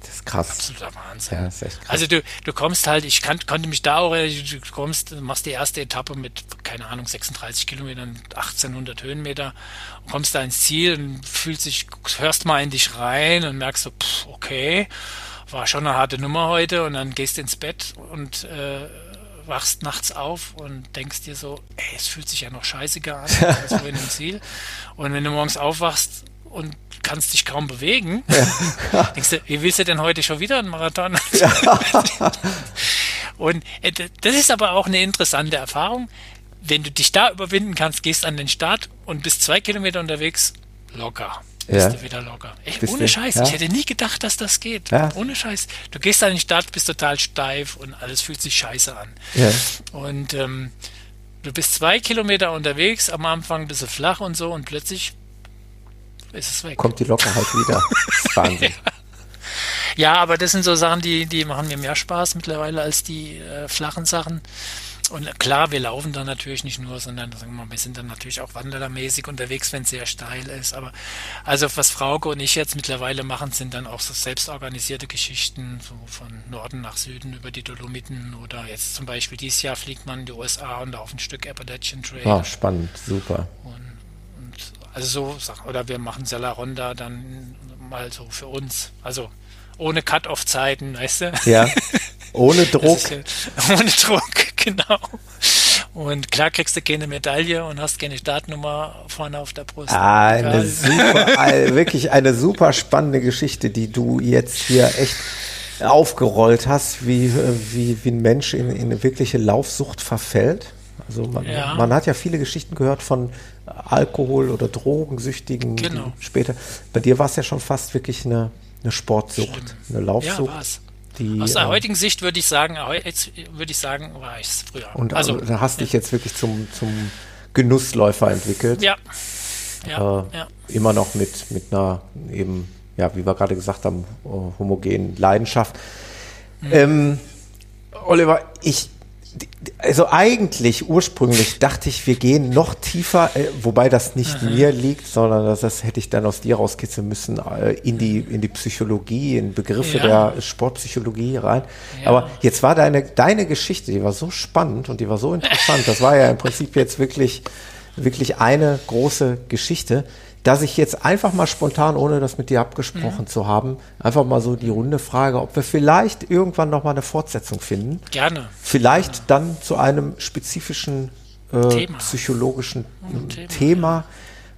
Das ist krass. absoluter Wahnsinn. Ja, ist echt krass. Also du, du kommst halt, ich kann, konnte mich da auch, du kommst, du machst die erste Etappe mit, keine Ahnung, 36 Kilometern, 1800 Höhenmeter, und kommst da ins Ziel und fühlst dich, hörst mal in dich rein und merkst so, pff, okay, war schon eine harte Nummer heute und dann gehst du ins Bett und äh, wachst nachts auf und denkst dir so, ey, es fühlt sich ja noch scheißiger an als vorhin im Ziel. Und wenn du morgens aufwachst und kannst dich kaum bewegen, denkst du, wie willst du denn heute schon wieder einen Marathon? und äh, das ist aber auch eine interessante Erfahrung. Wenn du dich da überwinden kannst, gehst an den Start und bist zwei Kilometer unterwegs, locker. Bist Ja. du wieder locker. Bist ohne du- Scheiß. ja. Ich hätte nie gedacht, dass das geht. Ja. Ohne Scheiß. Du gehst an den Start, bist total steif und alles fühlt sich scheiße an. Ja. Und ähm, du bist zwei Kilometer unterwegs, am Anfang ein bisschen flach und so und plötzlich ist es weg. Kommt die Lockerheit wieder. Das ist Wahnsinn. Ja, aber das sind so Sachen, die, die machen mir mehr Spaß mittlerweile als die äh, flachen Sachen. Und klar, wir laufen dann natürlich nicht nur, sondern sagen wir mal, wir sind dann natürlich auch wanderermäßig unterwegs, wenn es sehr steil ist. Aber also was Frauke und ich jetzt mittlerweile machen, sind dann auch so selbstorganisierte Geschichten, so von Norden nach Süden über die Dolomiten oder jetzt zum Beispiel dieses Jahr fliegt man in die USA und auf ein Stück Appalachian Trail. Ah, spannend, super. Also so. Oder wir machen Sella Ronda dann mal so für uns. Also ohne Cut-Off-Zeiten, weißt du? Ja. Ohne Druck. Ja- ohne Druck, genau. Und klar kriegst du keine Medaille und hast keine Startnummer vorne auf der Brust. Ah, eine super, wirklich eine super spannende Geschichte, die du jetzt hier echt aufgerollt hast, wie, wie, wie ein Mensch in, in eine wirkliche Laufsucht verfällt. Also man, Ja. man hat ja viele Geschichten gehört von Alkohol- oder Drogensüchtigen Genau. später. Bei dir war es ja schon fast wirklich eine, eine Sportsucht, Schlimm. eine Ja, Laufsucht. war's. die, Aus der äh, heutigen Sicht würde ich sagen, würde ich sagen, war ich es früher. und also, also, da hast dich jetzt wirklich zum, zum Genussläufer entwickelt. ja. Ja, äh, ja. immer noch mit, mit einer eben, ja, wie wir gerade gesagt haben, äh, homogenen Leidenschaft. Mhm. Ähm, Oliver, ich, also eigentlich ursprünglich dachte ich, wir gehen noch tiefer, äh, wobei das nicht mhm. mir liegt, sondern das, das, hätte ich dann aus dir rauskitzeln müssen, äh, in die, in die Psychologie, in Begriffe ja. der Sportpsychologie rein. Ja. Aber jetzt war deine, deine Geschichte, die war so spannend und die war so interessant. Das war ja im Prinzip jetzt wirklich, wirklich eine große Geschichte dass ich jetzt einfach mal spontan, ohne das mit dir abgesprochen mhm. zu haben, einfach mal so die Runde frage, ob wir vielleicht irgendwann noch mal eine Fortsetzung finden. Gerne. Vielleicht Gerne. dann zu einem spezifischen äh, Thema. psychologischen Thema. Thema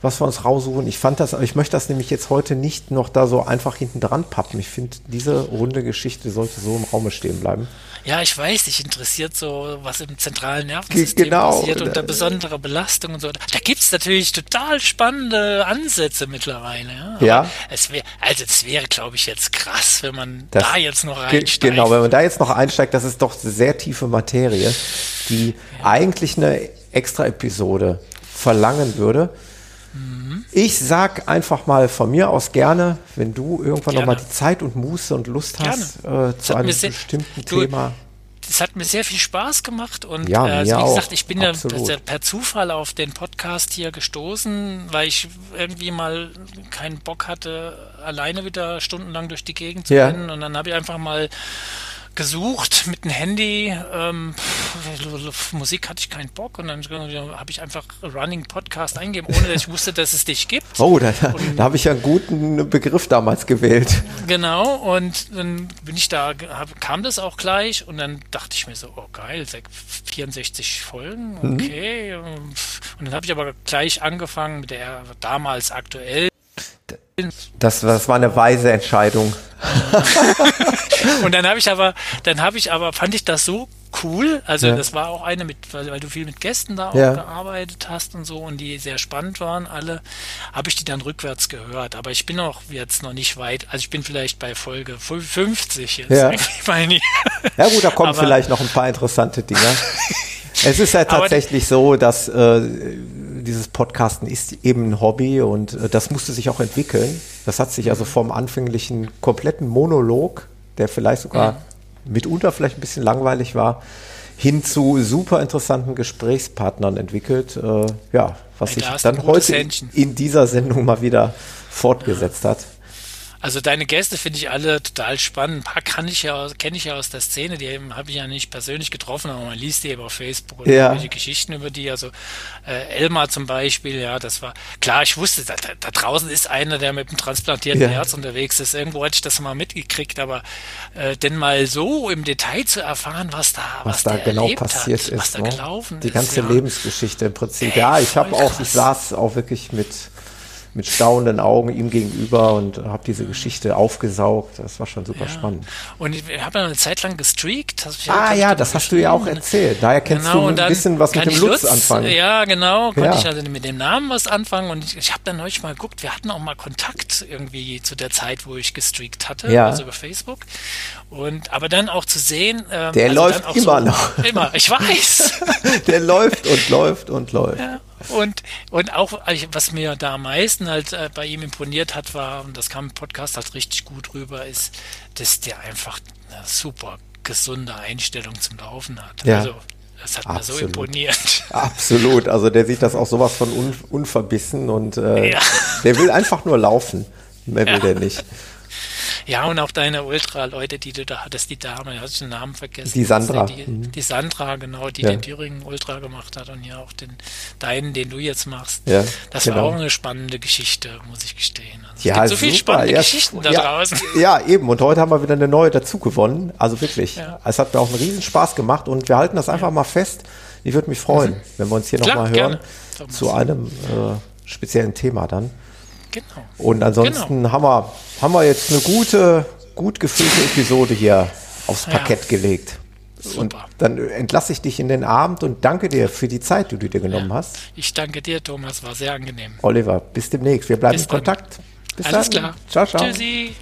was wir uns raussuchen. Ich fand das, ich möchte das nämlich jetzt heute nicht noch da so einfach hinten dran pappen. Ich finde, diese runde Geschichte sollte so im Raume stehen bleiben. Ja, ich weiß, dich interessiert so, was im zentralen Nervensystem genau. passiert unter besonderer Belastung und so. Da gibt es natürlich total spannende Ansätze mittlerweile. Ja. ja. Es wäre, also es wäre, glaube ich, jetzt krass, wenn man das, da jetzt noch einsteigt. Genau, wenn man da jetzt noch einsteigt, das ist doch sehr tiefe Materie, die ja. eigentlich eine extra Episode verlangen würde. Ich sag einfach mal von mir aus gerne, wenn du irgendwann nochmal die Zeit und Muße und Lust hast äh, zu einem sehr, bestimmten du, Thema. Es hat mir sehr viel Spaß gemacht und ja, äh, also, wie gesagt, auch. ich bin ja per Zufall auf den Podcast hier gestoßen, weil ich irgendwie mal keinen Bock hatte, alleine wieder stundenlang durch die Gegend zu ja. rennen und dann habe ich einfach mal gesucht mit dem Handy. Ähm, Musik hatte ich keinen Bock und dann habe ich einfach Running Podcast eingegeben, ohne dass ich wusste, dass es dich gibt. Oh, da, da habe ich ja einen guten Begriff damals gewählt. Genau, und dann bin ich da, hab, kam das auch gleich und dann dachte ich mir so, oh geil, 64 Folgen, mhm. okay. Mhm. Und dann habe ich aber gleich angefangen mit der damals aktuell das, das war eine weise Entscheidung. und dann habe ich aber, dann habe ich aber, fand ich das so cool. Also ja. das war auch eine mit, weil, weil, du viel mit Gästen da auch ja. gearbeitet hast und so und die sehr spannend waren alle, habe ich die dann rückwärts gehört. Aber ich bin auch jetzt noch nicht weit. Also ich bin vielleicht bei Folge 50 jetzt. Ja, ja gut, da kommen aber, vielleicht noch ein paar interessante Dinge. es ist ja tatsächlich so, dass äh, dieses Podcasten ist eben ein Hobby und äh, das musste sich auch entwickeln. Das hat sich also vom anfänglichen kompletten Monolog, der vielleicht sogar mhm. mitunter vielleicht ein bisschen langweilig war, hin zu super interessanten Gesprächspartnern entwickelt. Äh, ja, was sich dann heute in dieser Sendung mal wieder fortgesetzt ja. hat. Also deine Gäste finde ich alle total spannend. Ein paar kann ich ja, kenne ich ja aus der Szene, die habe ich ja nicht persönlich getroffen, aber man liest die eben auf Facebook oder ja. irgendwelche Geschichten über die. Also äh, Elmar zum Beispiel, ja, das war klar, ich wusste, da, da draußen ist einer, der mit einem transplantierten ja. Herz unterwegs ist. Irgendwo hatte ich das mal mitgekriegt, aber äh, denn mal so im Detail zu erfahren, was da, was, was da genau passiert hat, ist, was da ne? gelaufen die ist. Die ganze ja. Lebensgeschichte im Prinzip. Ey, ja, ich habe auch, ich saß auch wirklich mit mit staunenden Augen ihm gegenüber und habe diese Geschichte aufgesaugt. Das war schon super ja. spannend. Und ich habe ja eine Zeit lang gestreakt. ah ja, das hast du ja auch erzählt. Daher kennst genau, du ein bisschen was mit dem Lutz, Lutz anfangen. Ja, genau. Konnte ja. ich also mit dem Namen was anfangen. Und ich, ich habe dann neulich mal geguckt, wir hatten auch mal Kontakt irgendwie zu der Zeit, wo ich gestreakt hatte, ja. also über Facebook. Und aber dann auch zu sehen, ähm, der also läuft immer so, noch. Immer, ich weiß. der läuft und läuft und läuft. Ja. Und, und auch, was mir da am meisten halt äh, bei ihm imponiert hat, war, und das kam im Podcast halt richtig gut rüber, ist, dass der einfach eine super gesunde Einstellung zum Laufen hat. Ja. Also, das hat Absolut. mir so imponiert. Absolut. Also der sieht das auch sowas von un unverbissen und äh, ja. der will einfach nur laufen. Mehr will ja. der nicht. Ja, und auch deine Ultra-Leute, die du da hattest, die Dame, hast du den Namen vergessen. Die Sandra. Die, mhm. die, Sandra, genau, die ja. den Thüringen Ultra gemacht hat und ja auch den deinen, den du jetzt machst. Ja, das genau. war auch eine spannende Geschichte, muss ich gestehen. Also ja, es gibt so viele spannende ja, Geschichten da ja, draußen. Ja, eben. Und heute haben wir wieder eine neue dazu gewonnen. Also wirklich. Ja. Es hat mir auch einen riesen Spaß gemacht und wir halten das einfach mal fest. Ich würde mich freuen, mhm. wenn wir uns hier nochmal hören zu einem äh, speziellen Thema dann. Genau. Und ansonsten genau. haben, wir, haben wir jetzt eine gute, gut gefüllte Episode hier aufs Parkett ja. gelegt. Super. Und dann entlasse ich dich in den Abend und danke dir für die Zeit, die du dir genommen ja. hast. Ich danke dir, Thomas, war sehr angenehm. Oliver, bis demnächst. Wir bleiben bis in Kontakt. Bis Alles dann. klar. Ciao, ciao. Tschüssi.